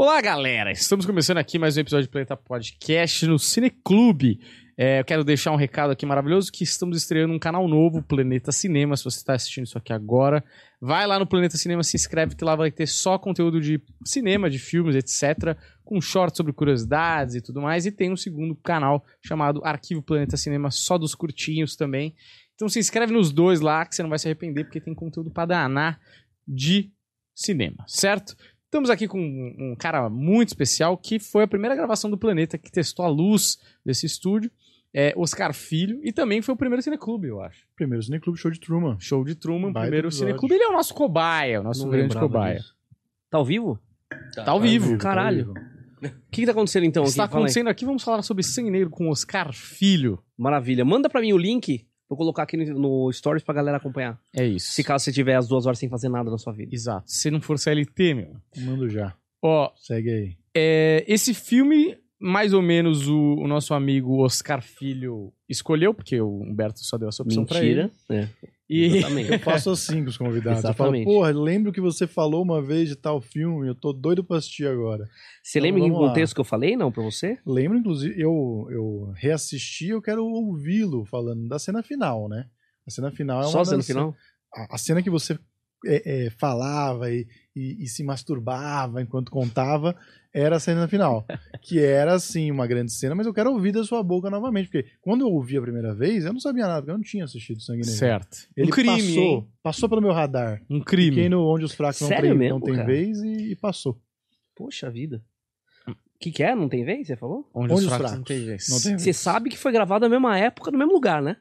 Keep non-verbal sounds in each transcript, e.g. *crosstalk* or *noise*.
Olá, galera! Estamos começando aqui mais um episódio do Planeta Podcast no Cineclube. É, eu quero deixar um recado aqui maravilhoso que estamos estreando um canal novo, Planeta Cinema. Se você está assistindo isso aqui agora, vai lá no Planeta Cinema, se inscreve que lá vai ter só conteúdo de cinema, de filmes, etc. Com shorts sobre curiosidades e tudo mais. E tem um segundo canal chamado Arquivo Planeta Cinema, só dos curtinhos também. Então se inscreve nos dois lá que você não vai se arrepender porque tem conteúdo para danar de cinema, certo? Estamos aqui com um, cara muito especial que foi a primeira gravação do Planeta que testou a luz desse estúdio. É Oscar Filho e também foi o primeiro cineclube, eu acho. Primeiro Cineclube Show de Truman. Show de Truman, Baita primeiro episódio. cineclube. Ele é o nosso cobaia, o nosso Não grande cobaia. disso. Tá ao vivo? Tá ao vivo. vivo, Caralho. tá ao vivo. O que, que tá acontecendo então? Está aqui? Aí. acontecendo aqui, vamos falar sobre Sangue Negro com Oscar Filho. Maravilha. Manda pra mim o link, vou colocar aqui no, no Stories pra galera acompanhar. É isso. Se caso você tiver as duas horas sem fazer nada na sua vida. Exato. Se não for CLT, meu. Mando já. Ó, Segue aí. é, esse filme, mais ou menos o, o nosso amigo Oscar Filho escolheu, porque o Humberto só deu essa opção pra ele. Mentira. É, E exatamente. *laughs* Eu faço assim com os convidados. Eu falo, Exatamente. porra, lembro que você falou uma vez de tal filme, eu tô doido pra assistir agora. Você Então, lembra em lá. contexto que eu falei, não, pra você? Lembro, inclusive, eu, eu reassisti, eu quero ouvi-lo falando da cena final, né? A cena final é uma Só no das- final? A, a cena que você é, é, falava e, e- e se masturbava enquanto contava era a cena final. *laughs* que era, assim, uma grande cena, mas eu quero ouvir da sua boca novamente. Porque quando eu ouvi a primeira vez, eu não sabia nada, porque eu não tinha assistido Sangue Negro. Certo. Ele um crime, passou, hein? passou pelo meu radar. Um Fiquei crime. no Onde os Fracos não, Sério tem, mesmo, não tem cara? vez e, e passou. Poxa vida. O que, que é? Não tem vez? Você falou? Onde, Onde os os fracos fracos não tem vez. não tem vez. Você sabe que foi gravado na mesma época, no mesmo lugar, né?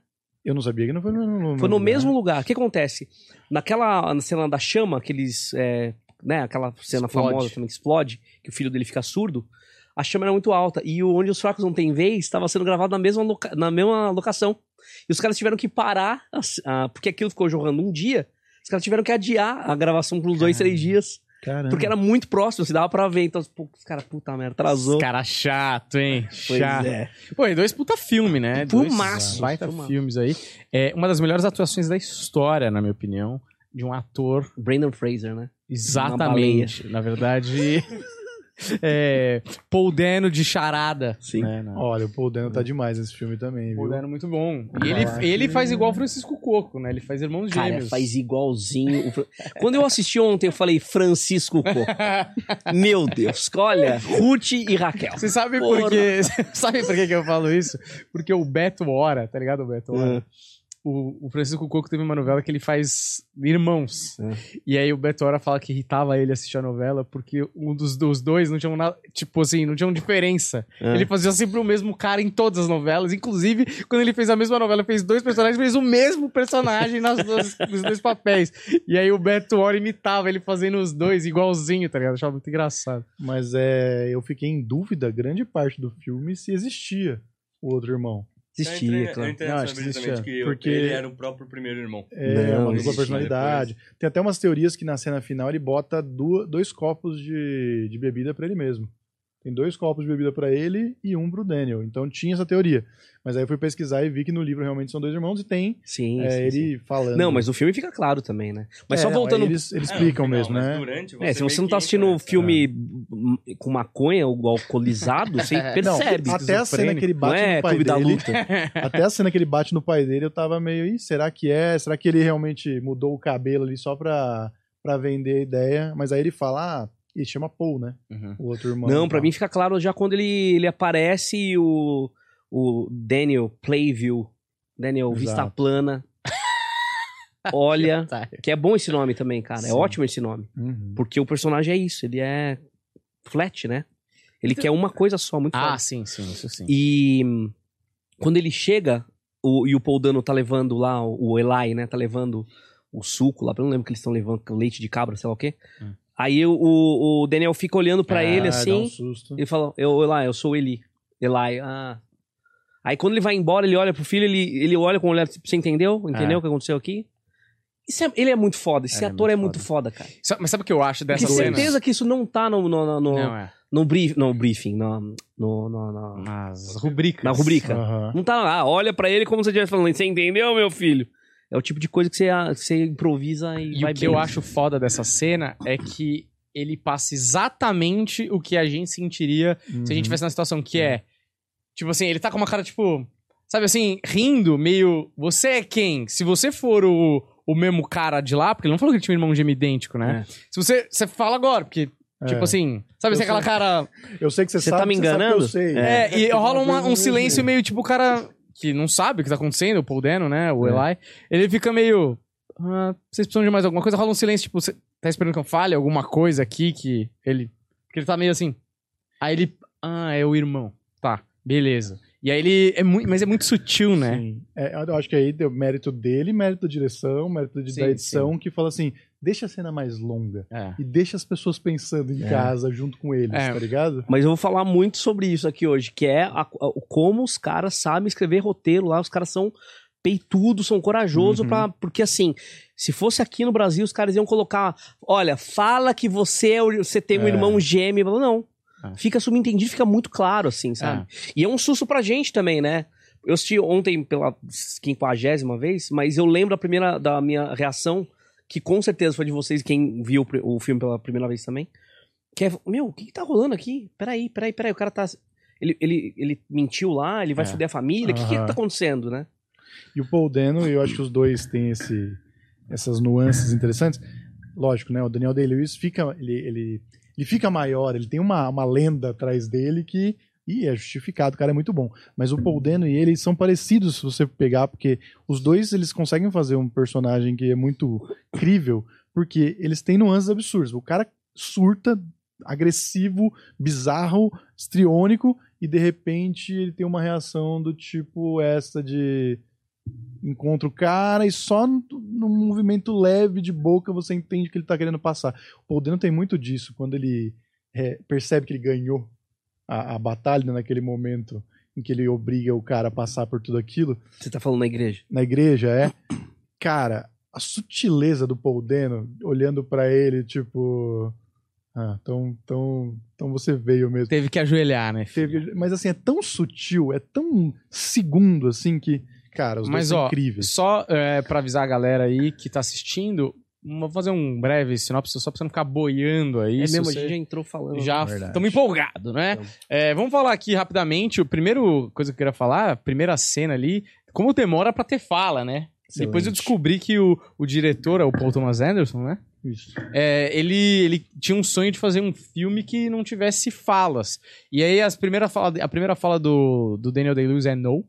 Eu não sabia que não foi no, no, Foi no mesmo lugar. O que acontece? Naquela na cena da chama, aqueles. é, né, aquela cena Explode. famosa também que explode, que o filho dele fica surdo, a chama era muito alta. E o Onde os Fracos Não Tem Vez estava sendo gravado na mesma, loca- na mesma locação. E os caras tiveram que parar, as- ah, porque aquilo ficou jorrando um dia. Os caras tiveram que adiar a gravação por uns dois, três dias. Caramba. Porque era muito próximo, se dava pra ver. Então, pô, os caras, puta merda, atrasou. Cara chato, hein? Pois chato. é. Pô, e dois puta filme, né? Dois Filmaço, baita filmaço. filmes aí. É uma das melhores atuações da história, na minha opinião, de um ator Brandon Fraser, né? Exatamente. Na verdade, *laughs* é, Paul Dano de charada. Sim. Né, na- Olha, o Paul Dano tá demais nesse filme também, Paul viu? Dano é muito bom. E Falar ele, ele que- faz igual o Francisco Coco, né? Ele faz irmãos Cara, gêmeos. faz igualzinho. *laughs* Quando eu assisti ontem, eu falei Francisco Coco. *laughs* Meu Deus, olha, Ruth e Raquel. Você sabe Porra. *laughs* por quê? Sabe por que que eu falo isso? Porque o Beto Hora, tá ligado, o Beto Hora? O, o Francisco Coco teve uma novela que ele faz irmãos. É. E aí o Beto Hora fala que irritava ele assistir a novela porque um dos, dos dois não tinham nada. Tipo assim, não tinham diferença. É. Ele fazia sempre o mesmo cara em todas as novelas. Inclusive, quando ele fez a mesma novela, fez dois personagens, fez o mesmo personagem nas duas, *laughs* nos dois papéis. E aí o Beto Hora imitava ele fazendo os dois igualzinho, tá ligado? Eu achava muito engraçado. Mas é, eu fiquei em dúvida grande parte do filme se existia o outro irmão. Existia, eu entrei, claro. Eu entrei Não, acho que existia, que porque- ele era o próprio primeiro irmão. É, Não, uma dupla personalidade. Tem até umas teorias que na cena final ele bota dois copos de, de bebida pra ele mesmo. Tem dois copos de bebida pra ele e um pro Daniel. Então tinha essa teoria. Mas aí eu fui pesquisar e vi que no livro realmente são dois irmãos e tem Sim, é, sim, ele sim. falando. Não, mas o filme fica claro também, né? Mas É, só não, voltando. aí Eles, eles É, explicam no final, mesmo, né? Durante, É, se você não tá assistindo um filme hum, com maconha ou alcoolizado, você *laughs* *laughs* percebe. Não, até a cena que ele Não bate é no pai clube da dele. luta. *laughs* Até a cena que ele bate no pai dele, eu tava meio, Ih, será que é? Será que ele realmente mudou o cabelo ali só pra, pra vender a ideia? Mas aí ele fala, ah, ele chama Paul, né? O outro irmão. Não, pra Tá. mim fica claro já quando ele, ele aparece e o, o Daniel Playview, Daniel Exato. Vista Plana, *laughs* olha, Tá. que é bom esse nome também, cara, é Sim. ótimo esse nome, Uhum. porque o personagem é isso, ele é flat, né? Ele quer uma coisa só, muito Ah, sim, sim, isso sim. E quando ele chega, o, e o Paul Dano tá levando lá, o, o Eli, né, tá levando o suco lá, eu não lembro que eles estão levando, leite de cabra, sei lá o quê. Hum. Aí o, o, o Daniel fica olhando pra Ah, ele dá assim, um susto. ele fala, eu, Eli, eu sou o Eli. Eli, ah. Aí quando ele vai embora, ele olha pro filho, ele, ele olha com o olhar, tipo, você entendeu? Entendeu É. o que aconteceu aqui? Isso é- ele é muito foda, esse Ele é ator muito é muito foda, cara. Sa- Mas sabe o que eu acho Tenho dessa cena? certeza que isso não tá no, no, no, no, Não, é. no, brief, no briefing, no, no, no- no- Nas rubricas. na rubrica. Aham. Não tá lá, olha pra ele como se estivesse falando, você entendeu, meu filho? É o tipo de coisa que você, você improvisa e, E vai o que bem. eu acho foda dessa cena é que ele passa exatamente o que a gente sentiria se a gente Uhum. tivesse na situação que é. Tipo assim, ele tá com uma cara, tipo. Sabe assim, rindo, meio. Você é quem? Se você for o, o mesmo cara de lá, porque ele não falou que ele tinha um irmão gêmeo idêntico, né? Se você. Você fala agora, porque. Tipo É. assim, sabe assim, aquela cara. Eu sei que você, Você sabe tá me enganando? eu sei. É, e rola uma- um silêncio meio tipo o cara que não sabe o que tá acontecendo, o Paul Dano, né? O É. Eli. Ele fica meio. Ah, vocês precisam de mais alguma coisa? Rola um silêncio, tipo, você tá esperando que eu fale alguma coisa aqui que ele. Que ele tá meio assim. Aí ele. Ah, é o irmão. Tá, beleza. E aí ele. É muito, mas é muito sutil, né? Sim. É, eu acho que aí deu mérito dele, mérito da direção, mérito de, Sim, da edição, que fala assim: deixa a cena mais longa. É. E deixa as pessoas pensando em É. casa junto com eles, É. tá ligado? Mas eu vou falar muito sobre isso aqui hoje, que é a- a- como os caras sabem escrever roteiro lá, os caras são peitudos, são corajosos Uhum. pra. Porque assim, se fosse aqui no Brasil, os caras iam colocar: olha, fala que você, é o- você tem um É. irmão gêmeo. Não. É. Fica subentendido, fica muito claro, assim, sabe? E é um susto pra gente também, né? Eu assisti ontem pela quinquagésima vez, mas eu lembro a primeira da minha reação, que com certeza foi de vocês, quem viu o filme pela primeira vez também. Que é, meu, o que, que tá rolando aqui? Peraí, peraí, peraí, o cara tá. Ele, ele, ele mentiu lá, ele vai É. foder a família, o que, que Aham. tá acontecendo, né? E o Paul Dano, eu acho que os dois têm esse, essas nuances interessantes. Lógico, né? O Daniel Day-Lewis fica, ele, ele, ele fica maior, ele tem uma, uma lenda atrás dele que e é justificado, o cara é muito bom. Mas o Paul Dano e ele são parecidos se você pegar, porque os dois eles conseguem fazer um personagem que é muito crível, porque eles têm nuances absurdas. O cara surta, agressivo, bizarro, estriônico, e de repente ele tem uma reação do tipo essa de encontra o cara e só num movimento leve de boca você entende o que ele tá querendo passar. O Paul Dano tem muito disso, quando ele é, percebe que ele ganhou a, a batalha naquele momento em que ele obriga o cara a passar por tudo aquilo, Você tá falando na igreja. na igreja, é. Cara, a sutileza do Paul Dano, olhando pra ele, tipo. Ah, então, então, então você veio mesmo. Teve que ajoelhar, né? Teve- mas assim, é tão sutil, é tão segundo, assim, que. Cara, os Mas, dois são ó, incríveis. Só é, pra avisar a galera aí que tá assistindo, vou fazer um breve sinopse só pra você não ficar boiando aí. é mesmo, a você- gente já entrou falando. Já estamos empolgados, né? Então. É, vamos falar aqui rapidamente. O primeiro coisa que eu queria falar, a primeira cena ali, como demora pra ter fala, né? Depois eu Excelente. descobri que o, o diretor é o Paul Thomas Anderson, né? Isso. É, ele, ele tinha um sonho de fazer um filme que não tivesse falas. E aí as primeira fala, a primeira fala do, do Daniel Day-Lewis é no.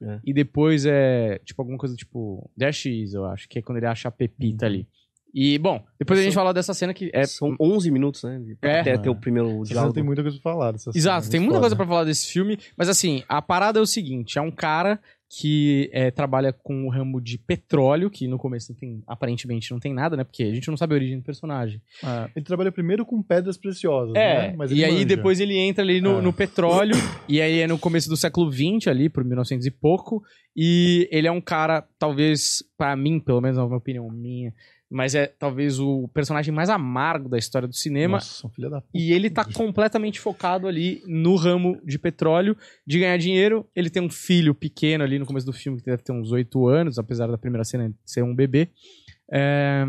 É. E depois é tipo alguma coisa tipo There she is, eu acho, que é quando ele acha a pepita ali. E, bom, depois a gente fala dessa cena que é... São 11 minutos, né? É. Até ter o primeiro diálogo. tem muita coisa pra falar. dessa Exato, cena, tem muita coisa pra falar desse filme, mas assim, a parada é o seguinte, é um cara que é, trabalha com o ramo de petróleo, que no começo não tem, aparentemente não tem nada, né? Porque a gente não sabe a origem do personagem. Ah, ele trabalha primeiro com pedras preciosas, É, né? Mas e aí manja. depois ele entra ali no, Ah. no petróleo, *coughs* e aí é no começo do século XX, ali, por 1900 e pouco, e ele é um cara, talvez, pra mim, pelo menos, na minha opinião minha, mas é talvez o personagem mais amargo da história do cinema, Nossa, um filho da puta. e ele tá completamente focado ali no ramo de petróleo, de ganhar dinheiro. Ele tem um filho pequeno ali no começo do filme, que deve ter uns 8 anos, apesar da primeira cena ser um bebê. É,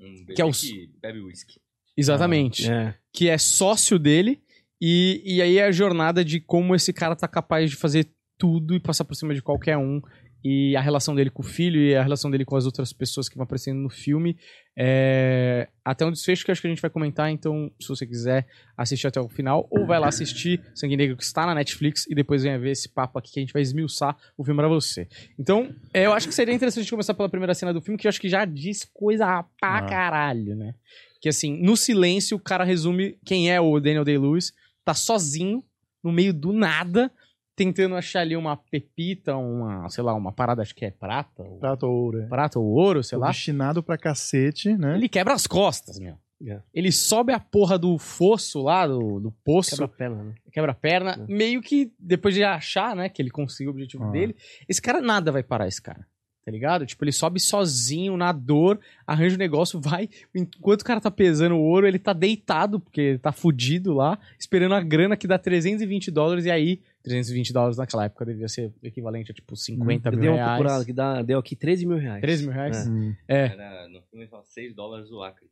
Um bebê Que é o- que bebe whisky. exatamente. É. Que é sócio dele. E, e aí é a jornada de como esse cara tá capaz de fazer tudo e passar por cima de qualquer um. E a relação dele com o filho e a relação dele com as outras pessoas que vão aparecendo no filme. É... Até um desfecho que acho que a gente vai comentar. Então, se você quiser assistir até o final, ou vai lá assistir Sangue Negro que está na Netflix e depois venha ver esse papo aqui que a gente vai esmiuçar o filme pra você. Então, é, eu acho que seria interessante começar pela primeira cena do filme, que eu acho que já diz coisa pra Ah. caralho, né? Que assim, no silêncio, o cara resume quem é o Daniel Day-Lewis, tá sozinho, no meio do nada, tentando achar ali uma pepita, uma, sei lá, uma parada, acho que é prata, ou, Prata ou ouro, é. prata ou ouro, sei lá. Obstinado pra cacete, né? Ele quebra as costas, meu. É. Ele sobe a porra do fosso lá, do, do poço, Quebra a perna, né? quebra a perna, É. meio que depois de achar, né, que ele conseguiu o objetivo Ah. dele, esse cara nada vai parar esse cara. Tá ligado? Tipo, ele sobe sozinho na dor, arranja o negócio, vai. Enquanto o cara tá pesando o ouro, ele tá deitado, porque ele tá fudido lá, esperando a grana que dá 320 dólares. E aí, 320 dólares naquela época devia ser equivalente a tipo 50 Eu mil uma reais. procurada que dá, deu aqui 13 mil reais. 13 mil reais? Hum. É. Era, no filme fala 6 dólares o acre.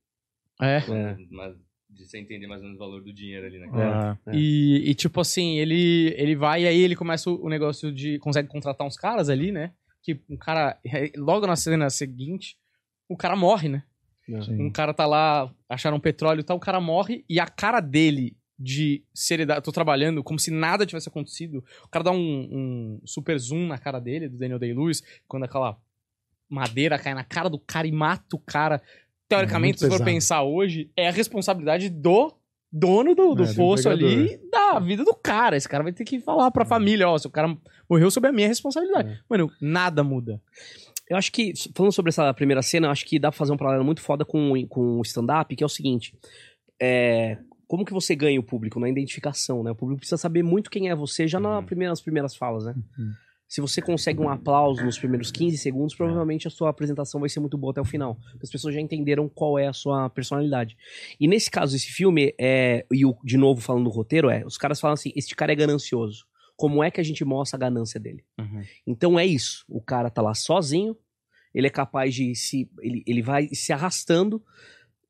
É. É. Mas De você entender mais ou menos o valor do dinheiro ali, né? Ah, É. E, e, tipo assim, ele, ele vai e aí ele começa o, negócio de. consegue contratar uns caras ali, né? Que um cara. Logo na cena seguinte, o cara morre, né? sim. Um cara tá lá, acharam petróleo e tal, o cara morre e a cara dele de seriedade, tô trabalhando como se nada tivesse acontecido. O cara dá um, um super zoom na cara dele, do Daniel Day-Lewis, quando aquela madeira cai na cara do cara e mata o cara. Teoricamente, muito se for pesado. pensar hoje, é a responsabilidade do dono do, do É, fosso ali da vida do cara. Esse cara vai ter que falar pra família, ó, se o cara morreu sob a minha responsabilidade. É. Mano, nada muda. Eu acho que, falando sobre essa primeira cena, eu acho que dá pra fazer um paralelo muito foda com, com o stand-up, que é o seguinte. É, como que você ganha o público? Na identificação, né? O público precisa saber muito quem é você já Uhum. nas primeiras falas, né? Uhum. Se você consegue um aplauso nos primeiros 15 segundos, provavelmente a sua apresentação vai ser muito boa até o final. As pessoas já entenderam qual é a sua personalidade. E nesse caso, esse filme, é, e o, de novo falando do roteiro, é, os caras falam assim, este cara é ganancioso. Como é que a gente mostra a ganância dele? Então é isso. O cara tá lá sozinho, ele é capaz de se. Ele, ele vai se arrastando.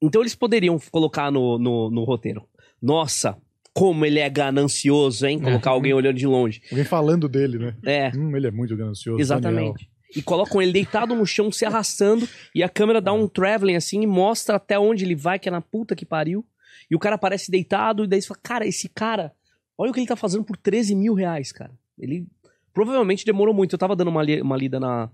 Então eles poderiam colocar no, no, no roteiro. Nossa, como ele é ganancioso, hein? Colocar alguém olhando de longe. Alguém falando dele, né? É, Hum, ele é muito ganancioso. Daniel. exatamente. E colocam ele deitado no chão, se arrastando, e a câmera dá um traveling assim e mostra até onde ele vai, que é na puta que pariu. E o cara aparece deitado, e daí você fala, cara, esse cara, olha o que ele tá fazendo por 13 mil reais, cara. Ele provavelmente demorou muito. Eu tava dando uma, li- uma lida na,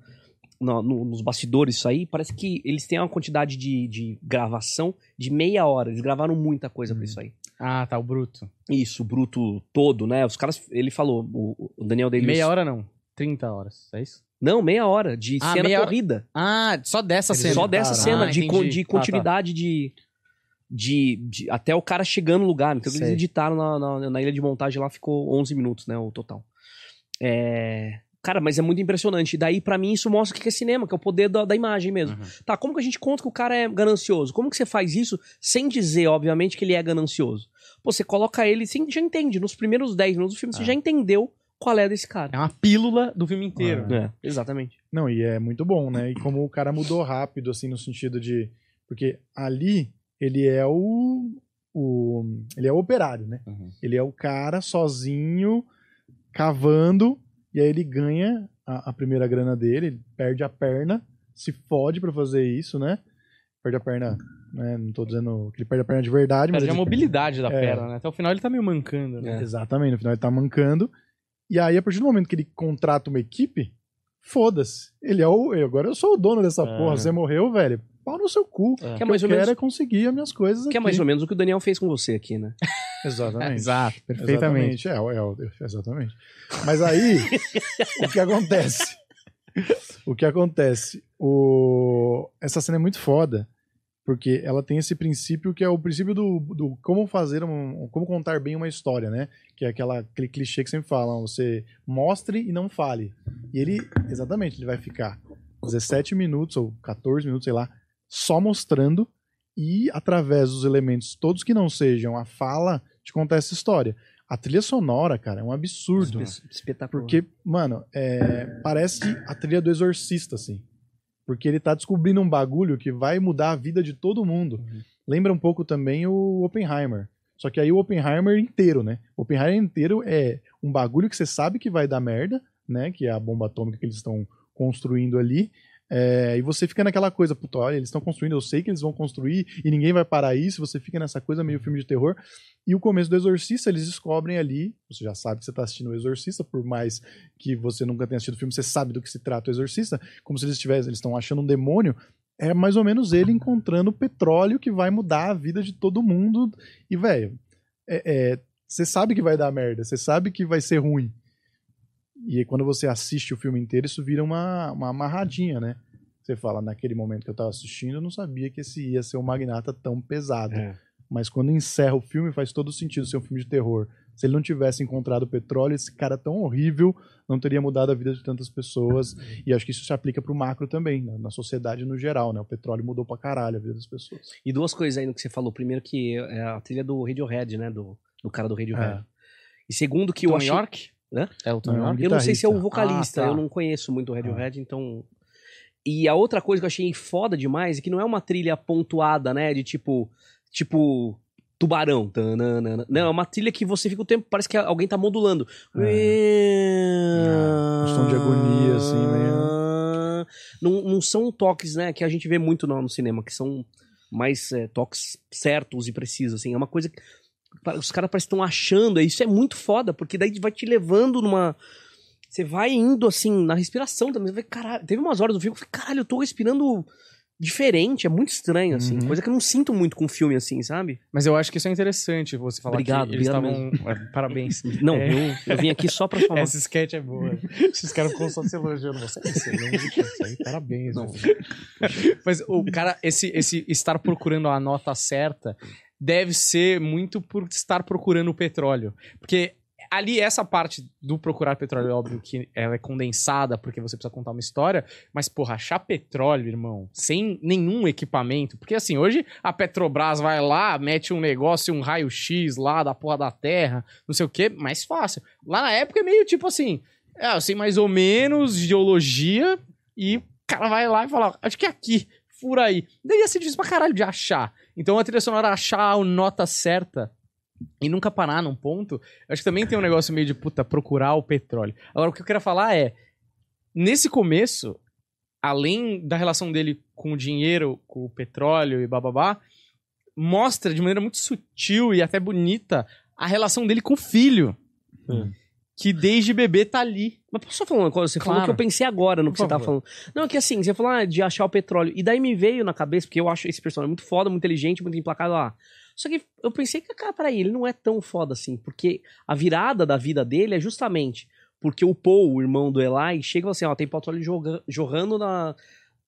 na- no- nos bastidores isso aí. Parece que eles têm uma quantidade de, de gravação de meia hora. Eles gravaram muita coisa pra isso aí. Ah, tá, o bruto. Isso, o bruto todo, né? Os caras, ele falou, o, o Daniel Day Meia hora não. 30 horas, é isso? Não, meia hora de Ah, cena meia hora. corrida. Ah, só dessa Eles cena. Só dessa Ah, cena, de, con- entendi. de Tá, tá. continuidade de, de, de- Até o cara chegando no lugar. Então eles Sei. editaram na, na, na ilha de montagem lá, ficou 11 minutos, né? O total. É. Cara, mas é muito impressionante. E daí, pra mim, isso mostra o que é cinema, que é o poder da, da imagem mesmo. Uhum. Tá, como que a gente conta que o cara é ganancioso? Como que você faz isso sem dizer, obviamente, que ele é ganancioso? Pô, você coloca ele, você já entende. Nos primeiros 10 minutos do filme, você Ah. já entendeu qual é desse cara. É uma pílula do filme inteiro. Ah. É, exatamente. Não, e é muito bom, né? E como o cara mudou rápido, assim, no sentido de. Porque ali ele é o. o ele é o operário, né? Uhum. Ele é o cara sozinho, cavando, e aí ele ganha a, a primeira grana dele, ele perde a perna, se fode pra fazer isso, né? Perde a perna, né? Não tô dizendo que ele perde a perna de verdade, mas. Perde a mobilidade da É. perna, né? Até o final ele tá meio mancando, né? É. Exatamente, no final ele tá mancando. E aí, a partir do momento que ele contrata uma equipe, foda-se. Ele é o. Agora eu sou o dono dessa É. porra. Você morreu, velho. Pau no seu cu. É. Que é mais eu ou quero menos- é conseguir as minhas coisas Que é mais ou menos o que o Daniel fez com você aqui, né? *laughs* Exatamente. Exato, perfeitamente. Exatamente. É, é, é, exatamente. Mas aí, o que acontece? O que acontece? O... Essa cena é muito foda, porque ela tem esse princípio que é o princípio do, do como fazer, um, como contar bem uma história, né? Que é aquela, aquele clichê que sempre falam, você mostre e não fale. E ele, exatamente, ele vai ficar 17 minutos ou 14 minutos, sei lá, só mostrando e através dos elementos todos que não sejam a fala te contar essa história. A trilha sonora, cara, é um absurdo. Espe- Espetacular. Porque, mano, é, parece a trilha do Exorcista, assim. Porque ele tá descobrindo um bagulho que vai mudar a vida de todo mundo. Uhum. Lembra um pouco também o Oppenheimer. Só que aí o Oppenheimer inteiro, né? O Oppenheimer inteiro é um bagulho que você sabe que vai dar merda, né? Que é a bomba atômica que eles estão construindo ali. É, e você fica naquela coisa, puta, olha, eles estão construindo, eu sei que eles vão construir e ninguém vai parar isso, você fica nessa coisa meio filme de terror. E o começo do Exorcista, eles descobrem ali, você já sabe que você está assistindo o Exorcista, por mais que você nunca tenha assistido o filme, você sabe do que se trata o Exorcista, como se eles estivessem, eles estão achando um demônio, é mais ou menos ele encontrando petróleo que vai mudar a vida de todo mundo. E, velho, é, é, você sabe que vai dar merda, você sabe que vai ser ruim. E aí, quando você assiste o filme inteiro, isso vira uma, uma amarradinha, né? Você fala, naquele momento que eu tava assistindo, eu não sabia que esse ia ser um magnata tão pesado. É. Mas quando encerra o filme, faz todo sentido ser um filme de terror. Se ele não tivesse encontrado o petróleo, esse cara tão horrível não teria mudado a vida de tantas pessoas. E acho que isso se aplica pro macro também, né? na sociedade no geral, né? O petróleo mudou pra caralho a vida das pessoas. E duas coisas aí no que você falou. Primeiro que é a trilha do Radiohead, né? Do, do cara do Radiohead. É. E segundo que Tom eu achei... York? Hã? É o Tom Não, York? Eu não sei se é o vocalista, Ah, tá. eu não conheço muito o Radiohead, então... E a outra coisa que eu achei foda demais é que não é uma trilha pontuada, né? De tipo... Tipo... tubarão. tananana. Não, é uma trilha que você fica o tempo, parece que alguém tá modulando. É, um som de agonia, assim, meio- Não, não são toques, né, que a gente vê muito no, no cinema, que são mais é, toques certos e precisos, assim. É uma coisa que os caras parecem estão achando, isso é muito foda, porque daí vai te levando numa... Você vai indo, assim, na respiração também. Vai, caralho, teve umas horas do filme que eu falei, caralho, eu tô respirando diferente, é muito estranho, assim. Uhum. Coisa que eu não sinto muito com filme, assim, sabe? Mas eu acho que isso é interessante, você falar Obrigado, que eles obrigado estavam... *laughs* É, Parabéns. Não, É. eu, eu vim aqui só pra *laughs* falar. Essa sketch é boa. Esses caras ficam só se elogiando. Você é excelente. Isso aí, parabéns. Mas o cara, esse, esse estar procurando a nota certa deve ser muito por estar procurando petróleo. Porque ali, essa parte do procurar petróleo, óbvio que ela é condensada porque você precisa contar uma história. Mas, porra, achar petróleo, irmão, sem nenhum equipamento. Porque, assim, hoje a Petrobras vai lá, mete um negócio, um raio-x lá da porra da terra, não sei o quê, mais fácil. Lá na época é meio tipo assim, é, sei mais ou menos geologia e o cara vai lá e fala, acho que é aqui, fura aí. Daí ia ser difícil pra caralho de achar. Então a trilha sonora achar a nota certa e nunca parar num ponto, acho que também tem um negócio meio de, puta, procurar o petróleo. Agora, o que eu quero falar é, nesse começo, além da relação dele com o dinheiro, com o petróleo e bababá, mostra de maneira muito sutil e até bonita a relação dele com o filho. Hum. Que desde bebê tá ali. Mas posso só falar uma coisa? Você falou Claro. que eu pensei agora no Por que você tava favor. falando. Não, é que assim, você falou ah, de achar o petróleo. E daí me veio na cabeça, porque eu acho esse personagem muito foda, muito inteligente, muito implacável lá. Só que eu pensei que, cara, peraí, ele não é tão foda assim. Porque a virada da vida dele é justamente porque o Paul, o irmão do Eli, chega e fala assim: ó, tem petróleo jorrando na.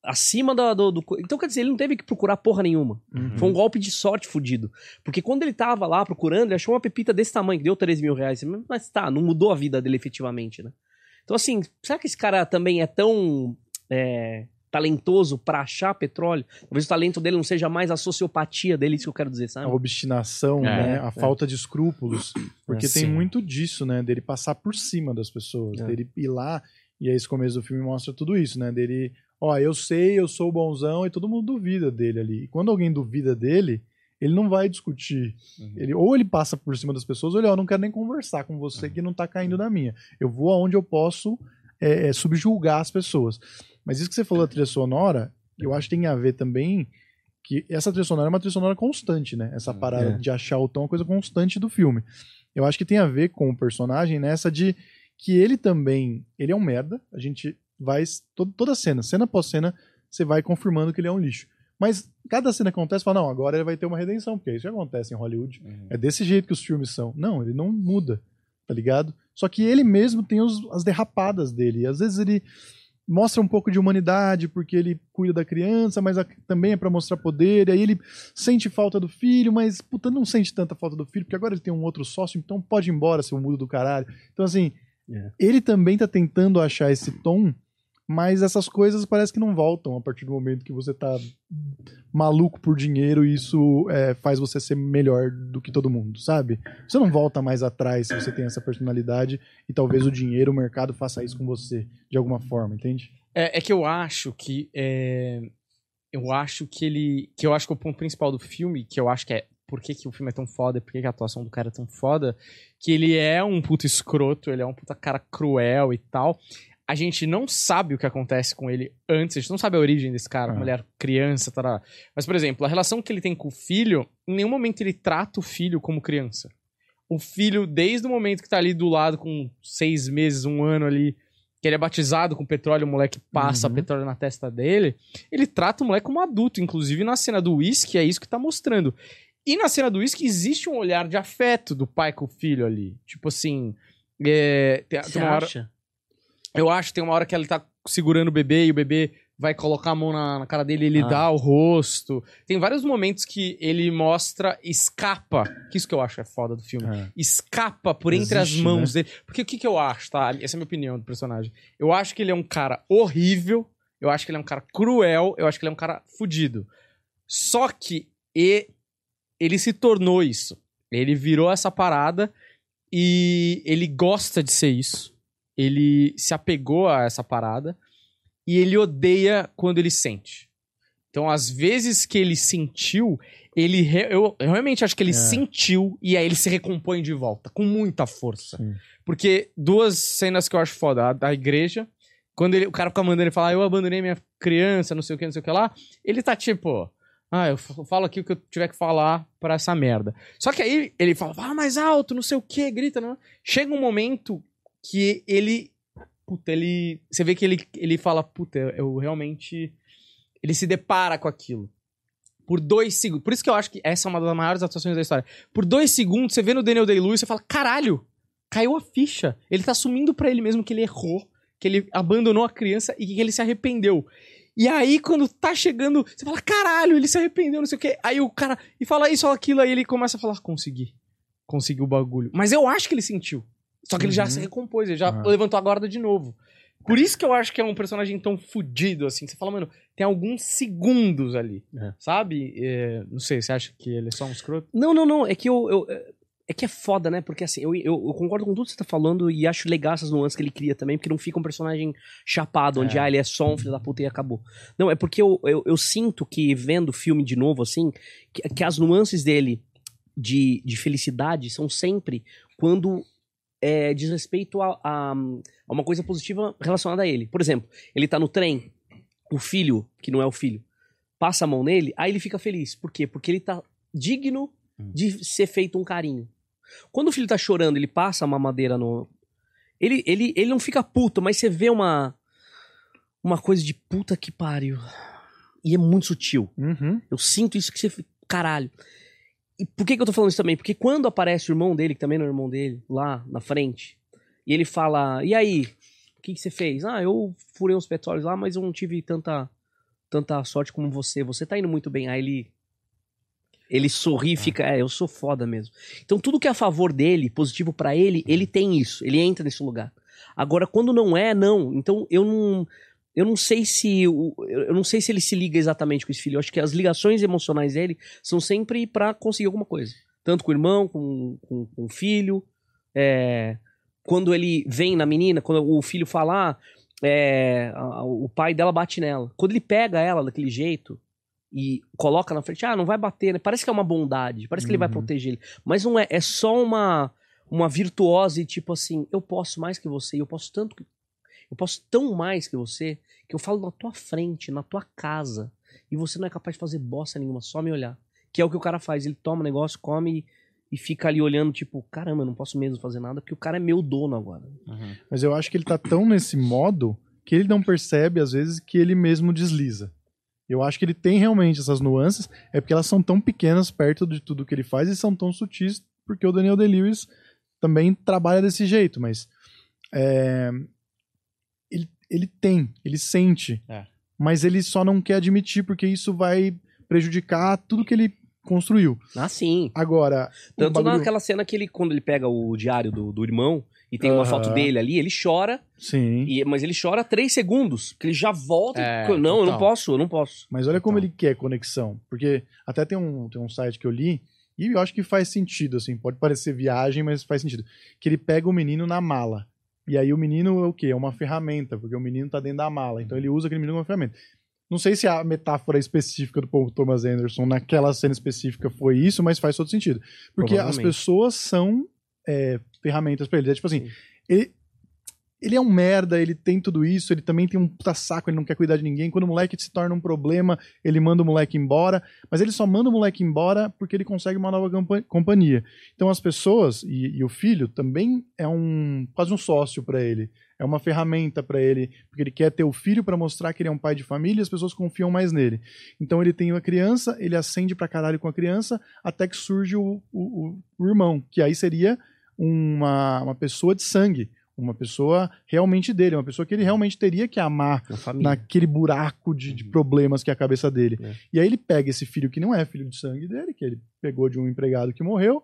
Acima da- do, do. Então quer dizer, ele não teve que procurar porra nenhuma. Uhum. Foi um golpe de sorte fudido. Porque quando ele tava lá procurando, ele achou uma pepita desse tamanho, que deu 13 mil reais. Mas tá, não mudou a vida dele efetivamente, né? Então, assim, será que esse cara também é tão é, talentoso pra achar petróleo? Talvez o talento dele não seja mais a sociopatia dele, isso que eu quero dizer, A sabe? obstinação, É, né? A é. falta de escrúpulos. *clears throat* Porque É, tem muito disso, né? Dele passar por cima das pessoas. É. Dele ir lá, e aí esse começo do filme mostra tudo isso, né? Dele, ó, eu sei, eu sou o bonzão, e todo mundo duvida dele ali. E quando alguém duvida dele, ele não vai discutir. Uhum. Ele, ou ele passa por cima das pessoas, ou ele, ó, eu não quero nem conversar com você que não tá caindo na minha. Eu vou aonde eu posso é, é, subjulgar as pessoas. Mas isso que você falou da trilha sonora, eu acho que tem a ver também que essa trilha sonora é uma trilha sonora constante, né? Essa parada É. de achar o tom é uma coisa constante do filme. Eu acho que tem a ver com o personagem nessa de que ele também, ele é um merda, a gente vai, to- toda cena, cena após cena, você vai confirmando que ele é um lixo. Mas cada cena que acontece, fala, não, agora ele vai ter uma redenção, porque isso já acontece em Hollywood. Uhum. É desse jeito que os filmes são. Não, ele não muda, tá ligado? Só que ele mesmo tem os- as derrapadas dele. E às vezes ele mostra um pouco de humanidade porque ele cuida da criança, mas a- também é pra mostrar poder. E aí ele sente falta do filho, mas puta, não sente tanta falta do filho, porque agora ele tem um outro sócio, então pode ir embora, seu mudo do caralho. Então assim, É. ele também tá tentando achar esse tom, mas essas coisas parece que não voltam a partir do momento que você tá maluco por dinheiro e isso é, faz você ser melhor do que todo mundo, sabe? Você não volta mais atrás se você tem essa personalidade e talvez o dinheiro, o mercado faça isso com você de alguma forma, entende? É, é que eu acho que. é, eu acho que ele. Que eu acho que o ponto principal do filme, que eu acho que é por que, que o filme é tão foda, por que, que a atuação do cara é tão foda, que ele é um puto escroto, ele é um puta cara cruel e tal. A gente não sabe o que acontece com ele antes, a gente não sabe a origem desse cara, Ah. mulher, criança, tará. Mas, por exemplo, a relação que ele tem com o filho, em nenhum momento ele trata o filho como criança. O filho, desde o momento que tá ali do lado, com seis meses, um ano ali, que ele é batizado com petróleo, o moleque passa Uhum. petróleo na testa dele, ele trata o moleque como adulto. Inclusive, na cena do uísque, é isso que tá mostrando. E na cena do uísque, existe um olhar de afeto do pai com o filho ali. Tipo assim. é, tem, tem hora, acha? Eu acho que tem uma hora que ele tá segurando o bebê e o bebê vai colocar a mão na, na cara dele e ele Ah. dá o rosto. Tem vários momentos que ele mostra, escapa. Que isso que eu acho é foda do filme escapa por entre as Existe, mãos dele. Porque o que, que eu acho, tá? Essa é a minha opinião do personagem. Eu acho que ele é um cara horrível, eu acho que ele é um cara cruel, eu acho que ele é um cara fudido. Só que e- ele se tornou isso. Ele virou essa parada e ele gosta de ser isso. Ele se apegou a essa parada e ele odeia quando ele sente. Então, às vezes que ele sentiu, ele re- eu, eu realmente acho que ele É. sentiu e aí ele se recompõe de volta, com muita força. Sim. Porque duas cenas que eu acho foda, a da igreja, quando ele, o cara fica mandando ele falar, eu abandonei minha criança, não sei o que, não sei o que lá, ele tá tipo, ah, eu falo aqui o que eu tiver que falar pra essa merda. Só que aí ele fala, fala mais alto, não sei o que, grita, não. Chega um momento que ele, puta, ele, você vê que ele, ele fala, puta, eu realmente, ele se depara com aquilo. Por dois segundos. Por isso que eu acho que essa é uma das maiores atuações da história. Por dois segundos, você vê no Daniel Day-Lewis, você fala, caralho, caiu a ficha. Ele tá assumindo pra ele mesmo que ele errou, que ele abandonou a criança e que ele se arrependeu. E aí, quando tá chegando, você fala, caralho, ele se arrependeu, não sei o quê. Aí o cara, e fala isso ou aquilo, aí ele começa a falar, consegui. Consegui o bagulho. Mas eu acho que ele sentiu. Só que ele já Uhum. se recompôs, ele já Ah. levantou a guarda de novo. Por isso que eu acho que é um personagem tão fudido, assim. Você fala, mano, tem alguns segundos ali, É. sabe? É, não sei, você acha que ele é só um escroto? Não, não, não. É que eu. eu- é que é foda, né? Porque assim, eu, eu, eu concordo com tudo que você tá falando e acho legal essas nuances que ele cria também, porque não fica um personagem chapado, onde É. ah, ele é só um filho da puta e acabou. Não, é porque eu, eu, eu sinto que, vendo o filme de novo, assim, que, que as nuances dele de, de felicidade são sempre quando é, diz respeito a, a, a uma coisa positiva relacionada a ele. Por exemplo, ele tá no trem, o filho, que não é o filho, passa a mão nele, aí ele fica feliz. Por quê? Porque ele tá digno de ser feito um carinho. Quando o filho tá chorando, ele passa a mamadeira no. Ele, ele, ele não fica puto, mas você vê uma. Uma coisa de puta que pariu. E é muito sutil. Uhum. Eu sinto isso que você. Caralho. E por que, que eu tô falando isso também? Porque quando aparece o irmão dele, que também não é o irmão dele, lá na frente, e ele fala: E aí? O que, que você fez? Ah, eu furei uns petróleos lá, mas eu não tive tanta, tanta sorte como você. Você tá indo muito bem. Aí ele. Ele sorri e fica, é, eu sou foda mesmo. Então tudo que é a favor dele, positivo pra ele, ele tem isso, ele entra nesse lugar. Agora quando não é, não. Então eu não eu não sei se o- eu não sei se ele se liga exatamente com esse filho. Eu acho que as ligações emocionais dele são sempre pra conseguir alguma coisa, tanto com o irmão, com, com, com o filho. É, quando ele vem na menina, quando o filho fala, ah, é, a- o pai dela bate nela. Quando ele pega ela daquele jeito e coloca na frente, ah, não vai bater, né? Parece que é uma bondade, parece que ele vai Uhum. proteger ele. Mas não é, é só uma uma virtuose, tipo assim, eu posso mais que você, eu posso tanto que- eu posso tão mais que você, que eu falo na tua frente, na tua casa, e você não é capaz de fazer bosta nenhuma, só me olhar. Que é o que o cara faz, ele toma o negócio, come e, e fica ali olhando, tipo, caramba, eu não posso mesmo fazer nada, porque o cara é meu dono agora. Mas eu acho que ele tá tão nesse modo que ele não percebe, às vezes, que ele mesmo desliza. Eu acho que ele tem realmente essas nuances, é porque elas são tão pequenas perto de tudo que ele faz e são tão sutis, porque o Daniel Day-Lewis também trabalha desse jeito, mas é, ele, tem, ele sente, É. mas ele só não quer admitir porque isso vai prejudicar tudo que ele construiu. Ah, sim. Agora, Tanto bagulho- naquela cena que ele, quando ele pega o diário do, do irmão e tem uma Aham. foto dele ali, ele chora, Sim. e- mas ele chora três segundos, porque ele já volta. e- É, não, eu não posso, eu não posso. Mas olha como Então. ele quer conexão. Porque até tem um, tem um site que eu li, e eu acho que faz sentido, assim. Pode parecer viagem, mas faz sentido. Que ele pega o menino na mala. E aí o menino é o quê? É uma ferramenta, porque o menino tá dentro da mala. Então ele usa aquele menino como uma ferramenta. Não sei se a metáfora específica do Paul Thomas Anderson naquela cena específica foi isso, mas faz todo sentido. Porque as pessoas são é, ferramentas pra ele. É tipo assim, Sim. ele, ele é um merda, ele tem tudo isso, ele também tem um puta saco, ele não quer cuidar de ninguém. Quando o moleque se torna um problema, ele manda o moleque embora. Mas ele só manda o moleque embora porque ele consegue uma nova companhia. Então as pessoas, e, e o filho, também é um quase um sócio pra ele. É uma ferramenta pra ele, porque ele quer ter o filho pra mostrar que ele é um pai de família e as pessoas confiam mais nele. Então ele tem uma criança, ele acende pra caralho com a criança, até que surge o, o, o- o irmão, que aí seria uma, uma pessoa de sangue, uma pessoa realmente dele, uma pessoa que ele realmente teria que amar naquele buraco de, de problemas que é a cabeça dele. É. E aí ele pega esse filho que não é filho de sangue dele, que ele pegou de um empregado que morreu,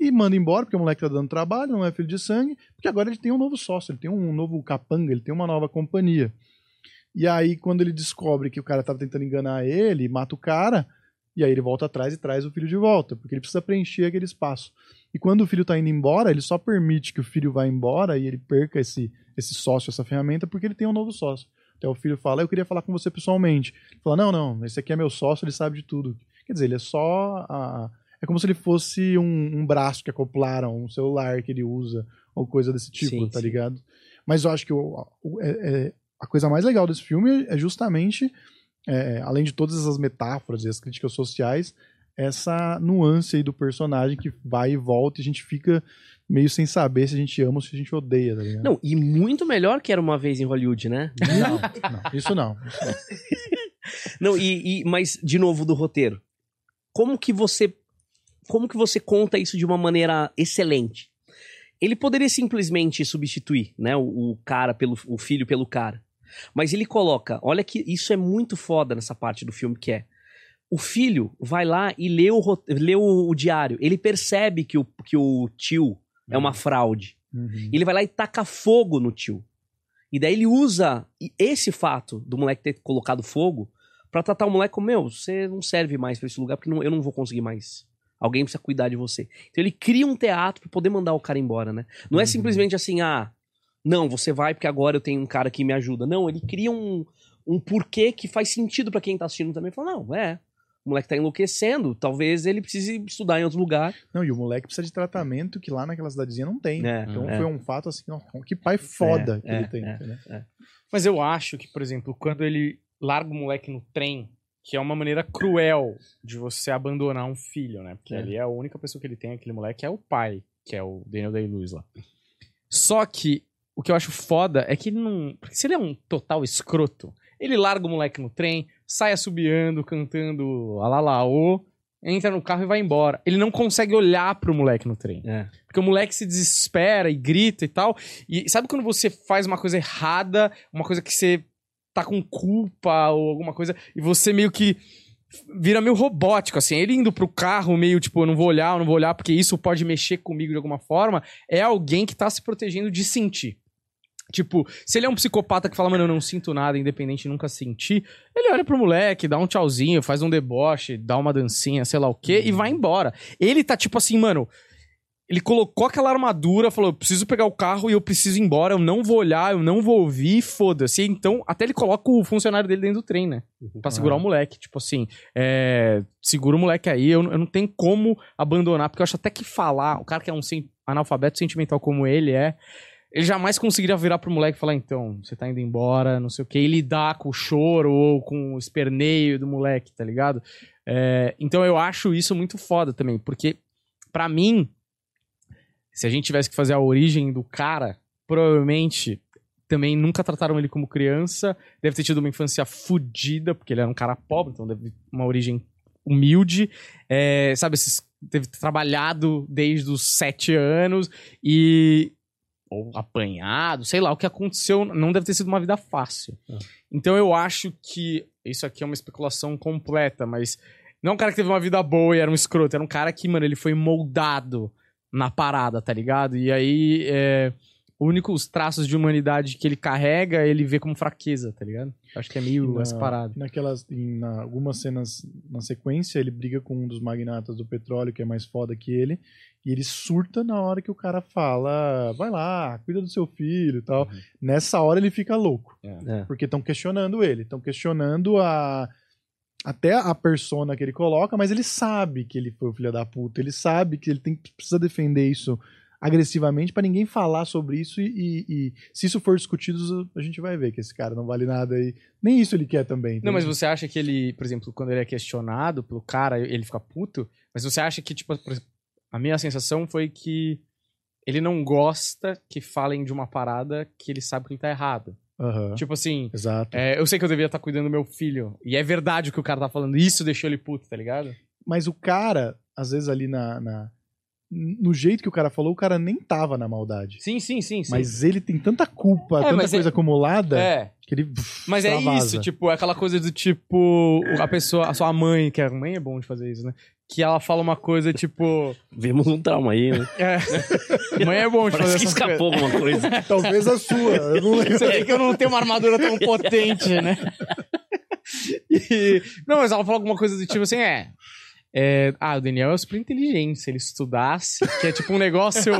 e manda embora, porque o moleque tá dando trabalho, não é filho de sangue, porque agora ele tem um novo sócio, ele tem um novo capanga, ele tem uma nova companhia. E aí, quando ele descobre que o cara tava tentando enganar ele, mata o cara, e aí ele volta atrás e traz o filho de volta, porque ele precisa preencher aquele espaço. E quando o filho tá indo embora, ele só permite que o filho vá embora e ele perca esse, esse sócio, essa ferramenta, porque ele tem um novo sócio. Até o filho fala, eu queria falar com você pessoalmente. Ele fala, não, não, esse aqui é meu sócio, ele sabe de tudo Quer dizer, ele é só. A... É como se ele fosse um, um braço que acoplaram, um celular que ele usa, ou coisa desse tipo, Sim, tá sim. ligado? Mas eu acho que o, o- é- é- a coisa mais legal desse filme é justamente, é, além de todas essas metáforas e as críticas sociais, essa nuance aí do personagem que vai e volta e a gente fica meio sem saber se a gente ama ou se a gente odeia, tá ligado? Não, e muito melhor que era uma vez em Hollywood, né? não, não, isso não. Isso não. *laughs* Não, e, e- mas de novo do roteiro. Como que você como que você conta isso de uma maneira excelente? Ele poderia simplesmente substituir, né, o, o cara pelo o filho pelo cara. Mas ele coloca, olha que isso é muito foda nessa parte do filme que é o filho vai lá e lê o, lê o, o diário. Ele percebe que o, que o tio é uma fraude. Uhum. Ele vai lá e taca fogo no tio. E daí ele usa esse fato do moleque ter colocado fogo pra tratar o moleque como, meu, você não serve mais pra esse lugar porque não- eu não vou conseguir mais. Alguém precisa cuidar de você. Então ele cria um teatro pra poder mandar o cara embora, né? Não é Uhum. simplesmente assim, ah, não, você vai porque agora eu tenho um cara que me ajuda. Não, ele cria um, um porquê que faz sentido pra quem tá assistindo também. Fala, não, é, o moleque tá enlouquecendo, talvez ele precise estudar em outro lugar. Não, e o moleque precisa de tratamento que lá naquela cidadezinha não tem. É, então é. foi um fato assim, ó, que pai foda que É, ele tem. é, entendeu? Mas eu acho que, por exemplo, quando ele larga o moleque no trem, que é uma maneira cruel de você abandonar um filho, né? Porque É. ali é a única pessoa que ele tem, aquele moleque, é o pai, que é o Daniel Day-Lewis lá. Só que o que eu acho foda é que ele não. Porque se ele é um total escroto, ele larga o moleque no trem, sai assobiando, cantando alalaô, entra no carro e vai embora. Ele não consegue olhar pro moleque no trem. É. Porque o moleque se desespera e grita e tal. E sabe quando você faz uma coisa errada, uma coisa que você tá com culpa ou alguma coisa, e você meio que vira meio robótico, assim. Ele indo pro carro meio tipo, eu não vou olhar, eu não vou olhar, porque isso pode mexer comigo de alguma forma, é alguém que tá se protegendo de sentir. Tipo, se ele é um psicopata que fala, mano, eu não sinto nada, independente de nunca sentir, ele olha pro moleque, dá um tchauzinho, faz um deboche, dá uma dancinha, sei lá o quê, e vai embora. Ele tá tipo assim, mano, ele colocou aquela armadura, falou: eu preciso pegar o carro e eu preciso ir embora, eu não vou olhar, eu não vou ouvir, foda-se. Então, até ele coloca o funcionário dele dentro do trem, né? Pra segurar o moleque. Tipo assim, é, segura o moleque aí, eu, eu não tenho como abandonar, porque eu acho até que falar, o cara que é um sen- analfabeto sentimental como ele é. Ele jamais conseguiria virar pro moleque e falar, então, você tá indo embora, não sei o que, e lidar com o choro ou com o esperneio do moleque, tá ligado? É, então eu acho isso muito foda também, porque pra mim, se a gente tivesse que fazer a origem do cara, provavelmente também nunca trataram ele como criança, deve ter tido uma infância fodida, porque ele era um cara pobre, então deve uma origem humilde, é, sabe, esses, trabalhado desde os sete anos e ou apanhado, sei lá, o que aconteceu não deve ter sido uma vida fácil. Então eu acho que isso aqui é uma especulação completa, mas não é um cara que teve uma vida boa e era um escroto, era um cara que, mano, ele foi moldado na parada, tá ligado? E aí, é, os únicos traços de humanidade que ele carrega, ele vê como fraqueza, tá ligado? Acho que é meio Na- essa parada. Naquelas, em na- algumas cenas na sequência, ele briga com um dos magnatas do petróleo, que é mais foda que ele, e ele surta na hora que o cara fala, vai lá, cuida do seu filho e tal. Uhum. Nessa hora ele fica louco, É. porque estão questionando ele, estão questionando a até a persona que ele coloca, mas ele sabe que ele foi o filho da puta, ele sabe que ele tem que precisa defender isso agressivamente pra ninguém falar sobre isso e, e- e se isso for discutido a gente vai ver que esse cara não vale nada e nem isso ele quer também. Não, mas entende? você acha que ele, por exemplo, quando ele é questionado pelo cara, ele fica puto? Mas você acha que, tipo, por exemplo, a minha sensação foi que ele não gosta que falem de uma parada que ele sabe que ele tá errado. Aham. Tipo assim, Exato. é, eu sei que eu devia estar cuidando do meu filho. E é verdade o que o cara tá falando. Isso deixou ele puto, tá ligado? Mas o cara, às vezes ali na, na- no jeito que o cara falou, o cara nem tava na maldade. Sim, sim, sim, sim. Mas ele tem tanta culpa, É, tanta mas coisa é- acumulada, É, que ele. pff, mas é isso, tipo, é aquela coisa do tipo, a pessoa, a sua mãe, que a mãe é bom de fazer isso, né? Que ela fala uma coisa tipo. Vemos um trauma aí, né? É, *laughs* mãe é bom de fazer Parece que essas coisas. escapou alguma coisa. *laughs* Talvez a sua. Eu não lembro. Você vê que eu não tenho uma armadura tão *laughs* potente, né? E- não, mas ela fala alguma coisa do tipo assim, é. é, ah, o Daniel é super inteligente. Se ele estudasse, que é tipo um negócio,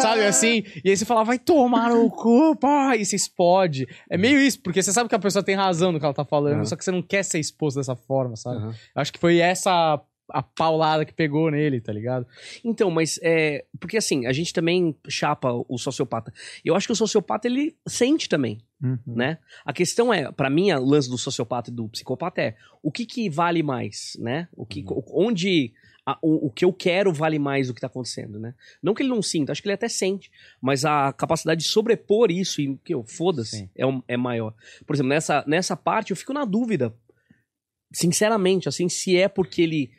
sabe assim? E aí você fala, vai tomar no cu, pá, e você explode. É meio isso, porque você sabe que a pessoa tem razão no que ela tá falando, Uhum. só que você não quer ser exposto dessa forma, sabe? Eu Acho que foi essa a paulada que pegou nele, tá ligado? Então, mas é. Porque assim, a gente também chapa o sociopata. Eu acho que o sociopata, ele sente também, Uhum. né? A questão é, pra mim, o lance do sociopata e do psicopata é o que que vale mais, né? O que, onde a- o, o que eu quero vale mais do que tá acontecendo, né? Não que ele não sinta, acho que ele até sente, mas a capacidade de sobrepor isso e que eu foda-se é, um- é maior. Por exemplo, nessa, nessa parte eu fico na dúvida, sinceramente, assim, se é porque ele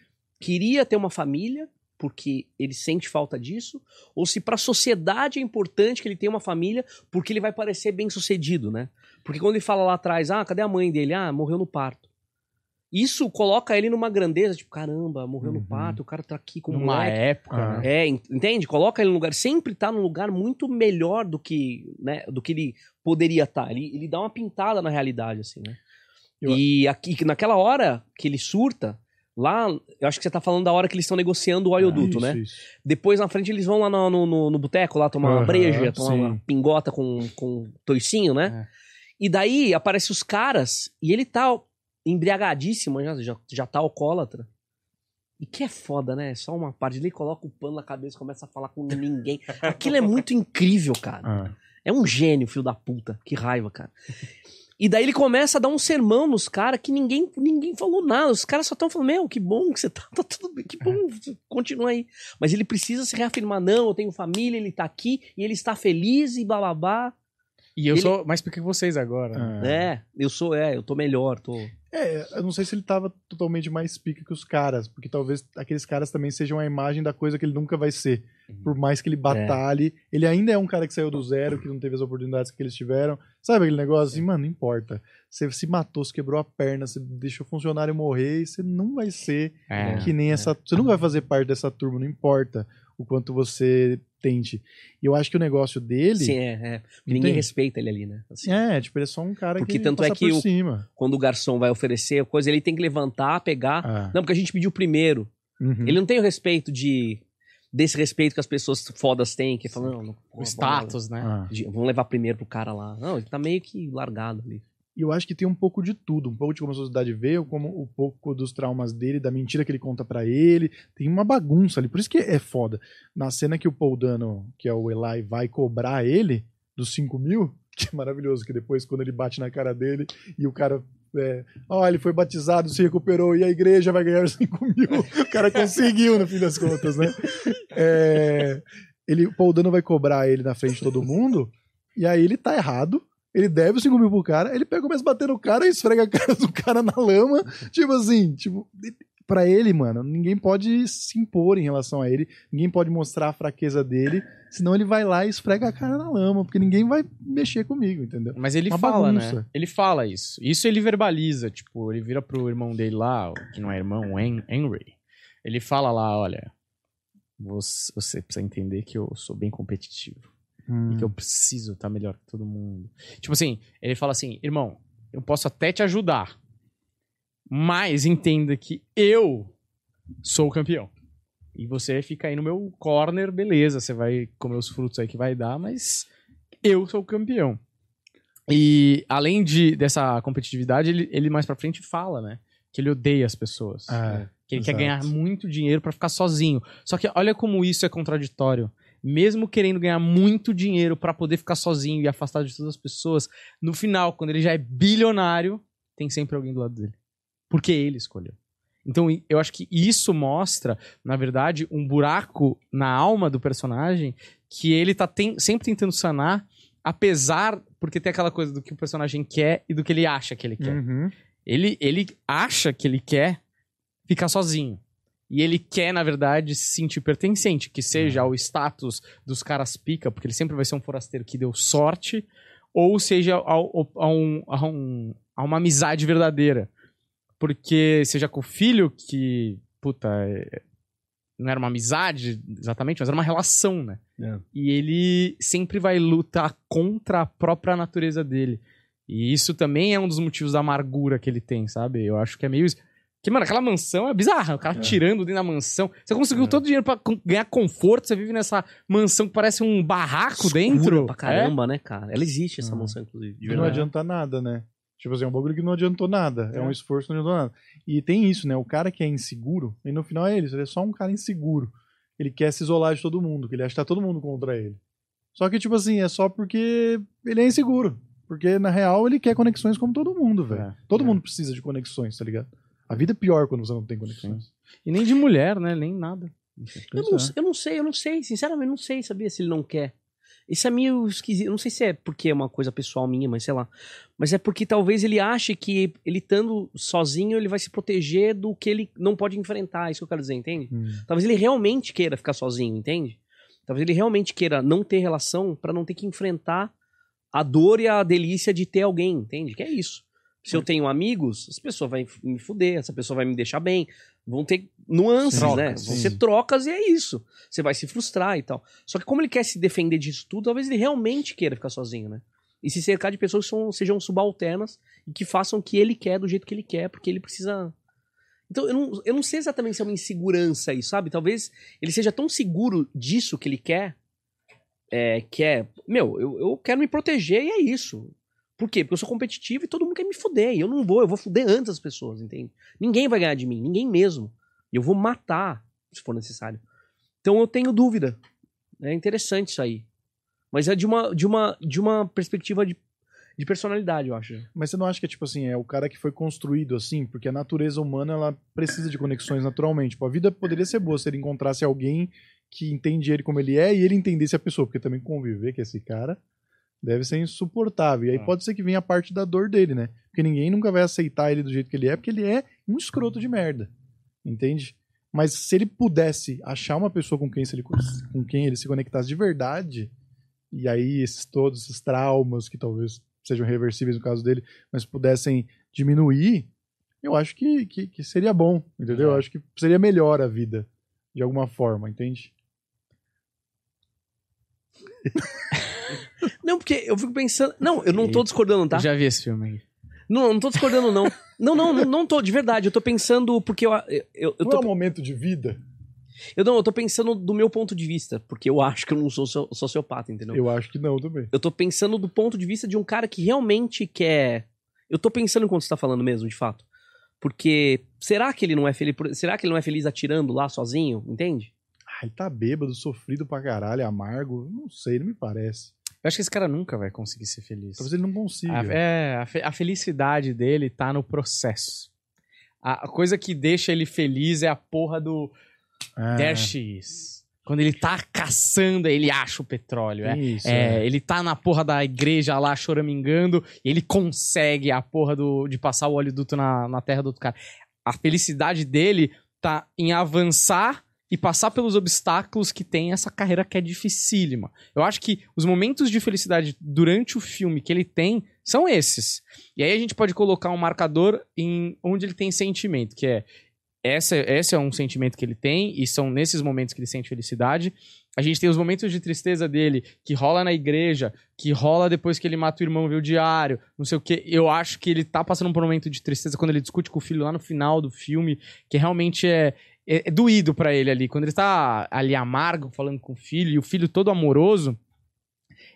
queria ter uma família, porque ele sente falta disso, ou se pra sociedade é importante que ele tenha uma família, porque ele vai parecer bem sucedido, né? Porque quando ele fala lá atrás, ah, cadê a mãe dele? Ah, morreu no parto. Isso coloca ele numa grandeza, tipo, caramba, morreu no Uhum. parto, o cara tá aqui com moleque. época, Ah. né? É, en- entende? Coloca ele num lugar, sempre tá num lugar muito melhor do que, né, do que ele poderia estar. Ele, ele dá uma pintada na realidade, assim, né? Eu- E aqui, naquela hora que ele surta, lá, eu acho que você tá falando da hora que eles estão negociando o oleoduto, Isso, né? isso. Depois na frente eles vão lá no, no, no- boteco lá tomar uma Aham, breja, tomar sim. uma pingota com, com toicinho, né? É. E daí aparecem os caras e ele tá embriagadíssimo, já, já, já tá alcoólatra. E que é foda, né? Só uma parte. Ele coloca o pano na cabeça e começa a falar com ninguém. Aquilo é muito incrível, cara. *laughs* Ah. É um gênio, filho da puta. Que raiva, cara. E daí ele começa a dar um sermão nos caras que ninguém, ninguém falou nada. Os caras só estão falando, meu, que bom que você tá, tá tudo bem, que bom, continua aí. Mas ele precisa se reafirmar, não, eu tenho família, ele tá aqui, e ele está feliz e bababá. E eu Ele- sou mais pica que vocês agora. né? É, eu sou, é, eu tô melhor, tô... É, eu não sei se ele tava totalmente mais pica que os caras, porque talvez aqueles caras também sejam a imagem da coisa que ele nunca vai ser. Por mais que ele batalhe, ele ainda é um cara que saiu do zero, que não teve as oportunidades que eles tiveram. Sabe aquele negócio assim, mano, não importa. Você se matou, você quebrou a perna, você deixou o funcionário morrer, e você não vai ser É. que nem essa. Você nunca vai fazer parte dessa turma, não importa o quanto você tente. E eu acho que o negócio dele. Sim, é, é. Porque Não ninguém tem? respeita ele ali, né? Assim, É, tipo, ele é só um cara Porque que tanto passa é que por o- cima. Quando o garçom vai oferecer a coisa, ele tem que levantar, pegar. Ah. Não, porque a gente pediu primeiro. Uhum. Ele não tem o respeito de... Desse respeito que as pessoas fodas têm, que falam, não, não, O status, né? Ah. De- Vamos levar primeiro pro cara lá. Não, ele tá meio que largado ali. E eu acho que tem um pouco de tudo, um pouco de como a sociedade veio, como um pouco dos traumas dele, da mentira que ele conta pra ele. Tem uma bagunça ali, por isso que é foda. Na cena que o Paul Dano, que é o Eli, vai cobrar ele dos 5 mil, *laughs* que é maravilhoso, que depois quando ele bate na cara dele e o cara. É, ó, ele foi batizado, se recuperou e a igreja vai ganhar os 5 mil. O cara conseguiu, no fim das contas, né? É, ele, o Paul Dano vai cobrar ele na frente de todo mundo, e aí ele tá errado. Ele deve os 5 mil pro cara, ele pega começa a bater no cara e esfrega a cara do cara na lama. Tipo assim, tipo, pra ele, mano, ninguém pode se impor em relação a ele, ninguém pode mostrar a fraqueza dele, senão ele vai lá e esfrega a cara na lama, porque ninguém vai mexer comigo, entendeu? Mas ele Uma fala, bagunça. né? Ele fala isso. Isso ele verbaliza, tipo, ele vira pro irmão dele lá, que não é irmão, Henry. Ele fala lá, olha, você, você precisa entender que eu sou bem competitivo. E que eu preciso estar melhor que todo mundo. Tipo assim, ele fala assim, irmão, eu posso até te ajudar, mas entenda que eu sou o campeão. E você fica aí no meu corner, beleza, você vai comer os frutos aí que vai dar, mas eu sou o campeão. E além de, dessa competitividade, ele, ele mais pra frente fala, né? Que ele odeia as pessoas. Ah, que ele quer exato. ganhar muito dinheiro pra ficar sozinho. Só que olha como isso é contraditório. Mesmo querendo ganhar muito dinheiro pra poder ficar sozinho e afastado de todas as pessoas, no final, quando ele já é bilionário, tem sempre alguém do lado dele. Porque ele escolheu. Então, eu acho que isso mostra, na verdade, um buraco na alma do personagem que ele tá ten- sempre tentando sanar, apesar. Porque tem aquela coisa do que o personagem quer e do que ele acha que ele quer. Uhum. Ele, ele acha que ele quer ficar sozinho. E ele quer, na verdade, se sentir pertencente, que seja o status dos caras pica, porque ele sempre vai ser um forasteiro que deu sorte, ou seja ao- ao- a, um- a um- a uma amizade verdadeira. Porque seja com o filho, que, puta, é- não era uma amizade exatamente, mas era uma relação, né? É. E ele sempre vai lutar contra a própria natureza dele. E isso também é um dos motivos da amargura que ele tem, sabe? Eu acho que é meio isso. Que, mano, aquela mansão é bizarra. O cara É. tirando dentro da mansão. Você conseguiu É. todo o dinheiro pra ganhar conforto. Você vive nessa mansão que parece um barraco Escura dentro. pra caramba, né, cara? Ela existe, essa Ah. mansão, inclusive. E não adianta nada, né? Tipo assim, é um bagulho que não adiantou nada. É, É. um esforço que não adiantou nada. E tem isso, né? O cara que é inseguro, e no final é ele, ele é só um cara inseguro. Ele quer se isolar de todo mundo, que ele acha que tá todo mundo contra ele. Só que, tipo assim, é só porque ele é inseguro. Porque, na real, ele quer conexões como todo mundo, velho. É, todo é. mundo precisa de conexões, tá ligado? A vida é pior quando você não tem conexões. E nem de mulher, né? Nem nada. Eu não, eu não sei, eu não sei, sinceramente, não sei, sabia, se ele não quer. Isso é meio esquisito. Não sei se é porque é uma coisa pessoal minha, mas sei lá. Mas é porque talvez ele ache que ele estando sozinho, ele vai se proteger do que ele não pode enfrentar. Isso que eu quero dizer, entende? Hum. Talvez ele realmente queira ficar sozinho, entende? Talvez ele realmente queira não ter relação pra não ter que enfrentar a dor e a delícia de ter alguém, entende? Que é isso. Se eu tenho amigos, essa pessoa vai me fuder, essa pessoa vai me deixar bem. Vão ter nuances, né? Sim. ser trocas e é isso. Você vai se frustrar e tal. Só que como ele quer se defender disso tudo, talvez ele realmente queira ficar sozinho, né? E se cercar de pessoas que são- sejam subalternas e que façam o que ele quer do jeito que ele quer, porque ele precisa então, eu não, eu não sei exatamente se é uma insegurança aí, sabe? Talvez ele seja tão seguro disso que ele quer, é, que é, meu, eu, eu quero me proteger e é isso. Por quê? Porque eu sou competitivo e todo mundo quer me fuder. E eu não vou, eu vou fuder antes as pessoas, entende? Ninguém vai ganhar de mim, ninguém mesmo. E eu vou matar, se for necessário. Então eu tenho dúvida. É interessante isso aí. Mas é de uma, de uma, de uma perspectiva de, de personalidade, eu acho. Mas você não acha que é tipo assim, é o cara que foi construído assim? Porque a natureza humana, ela precisa de conexões naturalmente. Tipo, a vida poderia ser boa se ele encontrasse alguém que entende ele como ele é e ele entendesse a pessoa. Porque também conviver com esse cara deve ser insuportável. E aí Ah. pode ser que venha a parte da dor dele, né? Porque ninguém nunca vai aceitar ele do jeito que ele é, porque ele é um escroto de merda. Entende? Mas se ele pudesse achar uma pessoa com quem, se ele, com quem ele se conectasse de verdade, e aí esses, todos esses traumas que talvez sejam reversíveis no caso dele, mas pudessem diminuir, eu acho que, que, que seria bom, entendeu? É. Eu acho que seria melhor a vida, de alguma forma, entende? *laughs* Não, porque eu fico pensando. Não, eu não tô discordando, tá? Eu já vi esse filme aí. Não, não tô discordando, não. Não, não, não, não tô, de verdade. Eu tô pensando porque eu. Eu, eu, eu Não é tô, um momento de vida? eu, não, eu tô pensando do meu ponto de vista, porque eu acho que eu não sou so- sociopata, entendeu? Eu acho que não também. Eu tô pensando do ponto de vista de um cara que realmente quer. Eu tô pensando enquanto você tá falando mesmo, de fato. Porque será que ele não é feliz? Será que ele não é feliz atirando lá sozinho? Entende? Ah, ele tá bêbado, sofrido pra caralho, amargo. Não sei, não me parece. Eu acho que esse cara nunca vai conseguir ser feliz. Talvez ele não consiga. A, é, a, fe- a felicidade dele tá no processo. A, a coisa que deixa ele feliz é a porra do Ah, There she is. Quando ele tá caçando, ele acha o petróleo. É, Isso, É, é. ele tá na porra da igreja lá choramingando e ele consegue a porra do, de passar o oleoduto na, na terra do outro cara. A felicidade dele tá em avançar e passar pelos obstáculos que tem essa carreira que é dificílima. Eu acho que os momentos de felicidade durante o filme que ele tem são esses. E aí a gente pode colocar um marcador em onde ele tem sentimento, que é essa, esse é um sentimento que ele tem, e são nesses momentos que ele sente felicidade. A gente tem os momentos de tristeza dele, que rola na igreja, que rola depois que ele mata o irmão, vê o diário, não sei o que. Eu acho que ele tá passando por um momento de tristeza quando ele discute com o filho lá no final do filme, que realmente é, é, é doído pra ele ali. Quando ele tá ali amargo, falando com o filho, e o filho todo amoroso.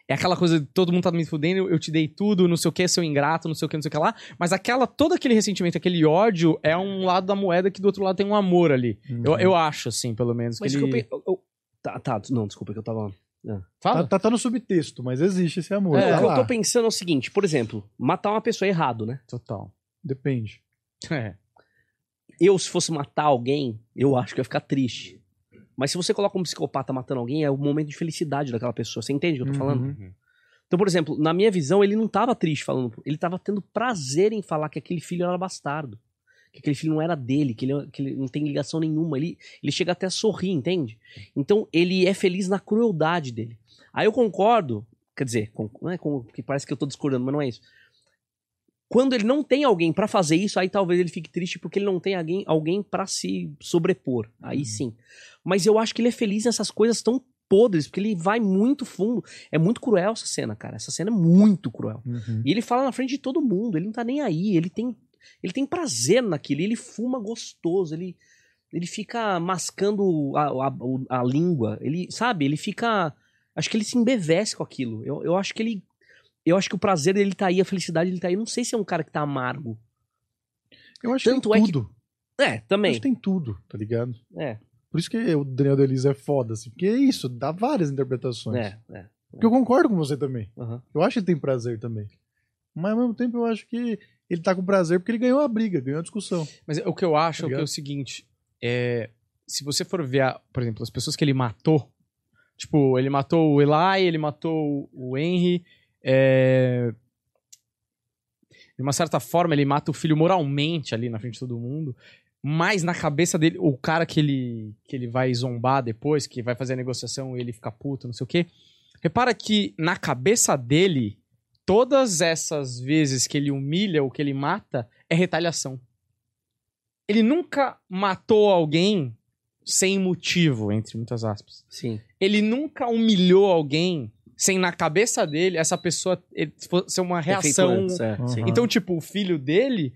É aquela coisa de todo mundo tá me fudendo, eu te dei tudo, não sei o que, seu ingrato, não sei o que, não sei o que lá. Mas aquela, todo aquele ressentimento, aquele ódio é um lado da moeda que do outro lado tem um amor ali. Uhum. Eu, eu acho, assim, pelo menos. Mas eu, ele... eu- eu- Tá, tá, não, desculpa que eu tava. Fala. Tá, tá, tá no subtexto, mas existe esse amor. Não, tá o que eu lá. tô pensando é o seguinte, por exemplo, matar uma pessoa é errado, né? Total. Depende. *laughs* É. Eu, se fosse matar alguém, eu acho que eu ia ficar triste. Mas se você coloca um psicopata matando alguém, é o momento de felicidade daquela pessoa. Você entende o que eu tô falando? Uhum. Então, por exemplo, na minha visão, ele não tava triste falando. Ele tava tendo prazer em falar que aquele filho era bastardo. Que aquele filho não era dele, que ele, que ele não tem ligação nenhuma. Ele, ele chega até a sorrir, entende? Então, ele é feliz na crueldade dele. Aí eu concordo, quer dizer, com, não é com, que parece que eu tô discordando, mas não é isso. Quando ele não tem alguém pra fazer isso, aí talvez ele fique triste porque ele não tem alguém, alguém para se sobrepor. Aí sim. Mas eu acho que ele é feliz nessas coisas tão podres, porque ele vai muito fundo. É muito cruel essa cena, cara. Essa cena é muito cruel. Uhum. E ele fala na frente de todo mundo, ele não tá nem aí, ele tem. Ele tem prazer naquilo, ele fuma gostoso, ele, ele fica mascando a, a, a língua, ele, sabe, ele fica, acho que ele se embevece com aquilo, eu, eu acho que ele, eu acho que o prazer dele tá aí, a felicidade dele tá aí, não sei se é um cara que tá amargo. Eu acho Tanto que é tem que- tudo. É, Eu também, acho que tem tudo, tá ligado? é, Por isso que o Daniel Deleuze é foda, assim. Porque é isso, dá várias interpretações. é, é. Porque eu concordo com você também. aham. Eu acho que ele tem prazer também. Mas ao mesmo tempo eu acho que ele tá com prazer porque ele ganhou a briga, ganhou a discussão. Mas o que eu acho Tá é, o que é o seguinte: é, se você for ver, a- por exemplo, as pessoas que ele matou, tipo, ele matou o Eli, ele matou o Henry, é, de uma certa forma ele mata o filho moralmente ali na frente de todo mundo, mas na cabeça dele, o cara que ele, que ele vai zombar depois, que vai fazer a negociação e ele fica puto, não sei o quê, repara que na cabeça dele, todas essas vezes que ele humilha ou que ele mata, é retaliação ele nunca matou alguém sem motivo, entre muitas aspas. Sim. Ele nunca humilhou alguém sem, na cabeça dele, essa pessoa ele, ser uma reação. antes, é, Uhum. Então, tipo, o filho dele.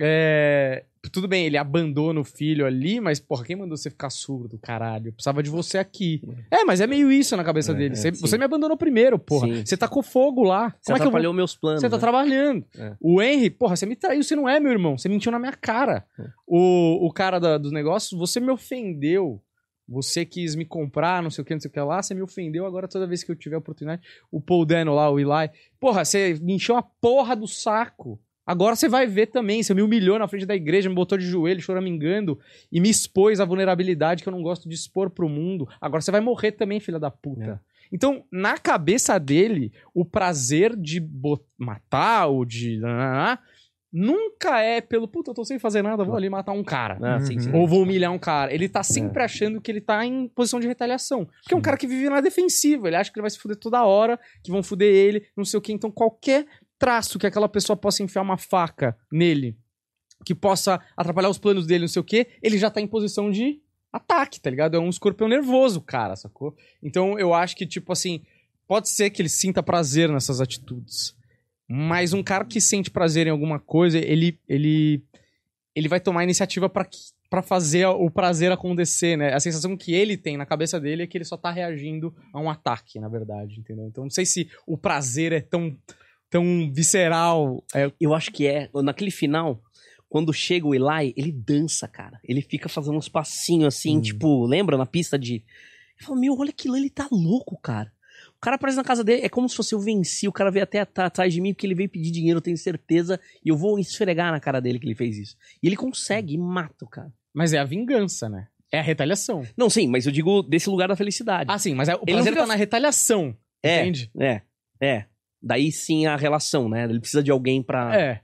é, Tudo bem, ele abandona o filho ali, mas, porra, quem mandou você ficar surdo, caralho? Eu precisava de você aqui. É, mas é meio isso na cabeça É, dele. é, Você, sim. você me abandonou primeiro, porra. Sim, Você tacou fogo lá. Você Como é que eu vou atrapalhou meus planos. você tá né? trabalhando. É. O Henry, porra, você me traiu, você não é meu irmão. Você mentiu na minha cara. É. O, o cara da, dos negócios, você me ofendeu. Você quis me comprar, não sei o que, não sei o que lá. Você me ofendeu agora toda vez que eu tiver oportunidade. O Paul Dano lá, o Eli. Porra, você me encheu a porra do saco. Agora você vai ver também. Você me humilhou na frente da igreja, me botou de joelho, choramingando e me expôs à vulnerabilidade que eu não gosto de expor pro mundo. Agora você vai morrer também, filha da puta. Então, na cabeça dele, o prazer de matar ou de. Nunca é pelo puta, eu tô sem fazer nada, vou ali matar um cara. Ah, sim, sim. Ou vou humilhar um cara. Ele tá sempre achando que ele tá em posição de retaliação. Porque é um cara que vive na defensiva. Ele acha que ele vai se fuder toda hora, que vão fuder ele, não sei o que. Então, qualquer traço que aquela pessoa possa enfiar uma faca nele, que possa atrapalhar os planos dele, não sei o que, ele já tá em posição de ataque, tá ligado? É um escorpião nervoso, cara, sacou? Então, eu acho que, tipo assim, pode ser que ele sinta prazer nessas atitudes. Mas um cara que sente prazer em alguma coisa, ele, ele, ele vai tomar iniciativa pra que- pra fazer o prazer acontecer, né? A sensação que ele tem na cabeça dele é que ele só tá reagindo a um ataque, na verdade, entendeu? Então não sei se o prazer é tão, tão visceral. É, Eu acho que é. Naquele final, quando chega o Eli, ele dança, cara. Ele fica fazendo uns passinhos assim, Hum. tipo, lembra na pista de. Eu falo, meu, olha aquilo, ele tá louco, cara. O cara aparece na casa dele, é como se fosse eu venci, o cara veio até at- atrás de mim porque ele veio pedir dinheiro, eu tenho certeza, e eu vou esfregar na cara dele que ele fez isso. E ele consegue, e mata o cara. mas é a vingança, né? É a retaliação. Não, sim, mas eu digo desse lugar da felicidade. Ah, sim, mas é- o Ele não prazer fica- tá na retaliação. é, Entende? é, é. Daí sim a relação, né? Ele precisa de alguém pra, É.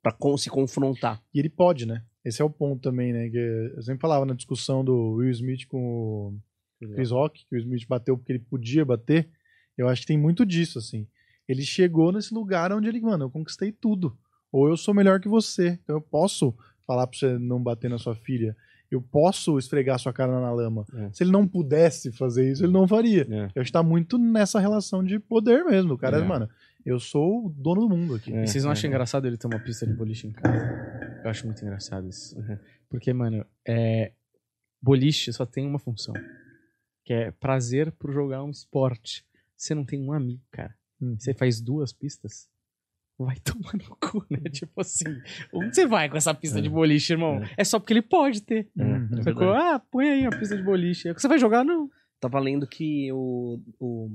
pra con- se confrontar. E ele pode, né? Esse é o ponto também, né? Que eu sempre falava na discussão do Will Smith com o Chris Rock, que o Will Smith bateu porque ele podia bater. Eu acho que tem muito disso, assim. Ele chegou nesse lugar onde ele, mano, eu conquistei tudo. Ou eu sou melhor que você. Então eu posso falar pra você não bater na sua filha. Eu posso esfregar sua cara na lama. É. Se ele não pudesse fazer isso, ele não faria. É. Eu acho que tá muito nessa relação de poder mesmo. O cara, É. mano, eu sou o dono do mundo aqui. É. E vocês não acham engraçado ele ter uma pista de boliche em casa? Eu acho muito engraçado isso. Uhum. Porque, mano, é... boliche só tem uma função. Que é prazer por jogar um esporte. Você não tem um amigo, cara. Hum. Você faz duas pistas, vai *laughs* tomar no cu, né? Tipo assim, onde você vai com essa pista É. de boliche, irmão? É. só porque ele pode ter. Uhum. É Sacou? verdade. Ah, põe aí uma pista de boliche. Você vai jogar? Não. Tava lendo que o, o,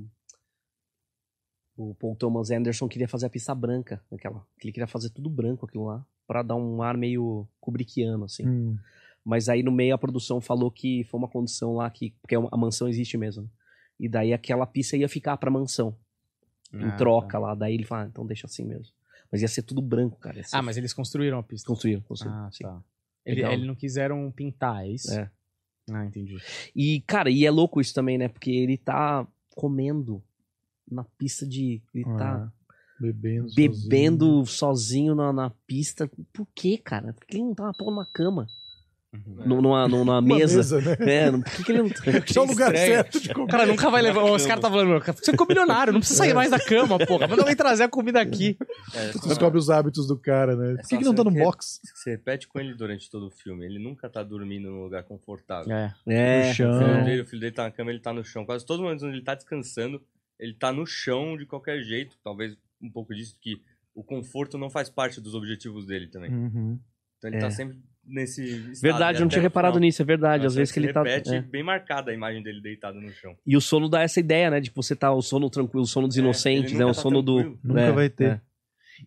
o Paul Thomas Anderson queria fazer a pista branca, aquela, que ele queria fazer tudo branco aquilo lá, pra dar um ar meio kubrickiano, assim. Hum. Mas aí no meio a produção falou que foi uma condição lá que, porque a mansão existe mesmo. E daí aquela pista ia ficar pra mansão, em Ah, troca tá. lá. Daí ele falou, ah, então deixa assim mesmo. Mas ia ser tudo branco, cara. ia ser- Ah, mas eles construíram a pista. Construíram, construíram. Ah, sim. tá. Ele, Legal. ele não quiseram pintar, é isso? É. Ah, entendi. E, cara, e é louco isso também, né? Porque ele tá comendo na pista de. Ele tá Bebendo. bebendo sozinho, na, na pista. Por quê, cara? Por que ele não tá na porra na cama? Nu- numa, numa Uma mesa. né? É, por que, que ele não. Que é o lugar estranho. certo de comer. O cara nunca vai levar. Os caras tá falando, você ficou milionário, não precisa sair mais da cama, porra. Manda alguém trazer a comida aqui. É, Tu descobre os hábitos do cara, né? Por que, que não tá no box? Você repete com ele durante todo o filme. Ele nunca tá dormindo num lugar confortável. É. É. No O chão. filho, dele, o filho dele tá na cama, ele tá no chão. Quase todos os momentos onde ele tá descansando, ele tá no chão de qualquer jeito. Talvez um pouco disso que o conforto não faz parte dos objetivos dele também. Uhum. Então ele É. tá sempre nesse estado. Verdade, E eu não tinha reparado final. nisso, é verdade. Às vezes que ele tá. repete é. bem marcada a imagem dele deitado no chão. E o sono dá essa ideia, né? De você tá o sono tranquilo, o sono dos É, inocentes, né? O tá sono do. Nunca é, vai ter. é.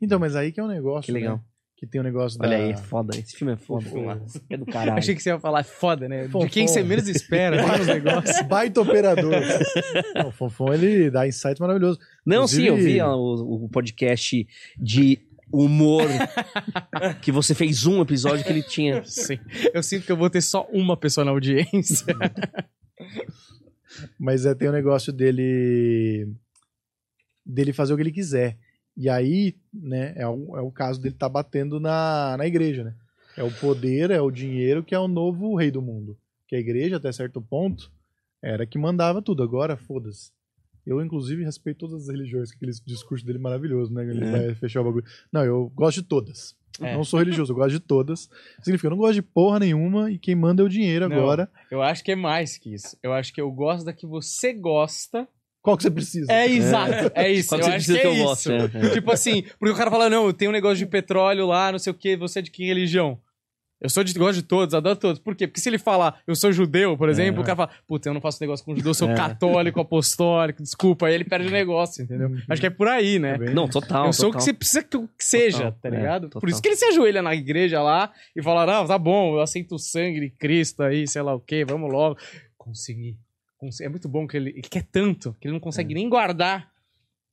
Então, mas aí que é um negócio. Que legal. né? Que tem um negócio Olha da... aí, foda. Esse filme é foda. Filmaço. É do caralho. Achei que você ia falar foda, né? Fofão. De quem você menos espera, tem uns negócios. *laughs* Baita operador. Não, o Fonfon, ele dá insight maravilhoso. Não, sim, eu Inclusive- vi ó, o, o podcast de humor *laughs* que você fez um episódio que ele tinha. Sim. Eu sinto que eu vou ter só uma pessoa na audiência. *laughs* Mas é, tem o negócio dele dele fazer o que ele quiser. E aí, né, é o, é o caso dele estar batendo na, na igreja, né? É o poder, é o dinheiro que é o novo rei do mundo. Que a igreja, até certo ponto, era que mandava tudo. Agora, foda-se. Eu, inclusive, respeito todas as religiões, que aquele discurso dele é maravilhoso, né? Ele É. vai fechar o bagulho. Não, eu gosto de todas. É. Não sou religioso, eu gosto de todas. Significa, eu não gosto de porra nenhuma e quem manda é o dinheiro Não. agora. Eu acho que é mais que isso. Eu acho que eu gosto da que você gosta. Qual que você precisa? É exato, é isso. Quando eu você acho precisa que que é eu isso. gosto. é, é. Tipo assim, porque o cara fala, não, eu tenho um negócio de petróleo lá, não sei o que, você é de que religião? Eu sou de, gosto de todos, adoro todos. Por quê? Porque se ele falar, eu sou judeu, por exemplo, É. o cara fala, puta, eu não faço negócio com judeu, eu sou É. católico, apostólico, desculpa, aí ele perde o negócio, entendeu? Uhum. Acho que é por aí, né? É Não, total. eu sou o total. que você precisa que eu seja, Total, tá é, ligado? Por isso que ele se ajoelha na igreja lá e fala, não, tá bom, eu aceito o sangue de Cristo aí, sei lá o quê, vamos logo. Consegui. Consegui. É muito bom que ele, ele quer tanto que ele não consegue É. nem guardar,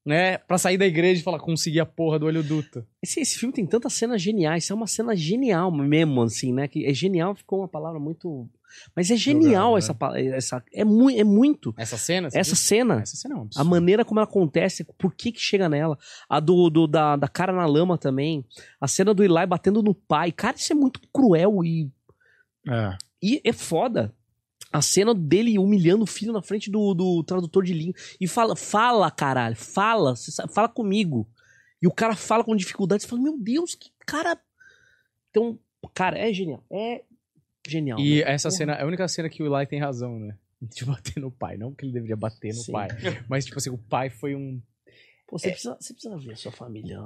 né, pra sair da igreja e falar, consegui a porra do olho duto. Esse, esse filme tem tantas cenas geniais. Isso é uma cena genial mesmo, assim, né? Que é genial, ficou uma palavra muito. Mas é genial Jogada, né? essa, essa. É, mui, é muito. Essa cena? Essa cena. Essa cena é um A maneira como ela acontece, por que que chega nela. A do, do- da, da cara na lama também. A cena do Eli batendo no pai. Cara, isso é muito cruel e, É. e é foda. A cena dele humilhando o filho na frente do, do tradutor de língua. E fala, fala, caralho, fala, fala comigo. E o cara fala com dificuldade. Você fala, meu Deus, que cara. Então, cara, é genial. É genial. E né? essa Porra. cena é a única cena que o Eli tem razão, né? *laughs* De bater no pai. Não que ele deveria bater no Sim. pai. Mas, tipo assim, o pai foi um. Pô, você, precisa, você precisa ver a sua família.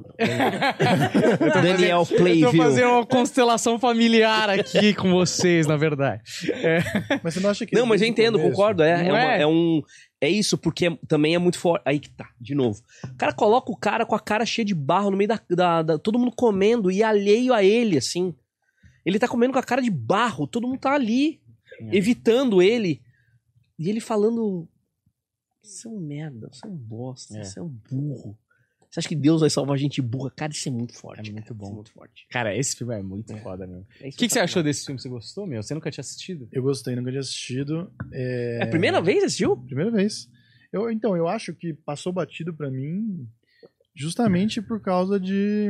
Daniel *laughs* fazendo- Eu tô Playville. fazendo uma constelação familiar aqui *laughs* com vocês, na verdade. Mas você não acha que. Não, mas eu entendo, começo- concordo. É, é, uma- é? é um. É isso, porque é- também é muito forte. Aí que tá, de novo. O cara coloca o cara com a cara cheia de barro no meio da, da- da- Todo mundo comendo e alheio a ele, assim. Ele tá comendo com a cara de barro, todo mundo tá ali, É. evitando ele. E ele falando. Você é um merda, você é um bosta, É. você é um burro. Você acha que Deus vai salvar gente burra? Cara, isso é muito forte. É muito cara, bom. É muito forte. Cara, esse filme é muito É. foda, meu. O É que, que você achou desse filme? Você gostou, meu? Você nunca tinha assistido? Eu gostei, nunca tinha assistido. É... É a primeira vez que assistiu? Primeira vez. Eu, então, eu acho que passou batido pra mim justamente por causa de.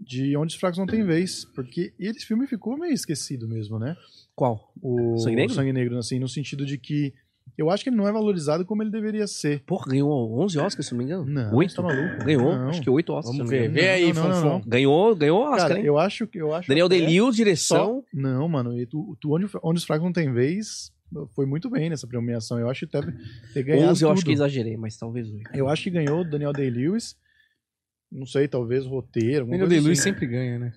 De Onde os Fracos Não Tem Vez. Porque esse filme ficou meio esquecido mesmo, né? Qual? O Sangue Negro? Sangue Negro, assim, no sentido de que eu acho que ele não é valorizado como ele deveria ser. Porra, ganhou 11 Oscars, se não me engano. Não, Oito? tá maluco? Ganhou, Não. acho que oito Oscars. Vamos se não me ver. engano. Vê aí, Não, não, não. Ganhou, ganhou Oscar, Cara, hein? eu acho, eu acho Daniel até Day-Lewis, só- direção. Não, mano, e tu, tu- onde, onde os Fracos Não Tem Vez foi muito bem nessa premiação. Eu acho que deve ter ganhado 11 eu acho que exagerei, mas talvez 8. Eu acho que ganhou o Daniel Day-Lewis. Não sei, talvez roteiro. Daniel Day-Lewis assim. sempre ganha, né?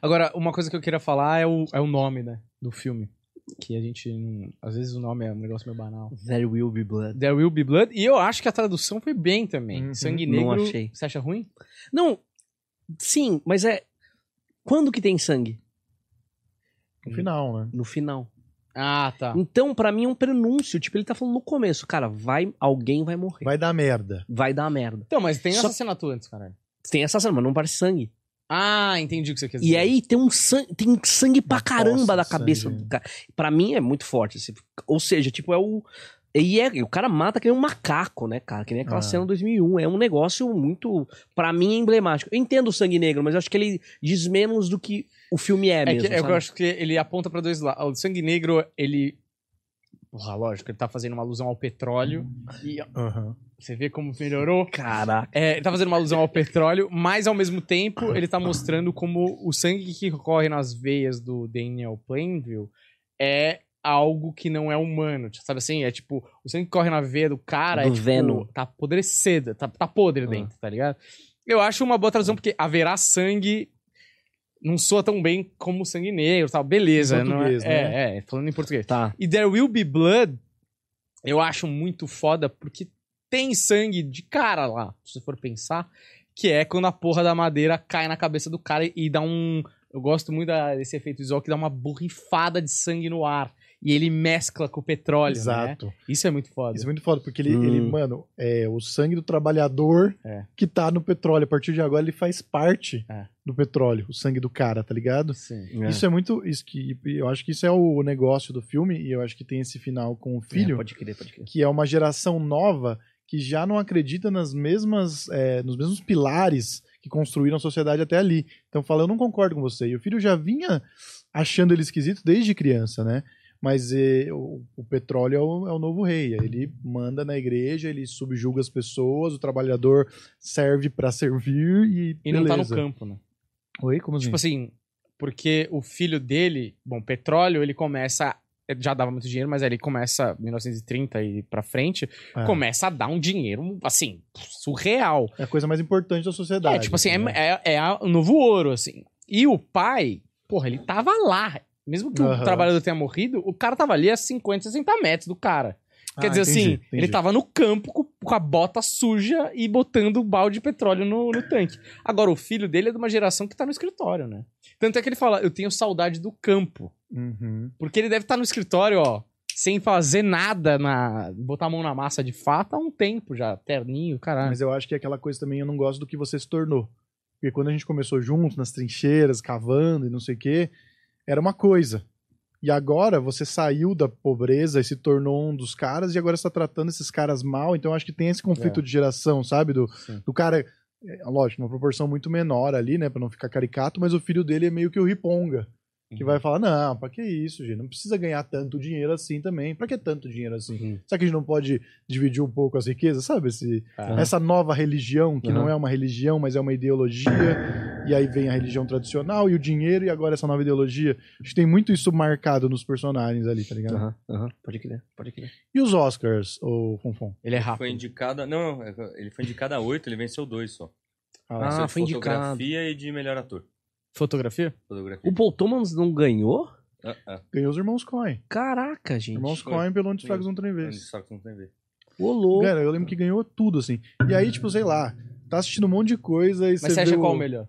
Agora, uma coisa que eu queria falar é o, é o nome, né? Do filme. Que a gente. não- Às vezes o nome é um negócio meio banal. There Will Be Blood. There Will Be Blood. E eu acho que a tradução foi bem também. Uhum. Sangue Não Negro. achei. Você acha ruim? Não, sim, mas é... Quando que tem sangue? No final, né? No final. Ah, tá. Então, pra mim, é um prenúncio. Tipo, ele tá falando no começo. Cara, vai, alguém vai morrer. Vai, Vai dar merda. dar merda. Então, mas tem Só- assassinato antes, caralho. Tem essa cena, mas não parece sangue. Ah, entendi o que você quer dizer. E aí tem um sangue, tem sangue pra Uma caramba poça da cabeça sangue. do cara. Pra mim é muito forte. assim. Ou seja, tipo, é o. E, é, o cara mata que nem um macaco, né, cara? Que nem aquela Ah. cena 2001. É um negócio muito, pra mim, emblemático. Eu entendo o Sangue Negro, mas eu acho que ele diz menos do que o filme é, É, mesmo. que, eu sabe? acho que ele aponta pra dois lados. O Sangue Negro, ele. Porra, lógico, ele tá fazendo uma alusão ao petróleo. E Aham. você vê como melhorou. Caraca. É, ele tá fazendo uma alusão ao petróleo, mas ao mesmo tempo ele tá mostrando como o sangue que corre nas veias do Daniel Plainville é algo que não é humano. Sabe assim? É tipo, o sangue que corre na veia do cara Do é tipo, Venom. tá apodrecida, tá, tá podre dentro, tá ligado? Eu acho uma boa tradução porque haverá sangue não soa tão bem como sangue negro, tal. Beleza, Em não é, português, né? é, é, falando em português. Tá. E There Will Be Blood, eu acho muito foda, porque tem sangue de cara lá, se você for pensar, que é quando a porra da madeira cai na cabeça do cara e dá um. Eu gosto muito desse efeito visual que dá uma borrifada de sangue no ar. E ele mescla com o petróleo, né? Exato. Isso é muito foda. Isso é muito foda, porque ele, Hum. ele, mano, é o sangue do trabalhador É. que tá no petróleo. A partir de agora ele faz parte É. do petróleo, o sangue do cara, tá ligado? Sim. Isso é muito. Isso que, eu acho que isso é o negócio do filme, e eu acho que tem esse final com o filho, É, pode crer, pode crer. que é uma geração nova que já não acredita nas mesmas, é, nos mesmos pilares que construíram a sociedade até ali. Então fala, eu não concordo com você. E o filho já vinha achando ele esquisito desde criança, né? Mas eh, o, o petróleo é o, é o novo rei. Ele manda na igreja, ele subjuga as pessoas, o trabalhador serve pra servir e. E não tá no beleza. campo, né? Oi, como assim? Tipo assim, porque o filho dele, bom, petróleo, ele começa. Já dava muito dinheiro, mas aí ele começa, 1930 e pra frente, É. começa a dar um dinheiro, assim, surreal. É a coisa mais importante da sociedade. É, tipo assim, né? é, é, é o novo ouro, assim. E o pai, porra, ele tava lá. Mesmo que o Aham. trabalhador tenha morrido, o cara tava ali a 50, 60 metros do cara. Quer Ah, dizer entendi, assim, entendi. ele tava no campo com, a bota suja e botando um balde de petróleo no, no tanque. Agora, o filho dele é de uma geração que tá no escritório, né? Tanto é que ele fala, eu tenho saudade do campo. Uhum. Porque ele deve estar no escritório, ó, sem fazer nada, na botar a mão na massa de fato há um tempo já. Terninho, caralho. Mas eu acho que é aquela coisa também, eu não gosto do que você se tornou. Porque quando a gente começou juntos, nas trincheiras, cavando e não sei o quê, era uma coisa. E agora você saiu da pobreza e se tornou um dos caras, e agora está tratando esses caras mal. Então acho que tem esse conflito É. de geração, sabe? Do, Sim. do cara, é, lógico, uma proporção muito menor ali, né? Pra não ficar caricato, mas o filho dele é meio que o riponga. Que Uhum. vai falar, não, pra que isso, gente? Não precisa ganhar tanto dinheiro assim também. Pra que tanto dinheiro assim? Uhum. Será que a gente não pode dividir um pouco as riquezas? Sabe? Esse, Ah. essa nova religião, que Uhum. não é uma religião, mas é uma ideologia, e aí vem a religião tradicional e o dinheiro, e agora essa nova ideologia. Acho que tem muito isso marcado nos personagens ali, tá ligado? Pode crer, pode crer. E os Oscars, o Fonfon? Ele é Foi rápido. indicado. Não, não, ele foi indicado a oito, ele venceu dois só. Ah, de foi indicado. Fotografia e de melhor ator. Fotografia? Fotografia. O Paul Thomas não ganhou? Ah, ah. Ganhou os irmãos Coen. Caraca, gente. Irmãos foi. Coen pelo Onde os Fracos Não Tem Onde Vez. só que não tem a ver. Ô, louco. Cara, eu lembro que ganhou tudo, assim. E aí, tipo, sei lá, tá assistindo um monte de coisa e Mas você acha qual o melhor?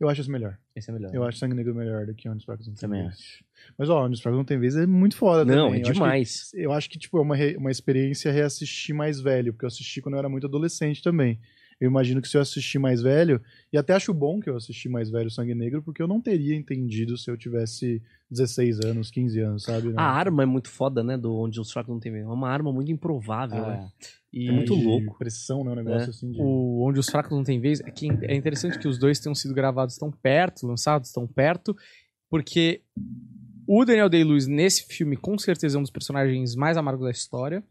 Eu acho esse melhor. Esse é melhor. Eu acho Sangue Negro melhor do que Onde os Fracos Não Tem Também Vez. Mas, ó, Onde os Fracos Não Tem Vez é muito foda Não, também. é Eu acho que- demais. Eu acho que, tipo, é uma, re- uma experiência reassistir mais velho, porque eu assisti quando eu era muito adolescente também. Eu imagino que se eu assistir mais velho, e até acho bom que eu assisti mais velho Sangue Negro, porque eu não teria entendido se eu tivesse 16 anos, 15 anos, sabe? A arma é muito foda, né? Do onde os fracos não tem medo. É uma arma muito improvável, né? E É muito louco. pressão, né? Um negócio É. assim de... o Onde os Fracos Não Tem Vez é que é interessante que os dois tenham sido gravados tão perto, lançados tão perto, porque o Daniel Day-Lewis nesse filme com certeza é um dos personagens mais amargos da história,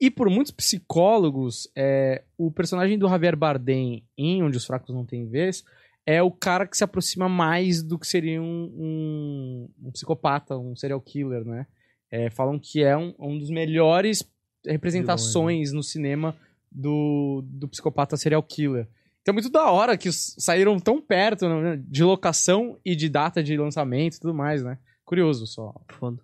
e por muitos psicólogos, é, o personagem do Javier Bardem em Onde os Fracos Não Tem Vez é o cara que se aproxima mais do que seria um, um- um psicopata, um serial killer, né? É, falam que é um, um dos melhores representações no cinema do, do psicopata serial killer. Então é muito da hora que saíram tão perto né, de locação e de data de lançamento e tudo mais, né? Curioso só. Foda.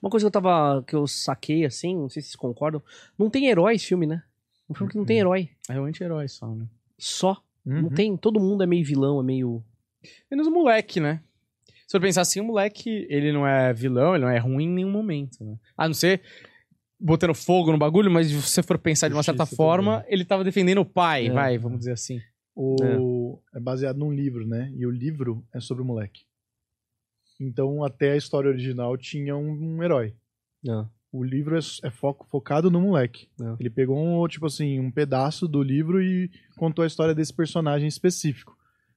Uma coisa que eu tava. que eu saquei assim, não sei se vocês concordam. Não tem herói esse filme, né? Um filme que não tem herói. É um anti-herói só, né? Só. Não Uhum. tem. Todo mundo é meio vilão, é meio. Menos o moleque, né? Se eu pensar assim, o moleque, ele não é vilão, ele não é ruim em nenhum momento, né? A não ser botando fogo no bagulho, mas se você for pensar de uma certa Justiça forma, ele tava defendendo o pai, É. vai, vamos dizer assim. O... É. baseado num livro, né? E o livro é sobre o moleque. Então, até a história original tinha um, um herói. Ah. O livro é, é foco, focado no moleque. É. Ele pegou um, tipo assim, um pedaço do livro e contou a história desse personagem específico.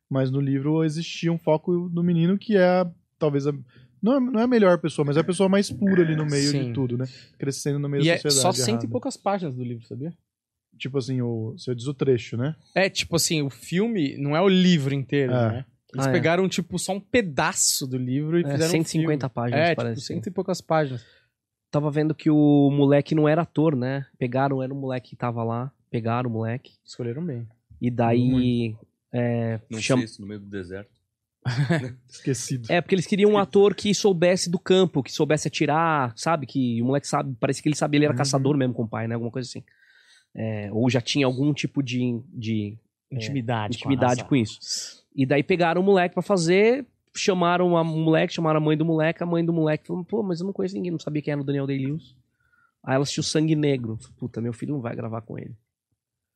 Mas no livro existia um foco do menino que é a- talvez a, não, é, não é a melhor pessoa, mas é a pessoa mais pura ali no meio Sim. de tudo, né? Crescendo no meio E da é sociedade. só cento e errada. poucas páginas do livro, sabia? Tipo assim, o, você diz o trecho, né? É, tipo assim, o filme não é o livro inteiro, É. né? Eles Ah, é. pegaram, tipo, só um pedaço do livro e É, fizeram 150 um páginas, É, parece. tipo, cento e poucas páginas. Tava vendo que o moleque não era ator, né? Pegaram, era um moleque que tava lá, pegaram o moleque. Escolheram bem. E daí. É, Não cham- sei se no meio do deserto. *laughs* Esquecido. é, porque eles queriam um ator que soubesse do campo, que soubesse atirar, sabe? Que o moleque sabe, parece que ele sabia, ele era Uhum. caçador mesmo com o pai, né? Alguma coisa assim. É, ou já tinha algum tipo de, de Intimidade. com a intimidade raça. com isso. E daí pegaram o moleque pra fazer, chamaram a moleque, chamaram a mãe do moleque, a mãe do moleque falou, pô, mas eu não conheço ninguém, não sabia quem era o Daniel Day-Lewis. Aí ela assistiu Sangue Negro. Puta, meu filho não vai gravar com ele.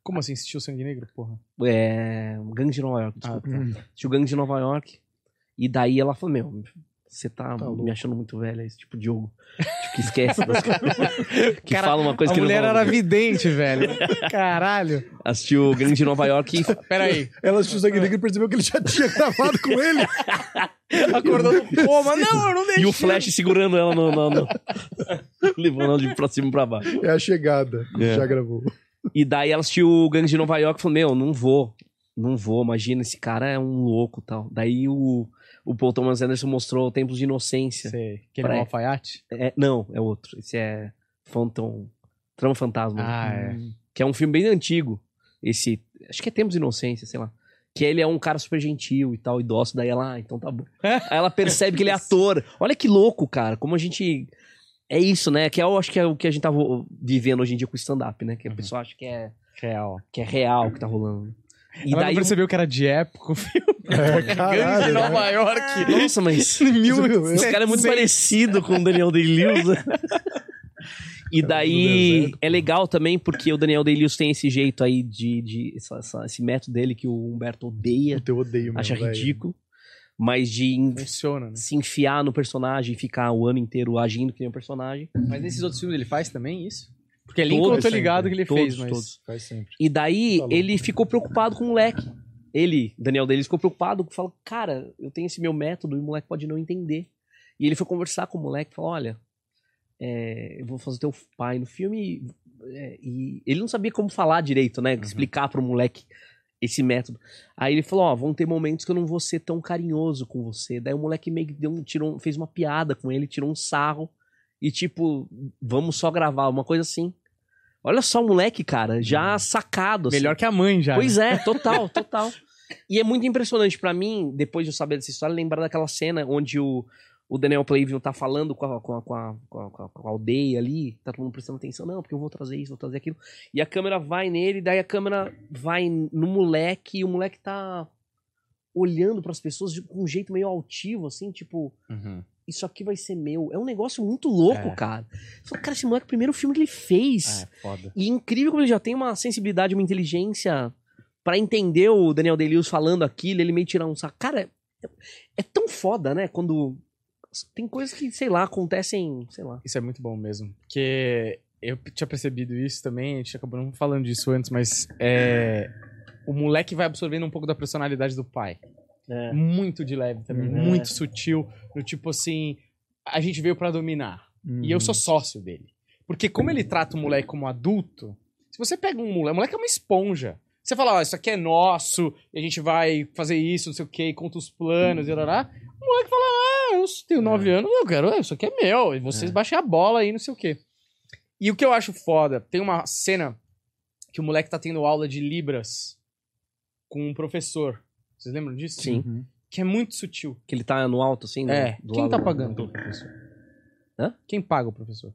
Como assim, assistiu Sangue Negro, porra? É. Gangue de Nova York, Ah, desculpa. tá. Hum. Assistiu Gangue de Nova York. E daí ela falou, meu, você tá, Tá me achando muito velho, esse tipo de jogo. Tipo, que esquece das *laughs* coisas. que Cara, fala uma coisa a que não mulher fala. era vidente, velho. Caralho. Assistiu Gangue de Nova York e *laughs* Peraí. Ela assistiu o Negro e percebeu que ele já tinha gravado com ele. *laughs* Acordou do coma. Não, eu não deixei. E o Flash segurando ela no. no, no... Levando ela de pra cima e pra baixo. É a chegada. É. Já gravou. E daí ela assistiu o Gangue de Nova York e falou: Meu, não vou. Não vou, imagina, esse cara é um louco e tal. Daí o, o Paul Thomas Anderson mostrou Tempos de Inocência. Sei. Aquele Peraí. é um alfaiate? É, não, é outro. Esse é Phantom. Trama Fantasma. Ah, é. Que é um filme bem antigo. Esse. Acho que é Tempos de Inocência, sei lá. Que ele é um cara super gentil e tal, e dócil. Daí ela, ah, então tá bom. *laughs* Aí ela percebe que ele é ator. Olha que louco, cara. Como a gente. É isso, né? Que é, eu acho que é o que a gente tá vivendo hoje em dia com o stand-up, né? Que a Uhum. pessoa acha que é, Real. que é real o que tá rolando. E Ela daí. não percebeu que era de época o filme. É, caralho. Nova né? York. *laughs* Nossa, mas. *laughs* Mil- Esse cara é muito parecido com o Daniel Day-Lewis. né? E do daí é legal também porque o Daniel Day-Lewis tem esse jeito aí de, de essa- essa- esse método dele que o Humberto odeia, eu odeio mesmo, acha velho. ridículo, mas de Funciona, né? se enfiar no personagem e ficar o ano inteiro agindo que nem um personagem. Mas nesses outros filmes ele faz também isso? Porque Lincoln Todos, eu tô ligado que ele todos, fez, mas... todos. Faz sempre. E daí Tá louco. ele ficou preocupado com o moleque. Ele, Daniel Day-Lewis, ficou preocupado, falou, cara, eu tenho esse meu método e o moleque pode não entender. E ele foi conversar com o moleque, falou, olha, é, eu vou fazer teu pai no filme. é, e ele não sabia como falar direito, né? Explicar pro moleque esse método. Aí ele falou, ó, vão ter momentos que eu não vou ser tão carinhoso com você. Daí o moleque meio que deu, um- tirou, fez uma piada com ele, tirou um sarro. E tipo, vamos só gravar, uma coisa assim. Olha só o moleque, cara, já sacado. assim. Melhor que a mãe já. Pois né? é, total, *laughs* total. E é muito impressionante pra mim, depois de eu saber dessa história, lembrar daquela cena onde o, o Daniel Playville tá falando com a, com, a, com, a, com, a, com a- com aldeia ali, tá todo mundo prestando atenção, não, porque eu vou trazer isso, vou trazer aquilo. E a câmera vai nele, daí a câmera vai no moleque, e o moleque tá olhando pras pessoas de um jeito meio altivo, assim, tipo, Uhum. Isso aqui vai ser meu. É um negócio muito louco, É. cara. Fala, cara, esse moleque, é o primeiro filme que ele fez. É, foda. E incrível como ele já tem uma sensibilidade, uma inteligência pra entender o Daniel Day-Lewis falando aquilo, ele meio tirar um saco. Cara, é, é tão foda, né? Quando tem coisas que, sei lá, acontecem, sei lá. Isso é muito bom mesmo. Porque eu tinha percebido isso também, a gente acabou não falando disso antes, mas é, o moleque vai absorvendo um pouco da personalidade do pai. É. Muito de leve também, Uhum. muito sutil. No tipo assim, a gente veio pra dominar. E eu Uhum. sou sócio dele. Porque como ele trata o moleque como adulto, se você pega um moleque, o moleque é uma esponja. Você fala, ó, isso aqui é nosso, e a gente vai fazer isso, não sei o quê, e conta os planos, e lá, O moleque fala, ah, eu tenho nove anos, eu quero, isso aqui é meu, e vocês É. baixem a bola aí, não sei o quê. E o que eu acho foda, tem uma cena que o moleque tá tendo aula de Libras com um professor. Vocês lembram disso? Sim. Uhum. Que é muito sutil. Que ele tá no alto, assim, né? É. Do Quem lado tá do- pagando do- pelo professor? Hã? Quem paga o professor?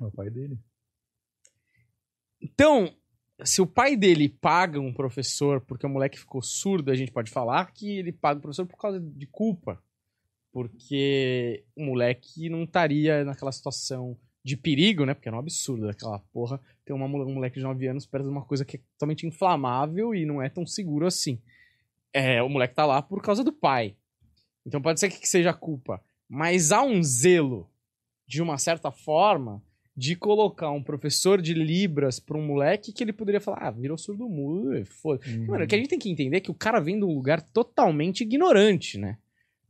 É o pai dele. Então, se o pai dele paga um professor porque o moleque ficou surdo, a gente pode falar que ele paga o professor por causa de culpa. Porque o moleque não estaria naquela situação de perigo, né? Porque era um absurdo aquela porra ter uma, um moleque de 9 anos perto de uma coisa que é totalmente inflamável e não é tão seguro assim. É, o moleque tá lá por causa do pai. Então pode ser que seja culpa. Mas há um zelo de uma certa forma, de colocar um professor de Libras pra um moleque que ele poderia falar, ah, virou surdo mudo, foda. Uhum. Mano, o que a gente tem que entender é que o cara vem de um lugar totalmente ignorante, né?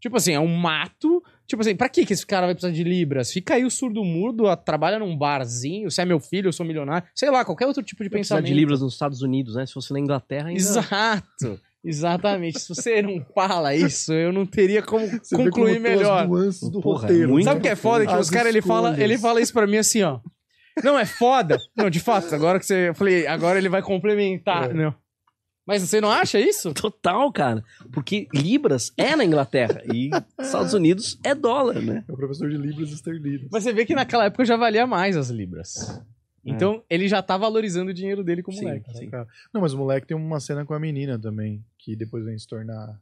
Tipo assim, é um mato. Tipo assim, pra que que esse cara vai precisar de Libras? Fica aí o surdo mudo, a- trabalha num barzinho, você é meu filho, eu sou milionário. Sei lá, qualquer outro tipo de Precisar pensamento. de Libras nos Estados Unidos, né? Se fosse na Inglaterra, ainda... Exato. Exatamente. Se você não fala isso, eu não teria como Você concluir como melhor. as do Porra, roteiro. muito- Sabe o que é foda? Que As os caras, ele fala, ele fala isso pra mim assim, ó. Não, é foda. Não, de fato, agora que você... Eu falei, agora ele vai complementar. É. Não. Mas você não acha isso? Total, cara. Porque Libras é na Inglaterra e Estados Unidos é dólar, né? É o professor de Libras esterlidas. Mas você vê que naquela época já valia mais as libras. Então, ele já tá valorizando o dinheiro dele como Sim, moleque. sim. Não, mas o moleque tem uma cena com a menina também, que depois vem se tornar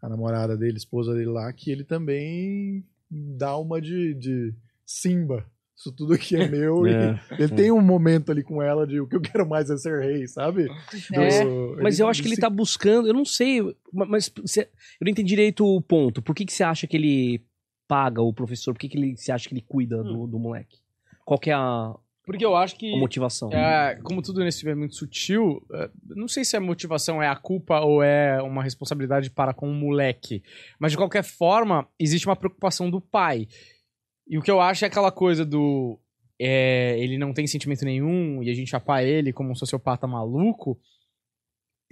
a namorada dele, esposa dele lá, que ele também dá uma de, de Simba. Isso tudo aqui é *laughs* meu. É, e ele tem um momento ali com ela de o que eu quero mais é ser rei, sabe? É, Do- Mas eu acho que ele se- tá buscando, eu não sei, ma- mas você- eu não entendi direito o ponto. Por que, que você acha que ele paga o professor? Por que, que ele, você acha que ele cuida do, do moleque? Qual que é a, Porque eu acho que... a motivação? É, como tudo nesse filme é muito sutil, é, não sei se a motivação é a culpa ou é uma responsabilidade para com o moleque. Mas de qualquer forma, existe uma preocupação do pai. E o que eu acho é aquela coisa do. é, ele não tem sentimento nenhum e a gente chapar ele como um sociopata maluco.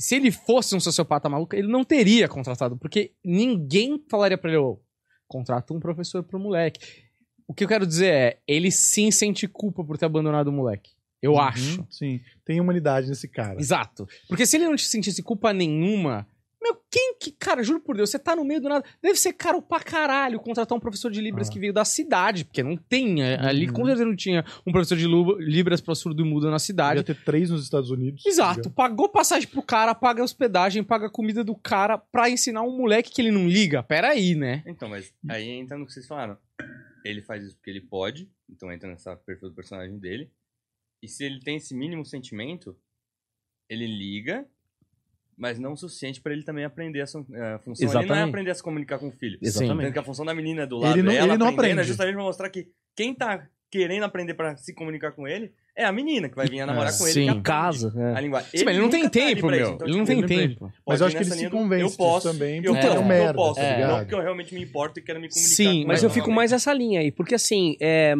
Se ele fosse um sociopata maluco, ele não teria contratado, porque ninguém falaria pra ele, ô, contrata um professor pro moleque. O que eu quero dizer é, ele sim sente culpa por ter abandonado o moleque. Eu Uhum, acho. Sim, tem humanidade nesse cara. Exato. Porque se ele não te sentisse culpa nenhuma. Meu, quem que. Cara, juro por Deus, você tá no meio do nada. Deve ser caro pra caralho contratar um professor de Libras Ah. que veio da cidade. Porque não tem. é, Ali Uhum. com certeza não tinha um professor de Libras pra surdo e mudo na cidade. Devia ter três nos Estados Unidos. Exato. Pagou passagem pro cara, paga hospedagem, paga comida do cara pra ensinar um moleque que ele não liga. Pera aí, né? Então, mas aí entra no que vocês falaram. Ele faz isso porque ele pode, então entra nessa perfil do personagem dele. E se ele tem esse mínimo sentimento, ele liga, mas não o suficiente pra ele também aprender a, su- a função. Ele não é Exatamente. aprender a se comunicar com o filho. Exatamente. Tanto que a função da menina do lado Ele não- é ela ele não aprende. é justamente pra mostrar que quem tá querendo aprender pra se comunicar com ele é a menina que vai vir a namorar É, com ele. sim. Em casa, A é. linguagem. Sim, mas ele não tem tá tempo, meu. então, ele não tipo, tem ele tempo. Mas eu acho que ele se convence Eu posso, também, eu porque é posso, uma merda, eu posso, tá não porque eu realmente me importo e quero me comunicar. Sim, com Mas eu fico mais essa linha aí, porque assim, é,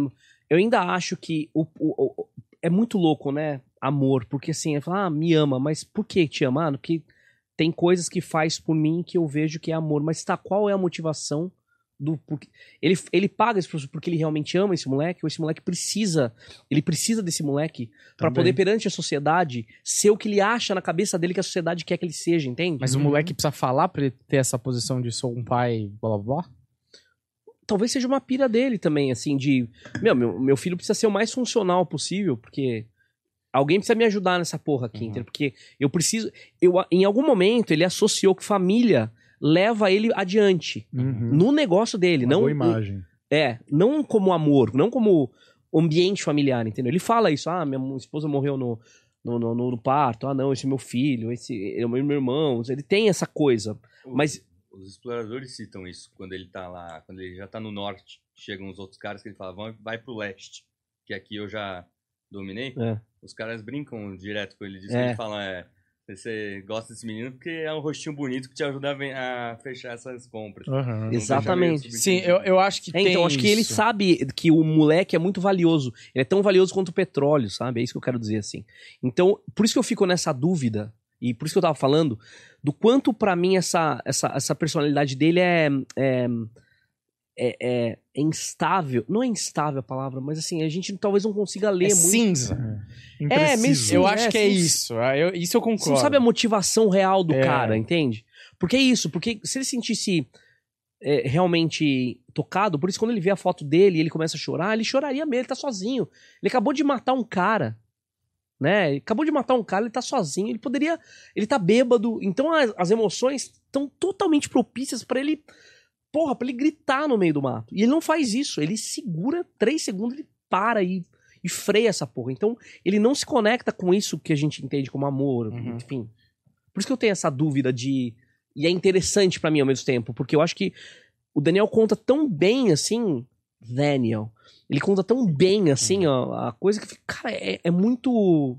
eu ainda acho que o, o- o- é muito louco, né? Amor, porque assim, eu falo, ah, me ama, mas por que te ama? Ah, porque tem coisas que faz por mim que eu vejo que é amor, mas tá, qual é a motivação do porque ele, ele paga esse professor porque ele realmente ama esse moleque, ou esse moleque precisa, ele precisa desse moleque pra Também. poder perante a sociedade ser o que ele acha na cabeça dele que a sociedade quer que ele seja, entende? Mas o Uhum. moleque precisa falar pra ele ter essa posição de sou um pai, blá blá blá? talvez seja uma pira dele também, assim, de. Meu, meu, meu filho precisa ser o mais funcional possível, porque. Alguém precisa me ajudar nessa porra aqui, Uhum. Porque eu preciso. Eu, em algum momento ele associou que família leva ele adiante. Uhum. No negócio dele, Uma não. boa imagem. É, não como amor, não como ambiente familiar, entendeu? Ele fala isso, ah, minha esposa morreu no, no, no, no parto, ah, não, esse é meu filho, esse é o meu irmão. Ele tem essa coisa. Mas- Os exploradores citam isso quando ele tá lá, quando ele já tá no norte. Chegam os outros caras que ele fala, Vão, vai pro leste, que aqui eu já dominei. É. Os caras brincam direto com ele disso. É. Ele fala, é, você gosta desse menino porque é um rostinho bonito que te ajuda a, fechar essas compras. Não Exatamente. Sim, eu, eu acho que É, tem então, acho que ele sabe que o moleque é muito valioso. Ele é tão valioso quanto o petróleo, sabe? É isso que eu quero dizer, assim. Então, por isso que eu fico nessa dúvida, e por isso que eu tava falando, do quanto pra mim essa, essa, essa personalidade dele é, é, é, é- é instável. Não é instável a palavra, mas assim, a gente talvez não consiga ler É muito. cinza. É, meio Impreciso. Eu Sim, acho é, que é isso. Ah, eu- isso eu Você concordo. não sabe a motivação real do É. cara, entende? Porque é isso, porque se ele sentisse é, realmente tocado, por isso quando ele vê a foto dele e ele começa a chorar, ele choraria mesmo, ele tá sozinho. Ele acabou de matar um cara, né? Ele acabou de matar um cara, ele tá sozinho, ele poderia, ele tá bêbado, então as, as emoções estão totalmente propícias pra ele, porra, pra ele gritar no meio do mato. E ele não faz isso, ele segura três segundos, ele para e, e freia essa porra. Então ele não se conecta com isso que a gente entende como amor, Uhum. enfim. Por isso que eu tenho essa dúvida de. E é interessante pra mim ao mesmo tempo, porque eu acho que o Daniel conta tão bem assim. Daniel. Ele conta tão bem, assim, ó, a coisa que, cara, é, é muito.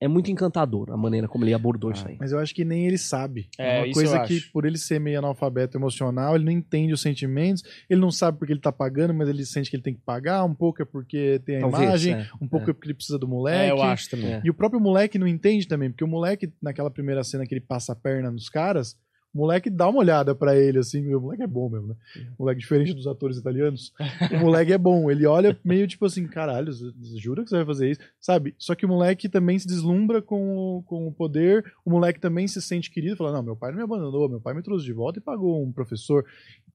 É muito encantador a maneira como ele abordou isso aí. Mas eu acho que nem ele sabe. É, uma isso coisa eu que, acho. por ele ser meio analfabeto emocional, ele não entende os sentimentos, ele não sabe porque ele tá pagando, mas ele sente que ele tem que pagar, um pouco é porque tem a Talvez, imagem, é, um pouco é. é. porque ele precisa do moleque. É, eu acho também. É. E o próprio moleque não entende também, porque o moleque, naquela primeira cena que ele passa a perna nos caras, o moleque dá uma olhada pra ele, assim, o moleque é bom mesmo, né? O moleque diferente dos atores italianos. O *laughs* moleque é bom, ele olha meio tipo assim, caralho, jura que você vai fazer isso? Sabe? Só que o moleque também se deslumbra com, o- com o poder, o moleque também se sente querido, fala, não, meu pai não me abandonou, meu pai me trouxe de volta e pagou um professor.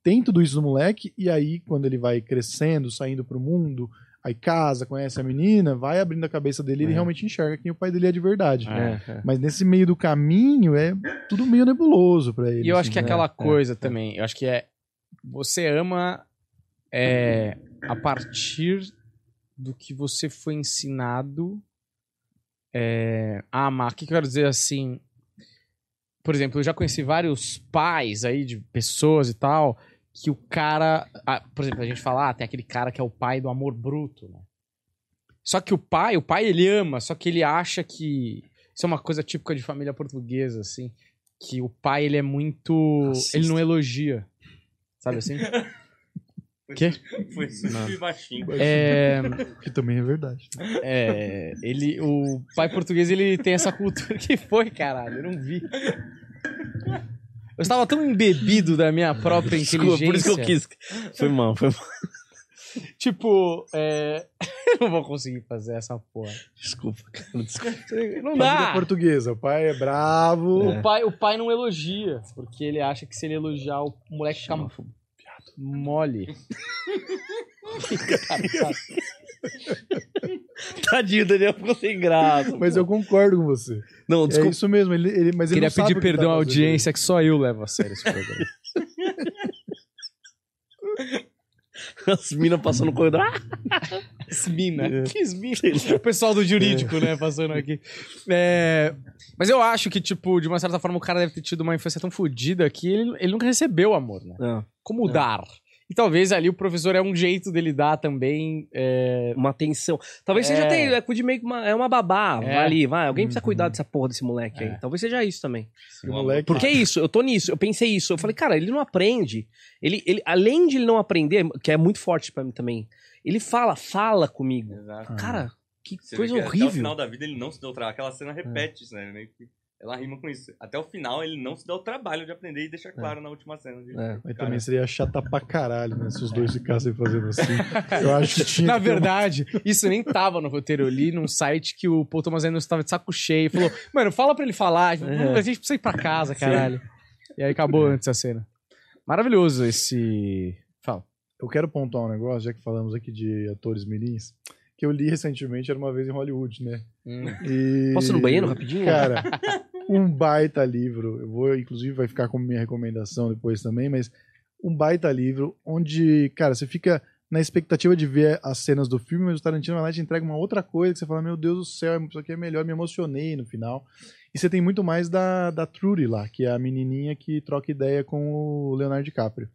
Tem tudo isso no moleque, e aí, quando ele vai crescendo, saindo pro mundo, aí casa, conhece a menina, vai abrindo a cabeça dele e ele É. realmente enxerga quem o pai dele é de verdade. É. É, é. Mas nesse meio do caminho é tudo meio nebuloso pra ele. E eu acho assim, que é né? aquela é, coisa também, eu acho que é. Você ama é, a partir do que você foi ensinado é, a amar. O que, que eu quero dizer assim? Por exemplo, eu já conheci vários pais aí de pessoas e tal, que o cara. ah, por exemplo, a gente fala, ah, tem aquele cara que é o pai do amor bruto, né? Só que o pai, o pai ele ama, só que ele acha que. Isso é uma coisa típica de família portuguesa, assim. Que o pai, ele é muito. Racista. Ele não elogia. Sabe assim? *laughs* Quê? Foi e baixinho. É, Que também é verdade. é, ele, o pai português, ele tem essa cultura que foi, caralho, eu não vi. Eu estava tão embebido da minha própria Desculpa, inteligência. por isso que eu quis. Foi mal, foi mal. Tipo, é... *laughs* eu não vou conseguir fazer essa porra. Desculpa, cara. Desculpa. Não dá. portuguesa, o pai é bravo. O pai, o pai não elogia, porque ele acha que se ele elogiar, o moleque fica mole. *laughs* Tadinho, Daniel ficou sem graça. Mas eu concordo com você. Não, É desculpa. isso mesmo. Ele, ele, mas ele Queria pedir perdão à tá fazendo. audiência, que só eu levo a sério esse programa. *laughs* As minas passando no corredor. *laughs* Ah! Smina. É. Que Smina? O pessoal do jurídico, né, passando aqui. É, Mas eu acho que, tipo, de uma certa forma, o cara deve ter tido uma infância tão fodida que ele, ele nunca recebeu amor, né? Não, Como dar? E talvez ali o professor é um jeito dele dar também. é, uma atenção. Talvez É. seja até é, cuide meio que uma, é uma babá. É. Vai ali, vai. Alguém precisa Uhum. cuidar dessa porra desse moleque É. aí. Talvez seja isso também. O moleque, Porque é isso, eu tô nisso, eu pensei isso. Eu falei, cara, ele não aprende. Ele, ele, além de ele não aprender, que é muito forte pra mim também, ele fala, fala comigo. Exato. Cara, que Você coisa que Até o horrível. final da vida ele não se deu trabalho. Aquela cena repete isso, né? Meio que ela rima com isso. Até o final ele não se deu o trabalho de aprender e deixa claro na última cena. De, É. Mas também seria chata pra caralho, né? Se os dois ficassem fazendo assim. *laughs* Eu acho que tinha Na que ter uma- verdade, isso nem tava no roteiro. Eu li num site que o Paul Thomas Anderson estava de saco cheio. Falou, mano, fala pra ele falar. É. A gente precisa ir pra casa, caralho. E aí acabou antes a cena. Maravilhoso esse... Fala. Eu quero pontuar um negócio, já que falamos aqui de atores mirins, que eu li recentemente, era uma vez em Hollywood, né? E... Posso ir no banheiro rapidinho? Cara, *laughs* um baita livro. Eu vou, inclusive, vai ficar como minha recomendação depois também, mas um baita livro onde, cara, você fica na expectativa de ver as cenas do filme, mas o Tarantino vai lá e te entrega uma outra coisa que você fala, meu Deus do céu, isso aqui é melhor, me emocionei no final. E você tem muito mais da, da Trudy lá, que é a menininha que troca ideia com o Leonardo DiCaprio.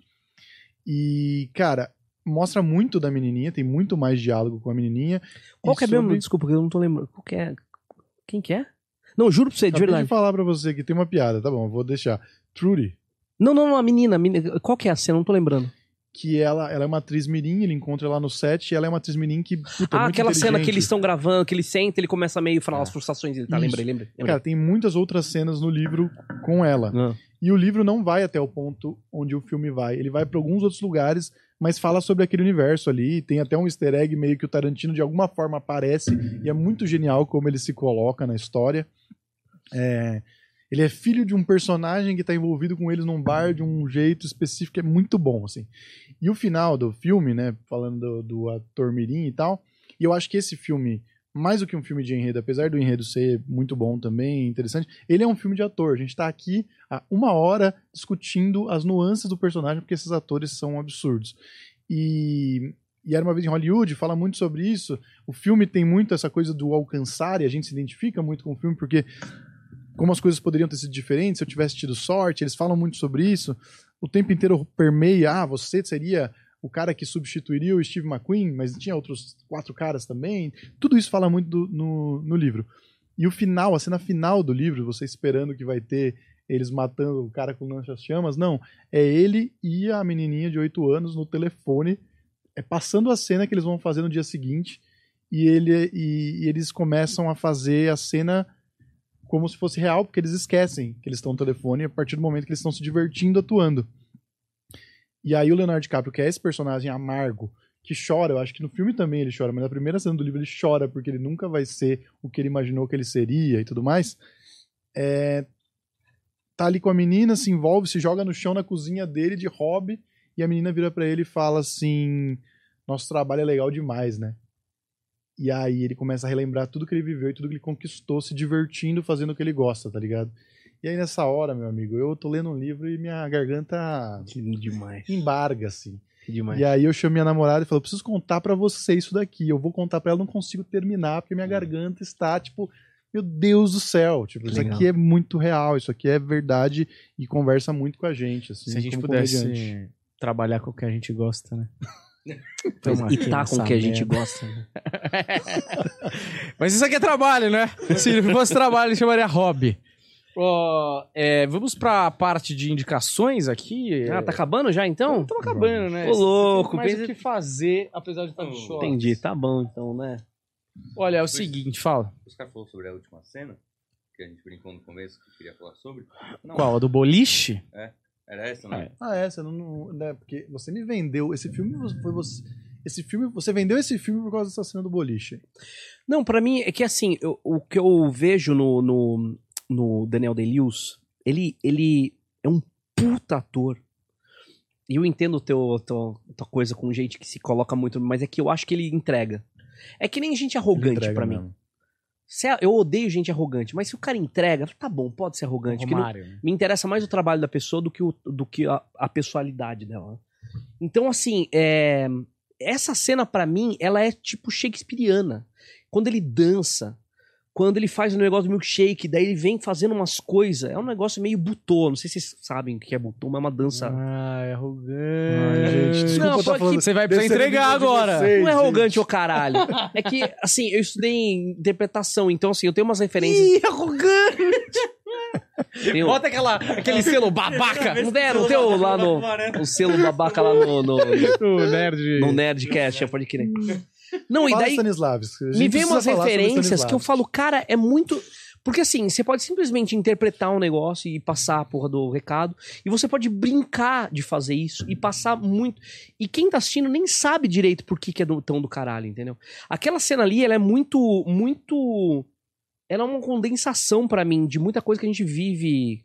E, cara, mostra muito da menininha, tem muito mais diálogo com a menininha. Qual que é mesmo? sobre- Desculpa, que eu não tô lembrando. Qual que é? Quem que é? Não, juro pra você, de Acabei de verdade. falar pra você que tem uma piada, tá bom, eu vou deixar. Trudy, Não, não, não, a menina, a menina. Qual que é a cena? Eu não tô lembrando. que ela, ela é uma atriz mirim, ele encontra ela no set e ela é uma atriz mirim que, puta, ah, muito aquela cena que eles estão gravando, que ele senta, ele começa a meio falar É. as frustrações dele. Tá, lembrei, lembrei. Cara, tem muitas outras cenas no livro com ela. Ah. E o livro não vai até o ponto onde o filme vai. Ele vai pra alguns outros lugares, mas fala sobre aquele universo ali. Tem até um easter egg meio que o Tarantino de alguma forma aparece. E é muito genial como ele se coloca na história. É, Ele é filho de um personagem que tá envolvido com eles num bar de um jeito específico, é muito bom, assim. E o final do filme, né, falando do, do ator Mirim e tal, e eu acho que esse filme, mais do que um filme de enredo, apesar do enredo ser muito bom também, interessante, ele é um filme de ator. A gente tá aqui há uma hora discutindo as nuances do personagem, porque esses atores são absurdos. E, e Era Uma Vez em Hollywood fala muito sobre isso. O filme tem muito essa coisa do alcançar, e a gente se identifica muito com o filme, porque como as coisas poderiam ter sido diferentes se eu tivesse tido sorte, eles falam muito sobre isso. O tempo inteiro permeia, ah, você seria o cara que substituiria o Steve McQueen, mas tinha outros quatro caras também. Tudo isso fala muito do- no, no livro. E o final, a cena final do livro, você esperando que vai ter eles matando o cara com lança-chamas, não. É ele e a menininha de 8 anos no telefone, é passando a cena que eles vão fazer no dia seguinte, e, ele, e, e eles começam a fazer a cena como se fosse real, porque eles esquecem que eles estão no telefone a partir do momento que eles estão se divertindo atuando. E aí o Leonardo DiCaprio, que é esse personagem amargo, que chora, eu acho que no filme também ele chora, mas na primeira cena do livro ele chora porque ele nunca vai ser o que ele imaginou que ele seria e tudo mais. É, tá ali com a menina, se envolve, se joga no chão na cozinha dele de hobby, e a menina vira pra ele e fala assim: Nosso trabalho é legal demais, né? E aí ele começa a relembrar tudo que ele viveu e tudo que ele conquistou, se divertindo, fazendo o que ele gosta, tá ligado? E aí nessa hora, meu amigo, eu tô lendo um livro e minha garganta Que demais. embarga, assim. Que demais. E aí eu chamo minha namorada e falo, preciso contar pra você isso daqui. Eu vou contar pra ela, não consigo terminar, porque minha garganta está, tipo, meu Deus do céu. Tipo, isso aqui é muito real, isso aqui é verdade e conversa muito com a gente, assim, Se a gente pudesse comediante. trabalhar com o que a gente gosta, né? *laughs* e tá com o que a gente gosta. né? *laughs* Mas isso aqui é trabalho, né? *laughs* Se fosse trabalho, chamaria hobby. Ó, é, vamos pra parte de indicações aqui. Ah, tá acabando já então? Estamos acabando, né? Ô, louco, Mas pensa- o que fazer, apesar de estar de Hum, shorts. Entendi, tá bom então, né? Olha, é o seguinte, fala. Os caras falaram sobre a última cena, que a gente brincou no começo, que eu queria falar sobre. Não, Qual? A do boliche? Era essa, né? Ah, é, você não, não- né, porque você me vendeu esse filme, foi você... Esse filme, você vendeu esse filme por causa dessa cena do boliche. Não, pra mim é que assim, eu- o que eu vejo no, no, no Daniel Day-Lewis, ele, ele é um puta ator. E eu entendo o teu, teu, tua coisa com gente que se coloca muito, mas é que eu acho que ele entrega. É que nem gente arrogante pra mim. é- eu odeio gente arrogante, mas se o cara entrega, tá bom, pode ser arrogante. que não- Romário. né? me interessa mais o trabalho da pessoa do que, o, do que a, a pessoalidade dela. Então, assim, é, essa cena pra mim, ela é tipo shakespeariana. Quando ele dança, quando ele faz o negócio do milkshake, daí ele vem fazendo umas coisas, é um negócio meio butô. Não sei se vocês sabem o que é butô, mas é uma dança. Ah, é arrogante. Ai, gente, desculpa Não, eu tá falando Você vai precisar entregar agora. vocês, Não é arrogante, gente. ô caralho. É que, assim, eu estudei em interpretação, então, assim, eu tenho umas referências. Ih, arrogante! Tenho- Bota aquela, aquele selo babaca Não deram o teu lá no. O selo babaca lá no, no, do *laughs* nerd. no Nerdcast, é, pode crer. Não, e Fala daí. Stanislavski. A gente me vem umas referências que eu falo, cara, é muito. Porque assim, você pode simplesmente interpretar um negócio e passar a porra do recado, e você pode brincar de fazer isso e passar muito. E quem tá assistindo nem sabe direito por que, que é do- tão do caralho, entendeu? Aquela cena ali, ela é muito. Muito. Ela é uma condensação pra mim de muita coisa que a gente vive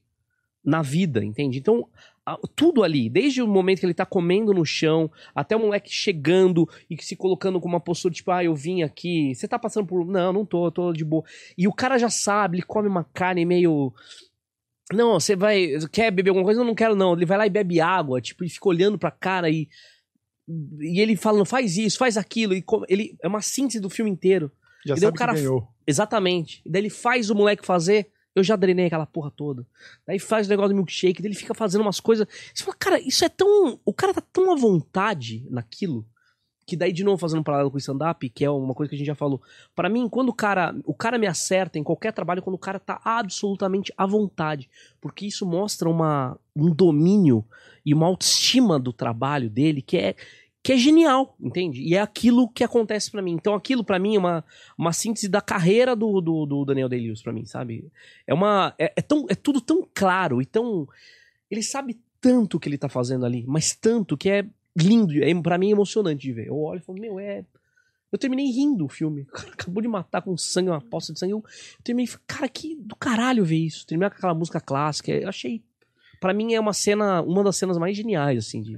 na vida, entende? Então, tudo ali, desde o momento que ele tá comendo no chão, até o moleque chegando e se colocando com uma postura tipo, ah, eu vim aqui, você tá passando por. Não, não tô, eu tô de boa. E o cara já sabe, ele come uma carne meio. Não, você vai. Quer beber alguma coisa? Eu não quero, não. Ele vai lá e bebe água, tipo, e fica olhando pra cara e. E ele fala, não faz isso, faz aquilo. E ele, é uma síntese do filme inteiro. Já E daí sabe o cara que ganhou. Exatamente. E daí ele faz o moleque fazer, eu já drenei aquela porra toda. Daí faz o negócio do milkshake, ele fica fazendo umas coisas. Você fala, cara, isso é tão. O cara tá tão à vontade naquilo. Que daí, de novo, fazendo um paralelo com o stand-up, que é uma coisa que a gente já falou. Pra mim, quando o cara, o cara me acerta em qualquer trabalho, quando o cara tá absolutamente à vontade. Porque isso mostra uma, um domínio e uma autoestima do trabalho dele que é, que é genial, entende? E é aquilo que acontece pra mim. Então, aquilo pra mim é uma, uma síntese da carreira do, do, do Daniel Day-Lewis pra mim, sabe? É uma é, é tão é tudo tão claro e tão ele sabe tanto o que ele tá fazendo ali, mas tanto que é lindo, é para mim é emocionante de ver. Eu olho e falo, meu, é eu terminei rindo o filme. O *laughs* cara acabou de matar com sangue, uma poça de sangue. Eu, terminei, cara, que do caralho ver isso. Terminar com aquela música clássica. Eu achei Pra mim é uma cena, uma das cenas mais geniais assim de,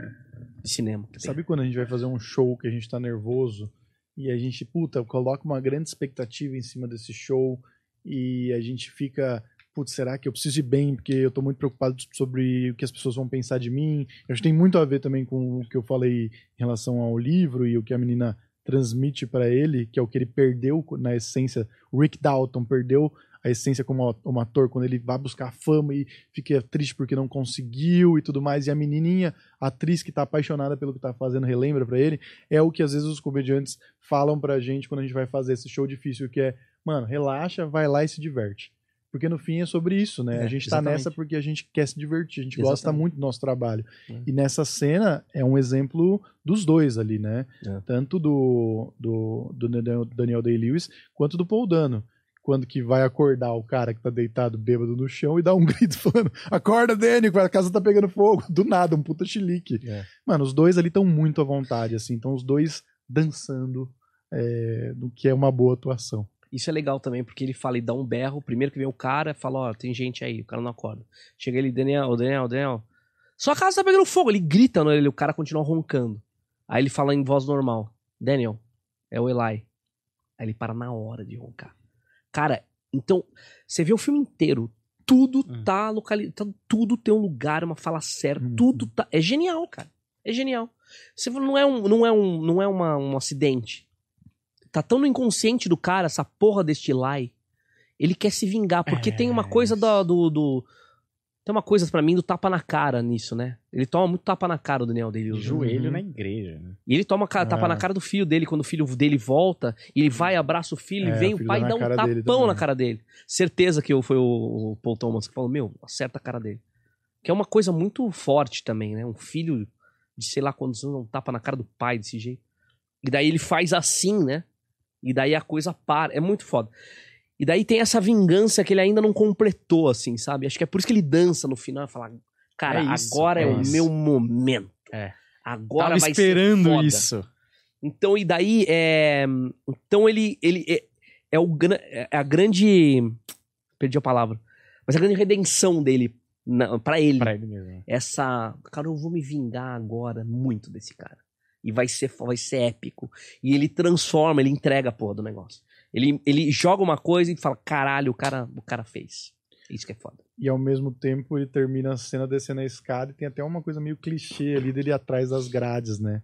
de cinema. tem. Sabe quando a gente vai fazer um show que a gente tá nervoso e a gente, puta, coloca uma grande expectativa em cima desse show e a gente fica, putz, será que eu preciso ir bem porque eu tô muito preocupado sobre o que as pessoas vão pensar de mim? Eu acho que tem muito a ver também com o que eu falei em relação ao livro e o que a menina transmite pra ele, que é o que ele perdeu na essência. Rick Dalton perdeu a a essência como, como ator, quando ele vai buscar fama e fica triste porque não conseguiu e tudo mais, e a menininha, a atriz que tá apaixonada pelo que tá fazendo, relembra pra ele, é o que às vezes os comediantes falam pra gente quando a gente vai fazer esse show difícil, que é, mano, relaxa, vai lá e se diverte. Porque no fim é sobre isso, né? É, a gente tá exatamente. nessa porque a gente quer se divertir, a gente gosta Exatamente. muito do nosso trabalho. É. E nessa cena é um exemplo dos dois ali, né? É. Tanto do, do, do Daniel- Daniel Day-Lewis quanto do Paul Dano. Quando que vai acordar o cara que tá deitado bêbado no chão e dá um *laughs* grito falando: Acorda, Danny, a casa tá pegando fogo. Do nada, um puta chilique. É. Mano, os dois ali estão muito à vontade, assim. Então os dois dançando, é, no que é uma boa atuação. Isso é legal também, porque ele fala e dá um berro. Primeiro que vem o cara, fala, ó, tem gente aí, o cara não acorda. Chega ele, Daniel, Daniel, Daniel. Sua casa tá pegando fogo. Ele grita no ele, o cara continua roncando. Aí ele fala em voz normal, Daniel, é o Eli. Aí ele para na hora de roncar. Cara, então, você vê o filme inteiro, tudo Hum. tá localizado, tudo tem um lugar, uma fala certa, Uhum. tudo tá. É genial, cara. É genial. Você não é um, não é um, não é uma, um acidente. Tá tão no inconsciente do cara, essa porra deste Eli. Ele quer se vingar, porque É, tem uma coisa do, do, do- Tem uma coisa pra mim do tapa na cara nisso, né? Ele toma muito tapa na cara, o Daniel dele. O joelho na igreja, né? E ele toma ca- tapa Ah. na cara do filho dele quando o filho dele volta. E ele vai, abraça o filho, É, e vem o o pai dá e dá um tapão na cara dele. Certeza que foi o, o Paul Thomas que falou: Meu, acerta a cara dele. Que é uma coisa muito forte também, né? Um filho de sei lá quantos anos, um tapa na cara do pai desse jeito. E daí ele faz assim, né? E daí a coisa para. É muito foda. E daí tem essa vingança que ele ainda não completou, assim, sabe? Acho que é por isso que ele dança no final e fala: Cara, É isso, agora é, é o meu momento. É. Agora Tava vai esperando ser foda. isso. Então, e daí, é... Então ele, ele é, é o, gra- é a grande... Perdi a palavra. Mas a grande redenção dele, na, pra ele. Pra ele mesmo. Essa... Cara, eu vou me vingar agora muito desse cara. E vai ser, vai ser épico. E ele transforma, ele entrega a porra do negócio. Ele, ele joga uma coisa e fala, caralho, o cara, o cara fez. Isso que é foda. E ao mesmo tempo ele termina a cena descendo a escada e tem até uma coisa meio clichê ali dele atrás das grades, né?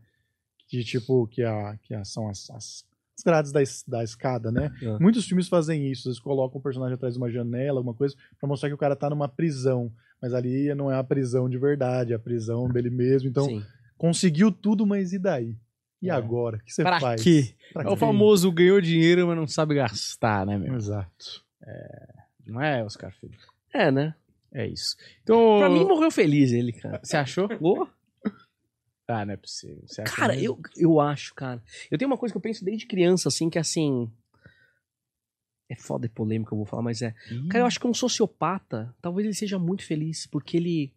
De tipo, que, a, que a- são as, as, as grades da, da escada, né? É. Muitos filmes fazem isso, eles colocam o personagem atrás de uma janela, alguma coisa, pra mostrar que o cara tá numa prisão. Mas ali não é a prisão de verdade, é a prisão dele mesmo. Então, Sim. conseguiu tudo, mas e daí? E É. agora? O que você Pra faz? quê? Pra É o quê? famoso ganhou dinheiro, mas não sabe gastar, né, meu? Exato. Não é, Oscar Filho? É, né? É isso. Então. Pra mim morreu feliz ele, cara. Você achou? *laughs* Ô, Ah, não é possível. Você Cara, eu, eu acho, cara. Eu tenho uma coisa que eu penso desde criança, assim, que assim. É foda e polêmico, eu vou falar, mas é. Cara, eu acho que um sociopata, talvez ele seja muito feliz, porque ele.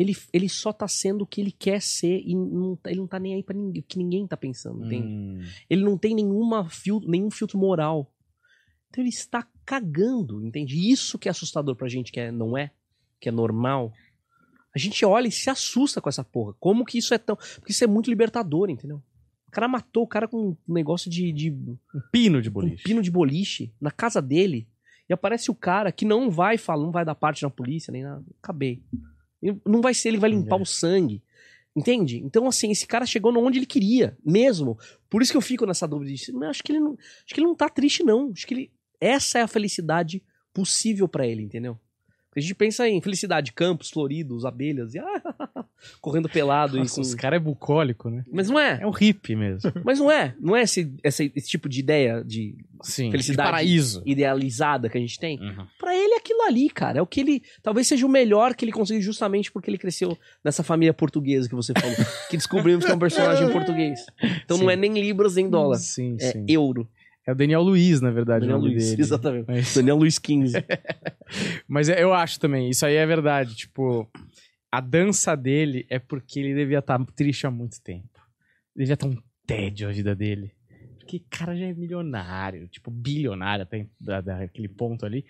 Ele, ele só tá sendo o que ele quer ser e não, ele não tá nem aí pra ninguém, o que ninguém tá pensando, entende? Hum. Ele não tem nenhuma fil, nenhum filtro moral. Então ele está cagando, entende? Isso que é assustador pra gente, que é, não é, que é normal. A gente olha e se assusta com essa porra. Como que isso é tão. Porque isso é muito libertador, entendeu? O cara matou o cara com um negócio de, de Um pino de um boliche. pino de boliche na casa dele. E aparece o cara que não vai falar, não vai dar parte na polícia, nem nada. Acabei. Ele- Não vai ser, ele vai limpar É. o sangue. Entende? Então, assim, esse cara chegou onde ele queria, mesmo. Por isso que eu fico nessa dúvida. de, "Mas Acho que ele não, acho que ele não tá triste, não. Acho que ele. Essa é a felicidade possível pra ele, entendeu? Porque a gente pensa em felicidade, campos floridos, abelhas, e ah, *laughs* correndo pelado Nossa, e com. os cara é bucólico, né? Mas não é. É um hippie mesmo. Mas não é. Não é esse, esse, esse tipo de ideia de Sim. Felicidade. De paraíso. idealizada que a gente tem. Uhum. Pra ele é aquilo ali, cara. É o que ele. Talvez seja o melhor que ele conseguiu justamente porque ele cresceu nessa família portuguesa que você falou. *laughs* que descobrimos que é um personagem português. Então não Sim. é nem libras nem dólar. Sim, É sim. euro. É o Daniel Luiz, na verdade, Daniel o nome Luiz. dele. Exatamente. Mas, Daniel Luiz XV. *laughs* mas é- eu acho também, isso aí é verdade. Tipo, a dança dele é porque ele devia estar triste há muito tempo. Devia estar um tédio a vida dele. Porque o cara já é milionário, tipo, bilionário até da, daquele ponto ali.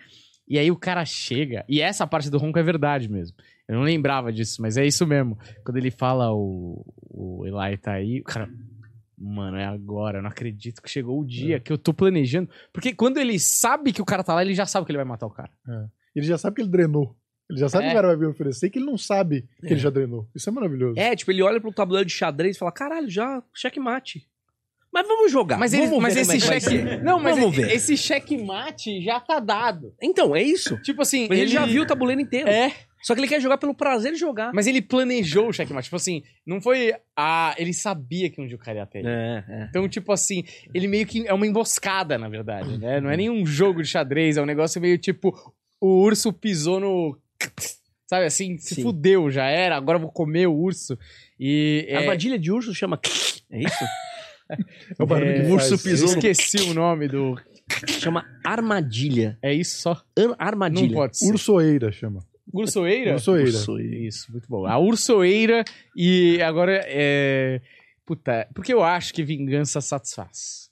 E aí o cara chega, e essa parte do ronco é verdade mesmo. Eu não lembrava disso, mas é isso mesmo. Quando ele fala o, o Eli tá aí, o cara. Mano, é agora, eu não acredito que chegou o dia que eu tô planejando. Porque quando ele sabe que o cara tá lá, ele já sabe que ele vai matar o cara. Ele já sabe que ele drenou. Ele já sabe É. que o cara vai vir oferecer que ele não sabe que É. ele já drenou. Isso é maravilhoso. É, tipo, ele olha pro tabuleiro de xadrez e fala: caralho, já checkmate. Mas vamos jogar. Mas, vamos ele, mas esse é cheque. ser. Não, mas Vamos ver. esse checkmate já tá dado. Então, é isso. Tipo assim, Mas ele, já viu o tabuleiro inteiro. É, Só que ele quer jogar pelo prazer de jogar. mas ele planejou o checkmate. Tipo assim, não foi. Ah, ele sabia que um dia o cara ia ter. É, é. Então, tipo assim, ele meio que é uma emboscada, na verdade, né? Não é nenhum jogo de xadrez, é um negócio meio tipo o urso pisou no. Sabe assim, se Sim. fudeu, já era, agora eu vou comer o urso. E. A É, armadilha de urso chama. *laughs* É isso? É o barulho É, que o urso pisou esqueci o nome do. chama armadilha. É isso só? Ar- armadilha. Não pode ser. Ursoeira chama. Ursoeira? Ursoeira. Ursoeira. Isso, muito bom. A ursoeira e agora é. Puta, porque eu acho que vingança satisfaz.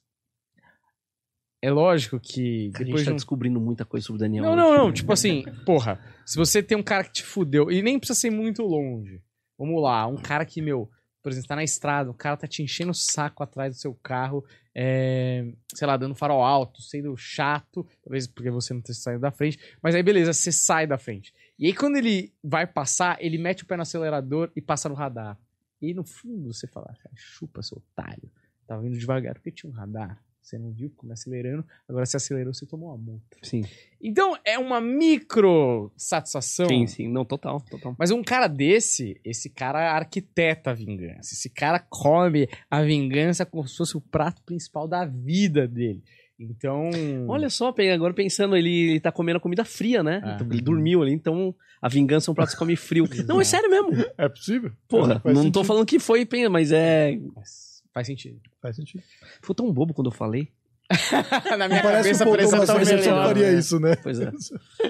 É lógico que A gente depois tá de um descobrindo muita coisa sobre o Daniel. Não, não, não. Tipo assim, porra, se você tem um cara que te fudeu, e nem precisa ser muito longe. Vamos lá, um cara que, meu, por exemplo, tá na estrada, o cara tá te enchendo o saco atrás do seu carro, é, sei lá, dando farol alto, sendo chato, talvez porque você não tenha saído da frente, mas aí beleza, você sai da frente. E aí quando ele vai passar, ele mete o pé no acelerador e passa no radar. E aí, no fundo você fala, cara, chupa, seu otário. Tava indo devagar porque tinha um radar. Você não viu como acelerando, agora você acelerou, você tomou uma multa. Sim. Então é uma micro satisfação. Sim, sim. Não, total, total. Mas um cara desse, esse cara arquiteta a vingança. Esse cara come a vingança como se fosse o prato principal da vida dele. Então. Olha só, agora pensando, ele, ele tá comendo a comida fria, né? Ah. Ele dormiu ali, então a vingança é um prato que se come frio. *laughs* não, é sério mesmo. É possível? Porra, não sentido. tô falando que foi, mas é. Faz, faz sentido. Faz sentido. Foi tão bobo quando eu falei. *laughs* Na minha Parece cabeça um pouco que melhor, faria né? isso, né? Pois é.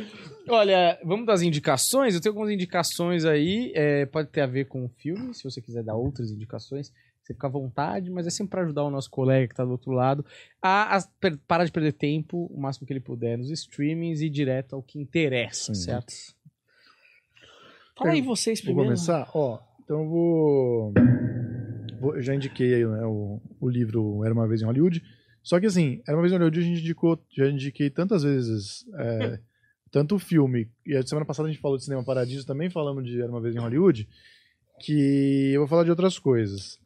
*laughs* Olha, vamos das indicações? Eu tenho algumas indicações aí. é, pode ter a ver com o filme, se você quiser dar outras indicações. Você fica à vontade, mas é sempre para ajudar o nosso colega que tá do outro lado a, a per- parar de perder tempo o máximo que ele puder nos streamings e ir direto ao que interessa, Sim. certo? Fala aí vocês Vou primeiro. começar? Ó, então eu vou... Eu já indiquei aí, né, o, o livro Era Uma Vez em Hollywood. Só que assim, Era Uma Vez em Hollywood a gente indicou, já indiquei tantas vezes, é, *laughs* tanto o filme, e a semana passada a gente falou de Cinema Paradiso também, falamos de Era Uma Vez em Hollywood, que eu vou falar de outras coisas.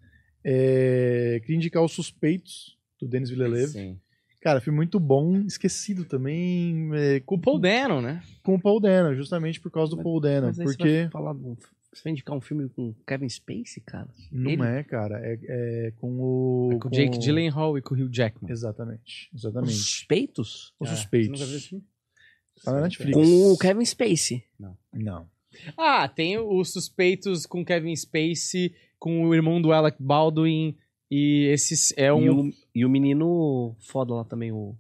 É, queria indicar Os Suspeitos, do Denis Villeneuve. Sim. Cara, filme muito bom, esquecido também, é, Com o Paul Dano, né? com o Paul Dano, justamente por causa do Paul Dano, Mas porque... falar do- Você vai indicar um filme com Kevin Spacey, cara? Não Ele? é, cara. É, é com o. É com o Jake Gyllenhaal e com o Hugh Jackman. Exatamente. Os Exatamente. Suspeitos? Os É, Suspeitos. você nunca viu esse filme? Tá na Netflix. Com o Kevin Spacey. Não. Ah, tem os suspeitos com Kevin Spacey, com o irmão do Alec Baldwin, e esses é E, um... o, e o menino foda lá também, o.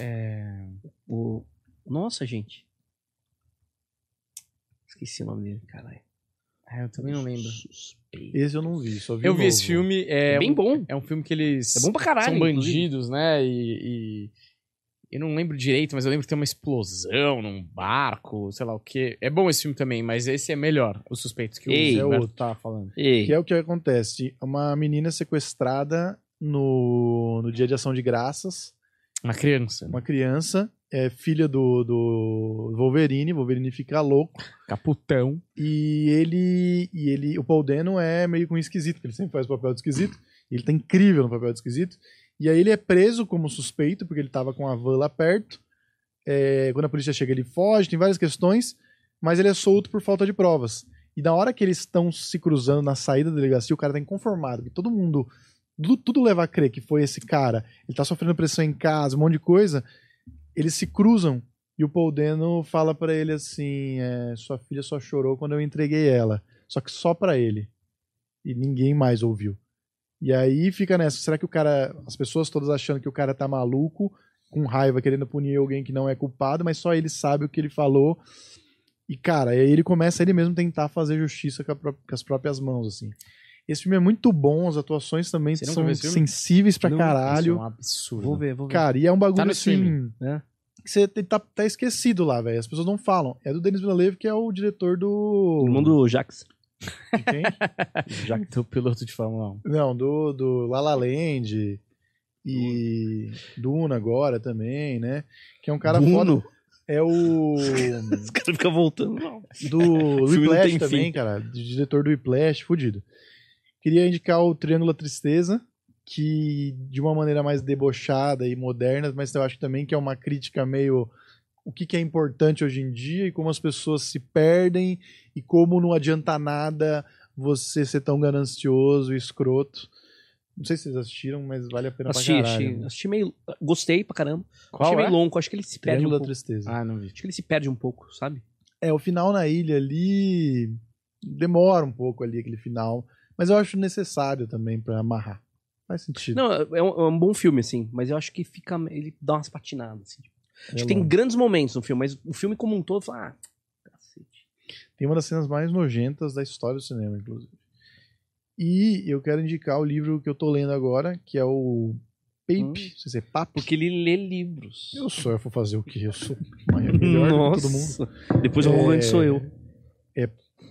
É. O. Nossa, gente. Esqueci o nome dele, caralho. Ah, eu também não lembro. Suspeito. Esse eu não vi, só vi Eu vi novo. esse filme, é, É bem um, bom. é um filme que eles É bom pra caralho. são inclusive. bandidos, né, e, e- Eu não lembro direito, mas eu lembro que tem uma explosão num barco, sei lá o quê. É bom esse filme também, mas esse é melhor, Os Suspeitos, que Ei, o é Roberto outro. tava falando. Ei. Que é o que acontece. Uma menina sequestrada no, no dia de ação de graças. Uma criança, Uma criança, é filha do, do Wolverine. Wolverine fica louco. caputão. E ele. E ele. O Paul Dano é meio que um esquisito, porque ele sempre faz o papel de esquisito. Ele tá incrível no papel de esquisito. E aí ele é preso como suspeito, porque ele tava com a van lá perto. É, quando a polícia chega, ele foge, tem várias questões, mas ele é solto por falta de provas. E na hora que eles estão se cruzando na saída da delegacia, o cara tá inconformado, que todo mundo. Tudo, tudo leva a crer que foi esse cara. Ele tá sofrendo pressão em casa, um monte de coisa. Eles se cruzam e o Paul Dano fala pra ele assim: é, sua filha só chorou quando eu entreguei ela. Só que só pra ele. E ninguém mais ouviu. E aí fica nessa: será que o cara. As pessoas todas achando que o cara tá maluco, com raiva, querendo punir alguém que não é culpado, mas só ele sabe o que ele falou. E, cara, aí ele começa ele mesmo tentar fazer justiça com, a com as próprias mãos, assim. Esse filme é muito bom, as atuações também Você são sensíveis pra Não, caralho. Isso é um absurdo. Vou ver, vou ver. Cara, e é um bagulho Tá no assim. né? Que você tá, tá esquecido lá, velho. As pessoas não falam. É do Denis Villeneuve, que é o diretor do. O mundo Jax. de quem? Já que tu piloto de Fórmula 1. Não, do, do La La Land e Duna agora também, né? Que é um cara Bruno. foda. É o. *laughs* Os caras ficam voltando. Não. Do Whiplash também, fim. cara. do Diretor do Whiplash, fudido. Queria indicar o Triângulo da Tristeza, que de uma maneira mais debochada e moderna, mas eu acho também que é uma crítica meio o que, que é importante hoje em dia e como as pessoas se perdem e como não adianta nada você ser tão ganancioso e escroto. Não sei se vocês assistiram, mas vale a pena Assisti, pra caralho. assisti, assisti meio. Gostei pra caramba. Qual achei é? meio longo, acho que ele se perde um Triângulo da pouco. Tristeza. Ah, não vi. Acho que ele se perde um pouco, sabe? É, o final na ilha ali demora um pouco ali aquele final, mas eu acho necessário também pra amarrar. Faz sentido. Não, é um, é um bom filme, assim, mas eu acho que fica. Ele dá umas patinadas, assim. É Acho que tem grandes momentos no filme, mas o filme como um todo, fala, ah, cacete. Tem uma das cenas mais nojentas da história do cinema, inclusive. E eu quero indicar o livro que eu tô lendo agora, que é o Pape, Hum. se é Pape. Porque ele lê livros. Eu sou, eu vou fazer o quê? Eu sou maior, melhor que todo mundo. Nossa. Depois o arrogante sou eu.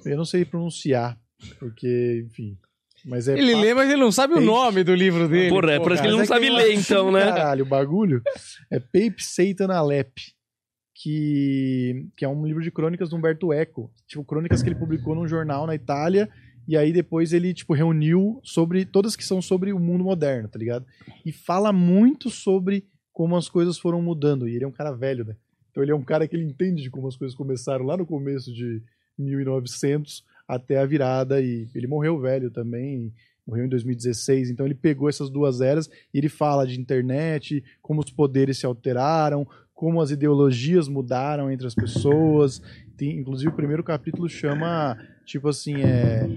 Eu não sei pronunciar, porque, enfim. Mas é Ele Pape- lê, mas ele não sabe o Pape. nome do livro dele. Porra, é, parece que ele não é sabe ler, então, né? Caralho, o bagulho é Pape Satan Alep, que, que é um livro de crônicas do Humberto Eco. Tipo, crônicas que ele publicou num jornal na Itália, e aí depois ele, tipo, reuniu sobre, todas que são sobre o mundo moderno, tá ligado? E fala muito sobre como as coisas foram mudando, e ele é um cara velho, né? Então ele é um cara que ele entende de como as coisas começaram lá no começo de 1900 até a virada, e ele morreu velho também, morreu em 2016, então ele pegou essas duas eras e ele fala de internet, como os poderes se alteraram, como as ideologias mudaram entre as pessoas. Tem, inclusive o primeiro capítulo chama tipo assim é,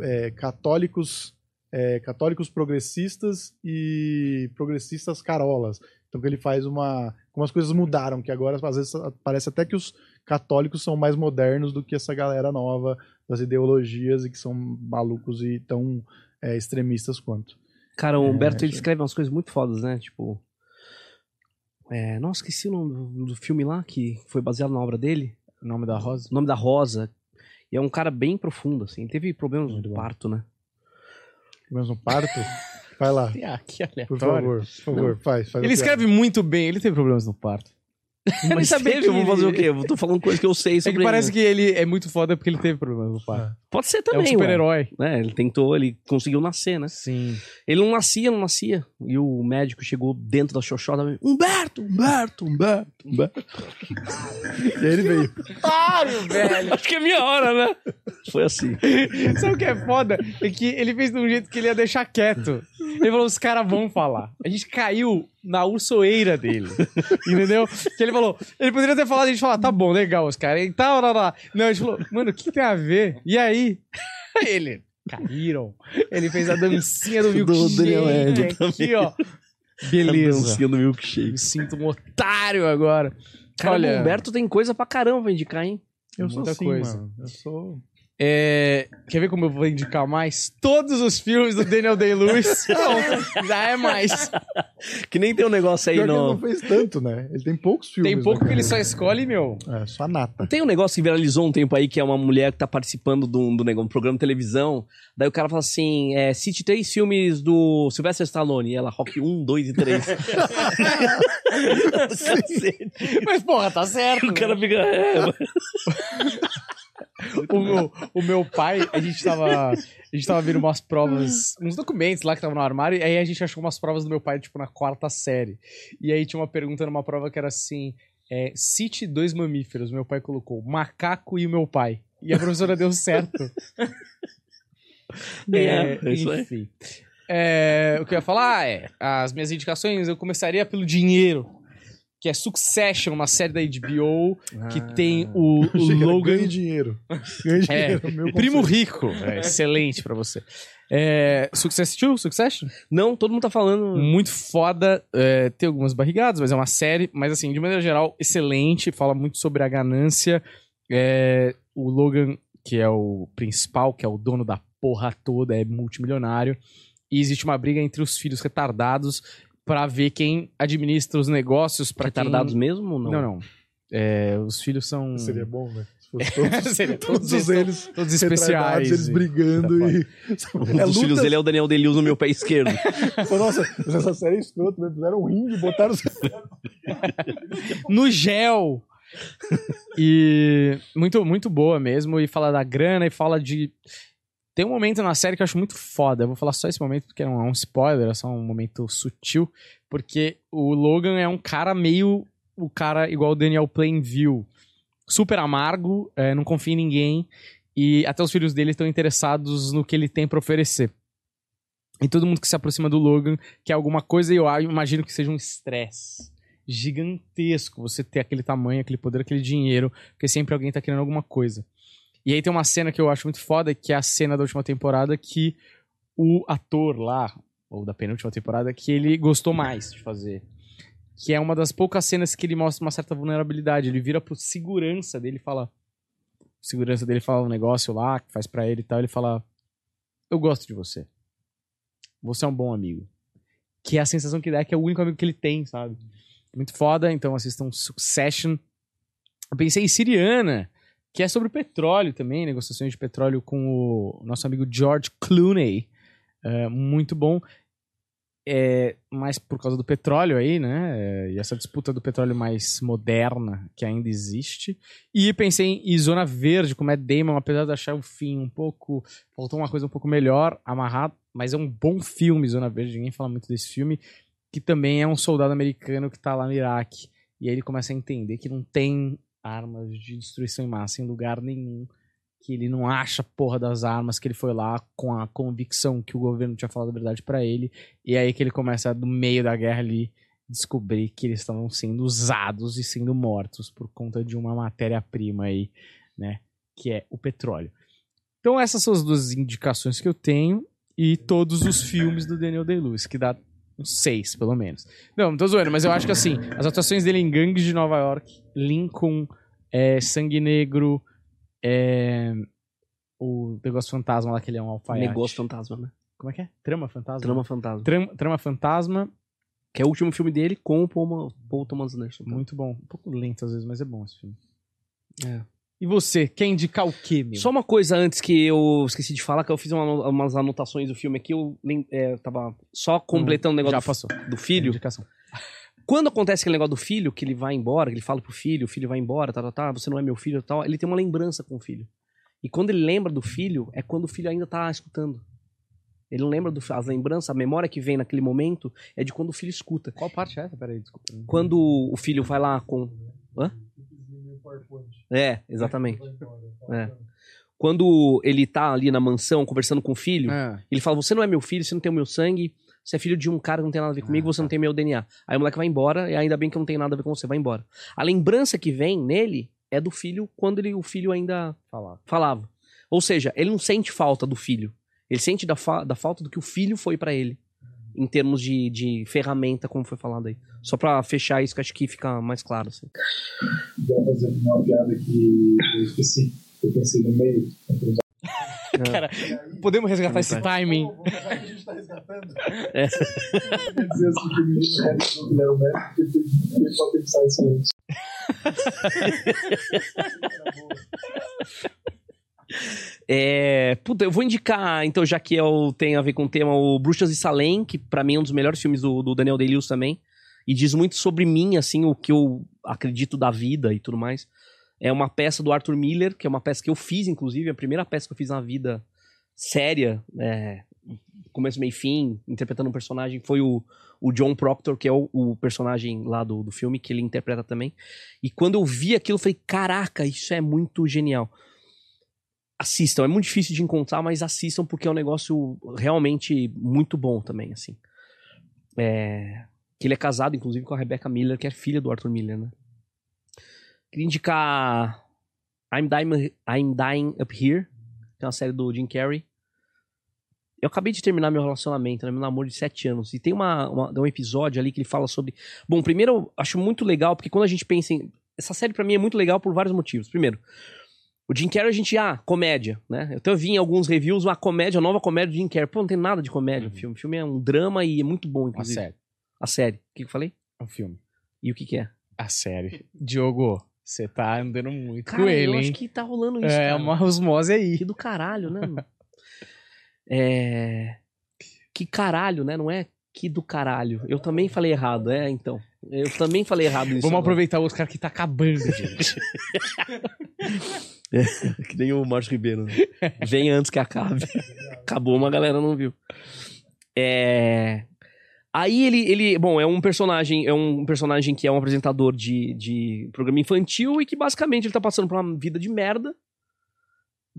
é, católicos é, católicos progressistas e progressistas carolas. Então que ele faz uma como as coisas mudaram, que agora às vezes parece até que os católicos são mais modernos do que essa galera nova das ideologias e que são malucos e tão é, extremistas quanto. Cara, o É, Humberto ele acho- escreve umas coisas muito fodas, né? Tipo. É, nossa, esqueci o nome do, filme lá que foi baseado na obra dele. O nome da Rosa. O nome da Rosa. E é um cara bem profundo, assim. Teve problemas Muito de bom. parto, né? Mas no parto, vai lá, *laughs* Ah, que aleatório. por favor, por favor, faz, faz. Ele a escreve muito bem, ele teve problemas no parto. Mas *laughs* sabia teve, que eu vou fazer o quê? Eu tô falando coisa que eu sei É sobre que parece ele. que ele é muito foda porque ele teve problemas no parto. Pode ser É também, um ué. super-herói. né? Ele tentou, ele conseguiu nascer, né? Sim. Ele não nascia, não nascia. E o médico chegou dentro da xoxota. Humberto, Humberto, Humberto, Humberto. E aí ele veio. *laughs* Claro, velho. *laughs* Acho que é minha hora, né? Foi assim. Sabe o que é foda? É que ele fez de um jeito que ele ia deixar quieto. Ele falou, os caras vão falar. A gente caiu na ursoeira dele. *laughs* Entendeu? Que ele falou, ele poderia ter falado, a gente falou, tá bom, legal, os caras. E tal, lá, lá. Não, a gente falou, mano, o que tem a ver? E aí? *laughs* Ele, caíram. Ele fez a dancinha do Do Daniel milkshake Hélio aqui, ó. Beleza. Dancinha do milkshake. Me sinto um otário agora. Cara, Olha- o Humberto tem coisa pra caramba pra indicar, hein? Eu sou Muita assim, coisa. mano. Eu sou. É, quer ver como eu vou indicar mais? Todos os filmes do Daniel Day-Lewis. *laughs* Já é mais. Que nem tem um negócio aí Pior que ele no. não fez tanto, né? Ele tem poucos filmes. Tem pouco né, que ele só escolhe, meu. É, só a nata. Tem um negócio que viralizou um tempo aí, que é uma mulher que tá participando de um, do negócio, um programa de televisão. Daí o cara fala assim: é, cite três filmes do Sylvester Stallone. E ela, Rock 1, 2 e 3. *laughs* *laughs* Cacete. Mas, porra, tá certo. o cara fica. É, mas- o, meu, o meu pai, a gente tava. A gente tava vendo umas provas, uns documentos lá que estavam no armário, e aí a gente achou umas provas do meu pai, tipo, na quarta série. E aí tinha uma pergunta numa prova que era assim: é, cite dois mamíferos. Meu pai colocou macaco e o meu pai. E a professora deu certo. É, é aí. enfim. É, o que eu ia falar é, as minhas indicações, eu começaria pelo dinheiro, que é Succession, uma série da HBO, que tem *laughs* o, o Logan... Ganhe dinheiro. *laughs* Ganhe É, dinheiro. meu Primo. Rico, é *laughs* excelente pra você. É, Success 2, Succession? Não, todo mundo tá falando. Muito foda, é, tem algumas barrigadas, mas é uma série, mas assim, de maneira geral, excelente, fala muito sobre a ganância. É, o Logan, que é o principal, que é o dono da porra toda, é multimilionário. E existe uma briga entre os filhos retardados pra ver quem administra os negócios para Retardados mesmo ou não? Não, não. É, os filhos são. Seria bom, fosse *laughs* todos, Seria todos todos eles todos especiais. eles brigando e... *laughs* Um dos filhos dele é o Daniel Deleuze no meu pé esquerdo. *laughs* Nossa, essa série é escrota, né? Fizeram um ringue, botaram... no gel. E muito, muito boa mesmo. E fala da grana e fala de. Tem um momento na série que eu acho muito foda. Eu vou falar só esse momento porque não é um spoiler, é só um momento sutil. Porque o Logan é um cara meio. O cara igual o Daniel Plainview. Super amargo, é, não confia em ninguém. E até os filhos dele estão interessados no que ele tem pra oferecer. E todo mundo que se aproxima do Logan quer alguma coisa e eu imagino que seja um estresse gigantesco você ter aquele tamanho, aquele poder, aquele dinheiro, porque sempre alguém tá querendo alguma coisa. E aí tem uma cena que eu acho muito foda, que é a cena da última temporada que o ator lá, ou da penúltima temporada, que ele gostou mais de fazer. Que é uma das poucas cenas que ele mostra uma certa vulnerabilidade. Ele vira pro segurança dele e fala. O segurança dele fala um negócio lá, que faz para ele e tal. Ele fala: Eu gosto de você. Você é um bom amigo. Que é a sensação que dá que é o único amigo que ele tem, sabe? Muito foda, então assistam Succession. Eu pensei em Siriana, que é sobre petróleo também, negociações de petróleo com o nosso amigo George Clooney. É, muito bom. É, mais por causa do petróleo aí, né? É, e essa disputa do petróleo mais moderna que ainda existe. E pensei em Zona Verde, com Matt Damon, apesar de achar o fim um pouco. Faltou uma coisa um pouco melhor, amarrado, mas é um bom filme, Zona Verde. Ninguém fala muito desse filme. Que também é um soldado americano que tá lá no Iraque. E aí ele começa a entender que não tem armas de destruição em massa em lugar nenhum que ele não acha a porra das armas, que ele foi lá com a convicção que o governo tinha falado a verdade para ele, e aí que ele começa, no meio da guerra ali, descobrir que eles estavam sendo usados e sendo mortos por conta de uma matéria-prima aí, né, que é o petróleo. Então essas são as duas indicações que eu tenho, e todos os filmes do Daniel Day-Lewis, que dá uns seis, pelo menos. Não, não tô zoando, mas eu acho que assim, as atuações dele em Gangues de Nova York, Lincoln, é, Sangue Negro, é, o negócio fantasma lá, que ele é um alfaiate. Negócio fantasma, né? Como é que é? Trama fantasma? Trama fantasma. Trama, Trama fantasma. Que é o último filme dele com o Paul, Paul Thomas Anderson. tá? Muito bom. Um pouco lento às vezes, mas é bom esse filme. É. E você, quer indicar o quê, meu? Só uma coisa antes que eu esqueci de falar, que eu fiz uma- umas anotações do filme aqui, eu é, tava só completando o negócio Já do, passou. do filho. Indicação. Quando acontece aquele negócio do filho, que ele vai embora, que ele fala pro filho, o filho vai embora, tá, tá, tá, você não é meu filho e tal, ele tem uma lembrança com o filho. E quando ele lembra do filho, é quando o filho ainda tá escutando. Ele não lembra do as lembranças, a memória que vem naquele momento é de quando o filho escuta. Qual parte é essa? Peraí, desculpa. Quando o filho vai lá com. Hã? É, exatamente. É. Quando ele tá ali na mansão conversando com o filho, Ah, ele fala: Você não é meu filho, você não tem o meu sangue, você é filho de um cara que não tem nada a ver comigo, Ah, você não tem meu DNA. Aí o moleque vai embora, e ainda bem que eu não tenho nada a ver com você, vai embora. A lembrança que vem nele é do filho quando ele, o filho ainda falar. falava. Ou seja, ele não sente falta do filho. Ele sente da, fa- da falta do que o filho foi pra ele. Em termos de, de ferramenta, como foi falado aí. Só pra fechar isso, que acho que fica mais claro. Assim. Quero fazer uma piada que eu esqueci. Eu pensei no meio. *laughs* Cara, podemos resgatar esse timing? Já que a gente tá resgatando. É. Quer dizer assim que o que ele era o médico, porque ele só pensar isso antes. É, puta, eu vou indicar, então, já que é o- tem a ver com o tema, o Bruxas de Salem, que pra mim é um dos melhores filmes do, do Daniel Day-Lewis também. E diz muito sobre mim, assim, o que eu acredito da vida e tudo mais. É uma peça do Arthur Miller, que é uma peça que eu fiz, inclusive, a primeira peça que eu fiz na vida séria, é, começo, meio fim, interpretando um personagem, foi o, o John Proctor, que é o, o personagem lá do, do filme, que ele interpreta também. E quando eu vi aquilo, eu falei, caraca, isso é muito genial assistam. É muito difícil de encontrar, mas assistam porque é um negócio realmente muito bom também, assim. É... Que ele é casado, inclusive, com a Rebecca Miller, que é filha do Arthur Miller, né? Queria indicar I'm Dying, I'm Dying Up Here, que é uma série do Jim Carrey. Eu acabei de terminar meu relacionamento, né, meu namoro de sete anos, e tem uma, uma- um episódio ali que ele fala sobre... Bom, primeiro eu acho muito legal, porque quando a gente pensa em... Essa série pra mim é muito legal por vários motivos. Primeiro, o Jim Carrey, a gente, ah, comédia, né? Eu até vi em alguns reviews uma comédia, uma nova comédia do Jim Carrey. Pô, não tem nada de comédia no filme. O filme é um drama e é muito bom, inclusive. série. A série. O que que eu falei? É um filme. E o que que é? A série. *laughs* Diogo, você tá andando muito Cara, com ele, eu hein? acho que tá rolando isso, É cara. uma osmose aí. Que do caralho, né? mano? *laughs* é... Que caralho, né? Não é que do caralho. Eu também falei errado, é, então. Eu também falei errado isso. Vamos agora. aproveitar o Oscar que tá acabando, gente. *laughs* Que nem o Márcio Ribeiro. né? Vem antes que acabe. Acabou, uma galera não viu. É. Aí ele, ele, bom, é um personagem, é um personagem que é um apresentador de, de programa infantil e que basicamente ele tá passando por uma vida de merda.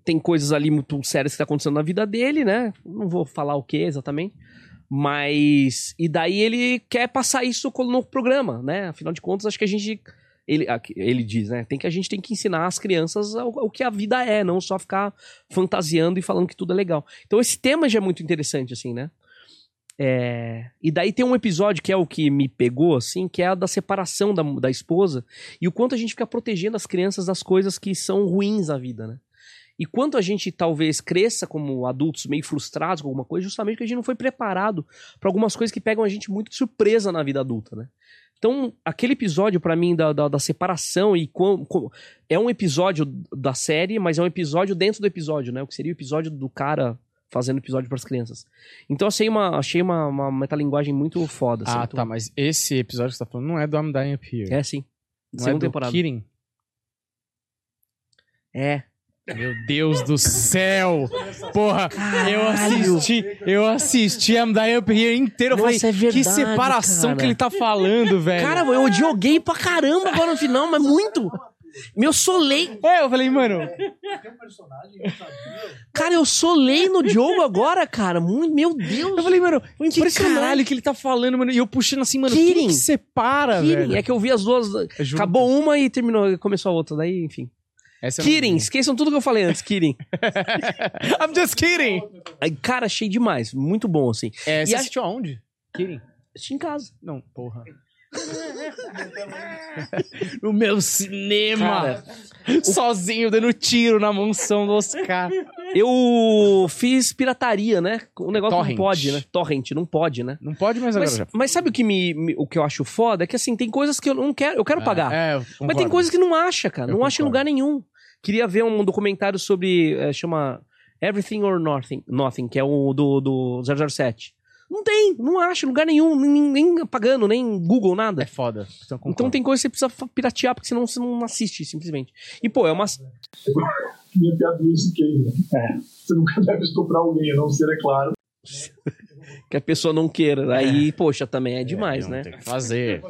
Tem coisas ali muito sérias que tá acontecendo na vida dele, né? Não vou falar o que exatamente. Mas. E daí ele quer passar isso no programa, né? Afinal de contas, acho que a gente. Ele, ele diz, né? Tem que a gente tem que ensinar as crianças o, o que a vida é, não só ficar fantasiando e falando que tudo é legal. Então esse tema já é muito interessante, assim, né? É, e daí tem um episódio que é o que me pegou, assim, que é a da separação da, da esposa e o quanto a gente fica protegendo as crianças das coisas que são ruins na vida, né? E quanto a gente talvez cresça como adultos meio frustrados com alguma coisa, justamente porque a gente não foi preparado para algumas coisas que pegam a gente muito de surpresa na vida adulta, né? Então, aquele episódio pra mim da, da, da separação e como, como- é um episódio da série, mas é um episódio dentro do episódio, né? O que seria o episódio do cara fazendo episódio pras crianças. Então, achei uma, achei uma, uma metalinguagem muito foda. assim, ah, muito- tá, mas esse episódio que você tá falando não é do I'm Dying Up Here. É, sim. não é Segunda do temporada. Kidding. É. Meu Deus do céu! Porra, eu assisti, eu assisti I'm Dying Up Here inteiro. Eu Nossa, falei, é verdade, que separação cara. que ele tá falando, velho. Cara, eu joguei pra caramba agora no final, mas muito. Meu solei. é, eu falei, mano, Tem um personagem eu sabia. Cara, eu solei no jogo agora, cara. Meu Deus. eu falei, mano, que caralho que ele tá falando, mano. E eu puxando assim, mano, quem que separa, Kidding. velho? É que eu vi as duas. Junto. Acabou uma e terminou, começou a outra. Daí, enfim. Essa vi. esqueçam tudo que eu falei antes, Kidding. *laughs* I'm just kidding. Cara, achei demais. Muito bom, assim. É, você E a- assistiu aonde? Kidding. Assisti em casa. Não, porra. *laughs* no meu cinema. Cara, Sozinho, dando tiro na mansão do Oscar. eu fiz pirataria, né? O negócio Torrent. não pode, né? Torrent, não pode, né? Não pode mais agora Mas, já. mas sabe o que, me, me- o que eu acho foda? É que assim, tem coisas que eu não quero. Eu quero pagar. É, eu Mas tem coisas que não acha, cara. Eu não acha em lugar nenhum. Queria ver um documentário sobre. é, chama Everything or Nothing, Nothing que é o do, do 007. Não tem, não acha em lugar nenhum, nem, nem pagando, nem Google, nada. É foda. Então, Então tem coisa que você precisa piratear, porque senão você não assiste, simplesmente. E, pô, é uma. Minha piada do Luiz Cage. Você nunca deve estuprar alguém, a não ser, é claro. *laughs* que a pessoa não queira. Aí, poxa, também é demais, não né? Tem que fazer.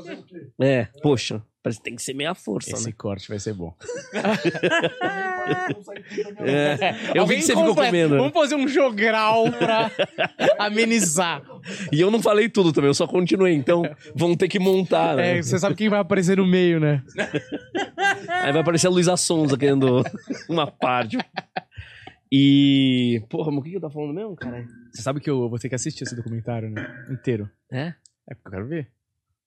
É, poxa, parece que tem que ser meia força, Esse né? corte vai ser bom. É, *laughs* eu vi que você ficou comendo. Vamos fazer um jogral pra *laughs* amenizar. E eu não falei tudo também, eu só continuei. Então, vão ter que montar, né? É, você sabe quem vai aparecer no meio, né? Aí vai aparecer a Luísa Sonza querendo *laughs* uma parte. E. Porra, mas o que que eu tava falando mesmo, cara? Você sabe que eu vou ter que assistir esse documentário, né? Inteiro. É? É porque eu quero ver.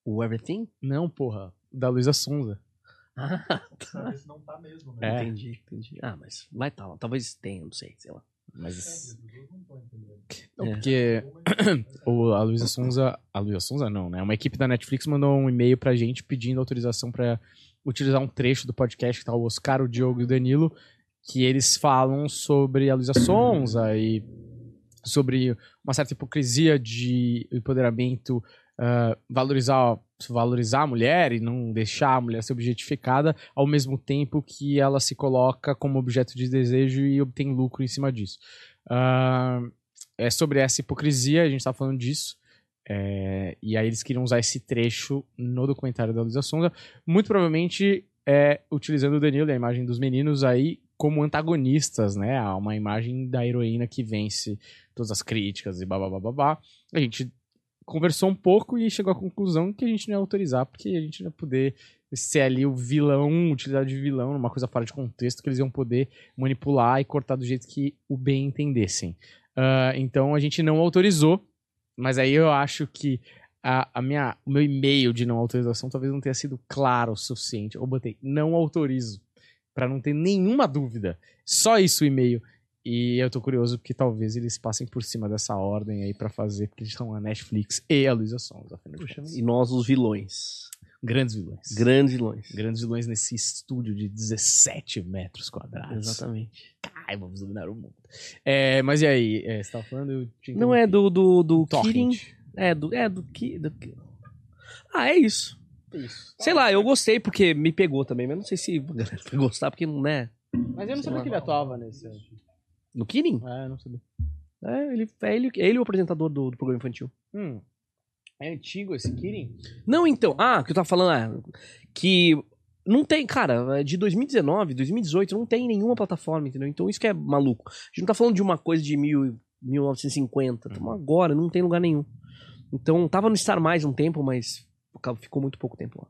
O Everything? Não, porra. Da Luísa Sonza. *laughs* Ah, Sabe se não tá mesmo, né? É. entendi, entendi. Ah, mas vai tá lá. Talvez tenha, não sei, sei lá. Mas. As pessoas não É. porque *coughs* o, a Luísa Sonza. A Luísa Sonza não, né? Uma equipe da Netflix mandou um e-mail pra gente pedindo autorização pra utilizar um trecho do podcast que tá o Oscar, o Diogo e o Danilo, que eles falam sobre a Luísa Sonza e sobre uma certa hipocrisia de empoderamento, ah, valorizar, valorizar a mulher e não deixar a mulher ser objetificada, ao mesmo tempo que ela se coloca como objeto de desejo e obtém lucro em cima disso. Ah, é sobre essa hipocrisia, a gente tá falando disso. é, e aí eles queriam usar esse trecho no documentário da Luísa Sonza, muito provavelmente é, utilizando o Danilo e a imagem dos meninos aí como antagonistas, né? Há Uma imagem da heroína que vence todas as críticas e babá. A gente conversou um pouco e chegou à conclusão que a gente não ia autorizar, porque a gente não ia poder ser ali o vilão, utilizar de vilão, numa coisa fora de contexto, que eles iam poder manipular e cortar do jeito que o bem entendessem. Ah, então a gente não autorizou, mas aí eu acho que a, a minha, o meu e-mail de não autorização talvez não tenha sido claro o suficiente. Eu botei não autorizo, pra não ter nenhuma dúvida. Só isso o e-mail. E eu tô curioso porque talvez eles passem por cima dessa ordem aí pra fazer, porque eles são a Netflix e a Luísa Sonza. afinal. E nós, os vilões. Grandes vilões. Grandes vilões. Grandes vilões nesse estúdio de 17 metros quadrados. Exatamente. Ai, vamos dominar o mundo. É, mas e aí? É, você tava falando? Não é do, do, do. Kirin. É, do. É, do que. Do... Ah, é isso. Isso. Sei lá, eu gostei porque me pegou também, mas não sei se a galera vai gostar, porque não é. Mas eu não sabia que ele atuava nesse. No Kidding? É, eu não sabia. É, ele é ele, é ele o apresentador do, do programa infantil. Hum. É antigo esse Kirin? Não, então. Ah, o que eu tava falando é que não tem, cara, é de 2019, 2018, não tem nenhuma plataforma, entendeu? Então isso que é maluco. A gente não tá falando de uma coisa de mil, 1950, estamos agora, não tem lugar nenhum. Então, tava no Star Mais um tempo, mas ficou muito pouco tempo lá.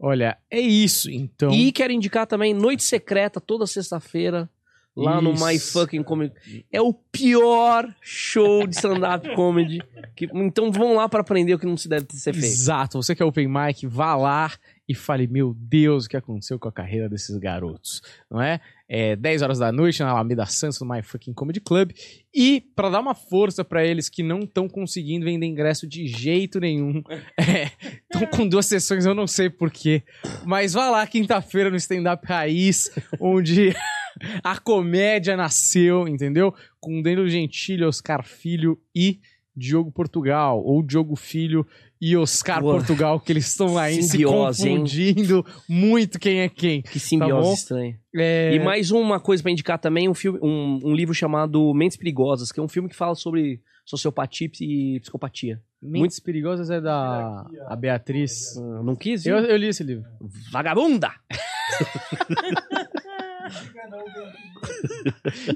Olha, é isso, então. E quero indicar também Noite Secreta, toda sexta-feira, lá no Isso. My Fucking Comedy. É o pior show de stand-up *laughs* comedy. Que, então vão lá para aprender o que não se deve ser feito. Exato, você que é open mic, vá lá e fale, meu Deus, o que aconteceu com a carreira desses garotos, não é? É 10 horas da noite na Alameda Santos, no My Fucking Comedy Club, e pra dar uma força pra eles que não estão conseguindo vender ingresso de jeito nenhum, *laughs* estão com duas sessões, eu não sei porquê, mas vá lá quinta-feira no Stand Up Raiz, onde *laughs* a comédia nasceu, entendeu? Com Danilo Gentili, Oscar Filho e Diogo Portugal, ou Diogo Filho e Oscar Boa. Portugal, que eles estão aí se Simbiose, hein? confundindo muito quem é quem. Que simbiose Tá estranha. É, E mais uma coisa pra indicar também, um, filme, um, um livro chamado Mentes Perigosas, que é um filme que fala sobre sociopatia e psicopatia. Mentes Perigosas é da a Beatriz. Ah, não quis? Eu, eu li esse livro. Vagabunda! *laughs*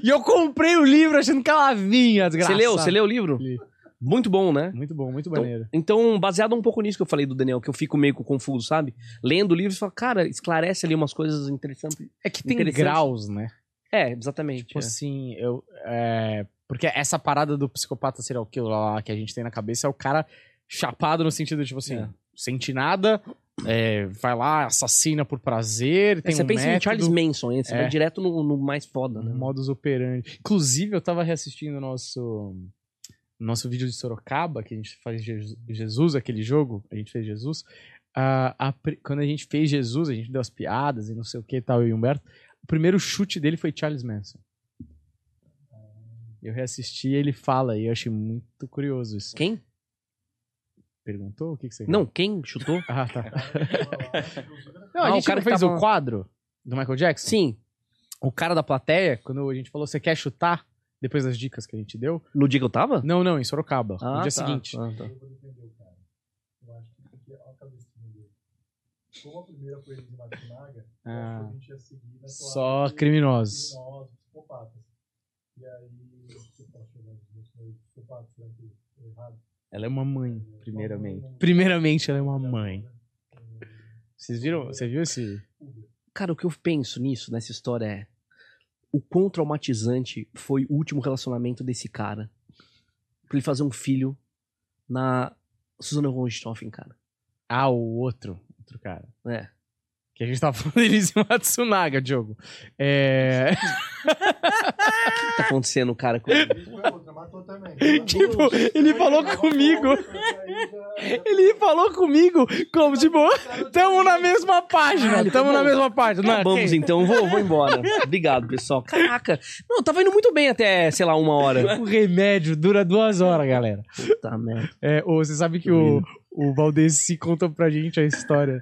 E eu comprei o livro achando que ela vinha, Você desgraçado. leu? Você leu o livro? Li. Muito bom, né? Muito bom, muito Então, maneiro. Então, baseado um pouco nisso que eu falei do Daniel, que eu fico meio confuso, sabe? Lendo o livro, você fala, cara, esclarece ali umas coisas interessantes. É que tem graus, né? É, exatamente. Tipo é. assim, eu. é, Porque essa parada do psicopata serial killer lá que a gente tem na cabeça é o cara chapado no sentido de, tipo assim, É. sente nada, é, vai lá, assassina por prazer, tem você um pensa em método, Charles Manson, hein? Você É. vai direto no, no mais foda, né? modus operandi. Inclusive, eu tava reassistindo o nosso. Nosso vídeo de Sorocaba, que a gente faz Jesus, aquele jogo, a gente fez Jesus. Ah, a quando a gente fez Jesus, a gente deu as piadas e não sei o que e tal, eu e o Humberto. O primeiro chute dele foi Charles Manson. Eu reassisti e ele fala, e eu achei muito curioso isso. Quem? Perguntou? O que, que você Não, quem chutou? *laughs* Ah, tá. *laughs* Não, a Ah, o gente cara fez tava- o quadro do Michael Jackson? Sim, O cara da plateia, quando a gente falou, você quer chutar? Depois das dicas que a gente deu. no dia que eu tava? Não, não, em Sorocaba. no Ah, dia tá. seguinte. Ah, tá. Como a primeira foi de Matsunaga, eu Ah. acho que a gente ia seguir nessa Só criminosos. Criminosos, psicopatas. E aí, você pode chamar de psicopatas, será que errado? Ela é uma mãe, primeiramente. Primeiramente, ela é uma mãe. Vocês viram? Você viu esse? Cara, o que eu penso nisso, nessa história é o quão traumatizante foi o último relacionamento desse cara. Pra ele fazer um filho na Susana von Richthofen, cara. Ah, o outro. Outro cara. É. Que a gente tava falando *laughs* em Matsunaga, Diogo. É. *laughs* O que tá acontecendo, cara? com-. Tipo, ele falou comigo. Ele falou comigo como, tipo, tamo na mesma página. Tamo na mesma página. Não, quem- então, vou, vou embora. Obrigado, pessoal. Caraca. Não, tava indo muito bem até, sei lá, uma hora. O remédio dura duas horas, galera. Puta merda. É, ô, você sabe que o, o Valdeci conta pra gente a história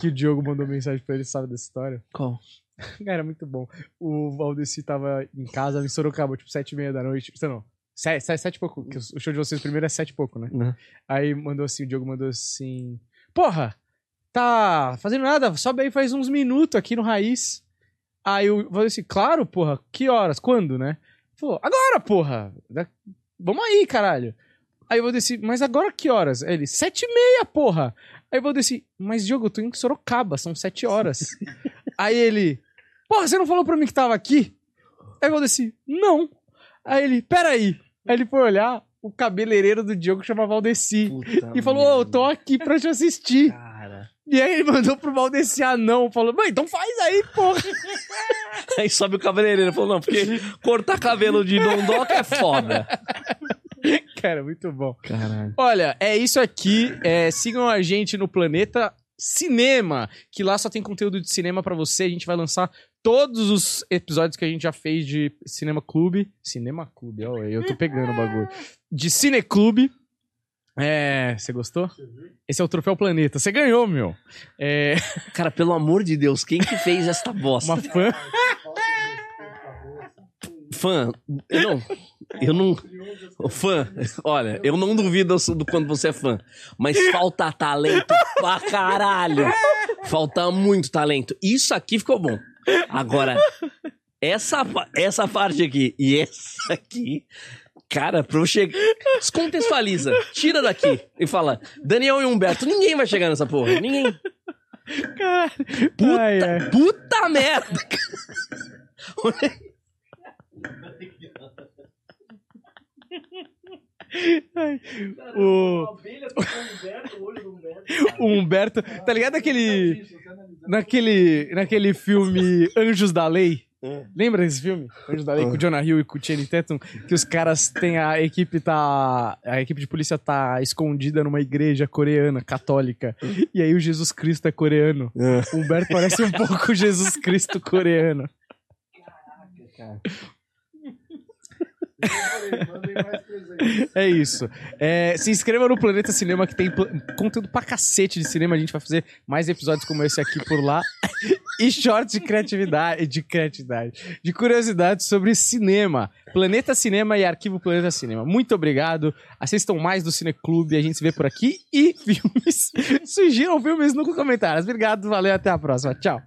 que o Diogo mandou mensagem pra ele, sabe dessa história? Qual? *laughs* Cara, é muito bom. O Valdeci tava em casa em Sorocaba, tipo, sete e meia da noite. Não, sete, sete, sete e pouco. que o show de vocês primeiro é sete e pouco, né? Né? Aí mandou assim, o Diogo mandou assim... Porra, tá fazendo nada, sobe aí faz uns minutos aqui no Raiz. Aí eu falei assim, claro, porra, que horas, quando, né? Falou, agora, porra, Da- vamos aí, caralho. Aí eu vou descer, mas agora que horas? Aí Ele, sete e meia, porra. Aí eu vou descer, mas Diogo, eu tô em Sorocaba, são sete horas. *laughs* aí ele, porra, você não falou pra mim que tava aqui? Aí eu vou descer, não. Aí ele, peraí. Aí ele foi olhar, o cabeleireiro do Diogo chamava Valdeci. Puta E falou, eu merda. tô aqui pra te assistir. Cara. E aí ele mandou pro Valdeci ah não, falou, mãe, então faz aí, porra. *laughs* Aí sobe o cabeleireiro. Falou, não, porque cortar cabelo de dondoca é foda. *laughs* Cara, muito bom. Caralho. Olha, é isso aqui. É, sigam a gente no Planeta Cinema, que lá só tem conteúdo de cinema pra você. A gente vai lançar todos os episódios que a gente já fez de Cinema Clube. Cinema Clube, ó, eu tô pegando o bagulho. De Cineclube. É, você gostou? Esse é o Troféu Planeta. Você ganhou, meu. É, Cara, pelo amor de Deus, quem que fez esta *laughs* bosta? uma fã. Fã, eu não. Eu não. Ô, Fã, *laughs* olha, eu não duvido do quando você é fã. Mas *laughs* falta talento pra caralho. Falta muito talento. Isso aqui ficou bom. Agora, essa, essa parte aqui e essa aqui. Cara, pra eu chegar. Descontextualiza. Tira daqui e fala: Daniel e Humberto. Ninguém vai chegar nessa porra. Ninguém. Ai, ai. Puta merda! *laughs* O, o Humberto. Tá ligado aquele. Naquele, naquele filme Anjos da Lei? Lembra desse filme? Anjos da Lei, com o Jonah Hill e com o Channing Tatum? Que os caras têm. A equipe tá. A equipe de polícia tá escondida numa igreja coreana, católica. E aí o Jesus Cristo é coreano. O Humberto parece um pouco o Jesus Cristo coreano. Mais presentes. *laughs* É isso. É, se inscreva no Planeta Cinema, que tem conteúdo pra cacete de cinema. A gente vai fazer mais episódios como esse aqui por lá. *laughs* E shorts de criatividade, de criatividade, de curiosidades sobre cinema. Planeta Cinema e Arquivo Planeta Cinema. Muito obrigado. Assistam mais do Cineclube. A gente se vê por aqui. E *laughs* filmes. Sugiram filmes nos comentários. Obrigado, valeu, até a próxima. Tchau.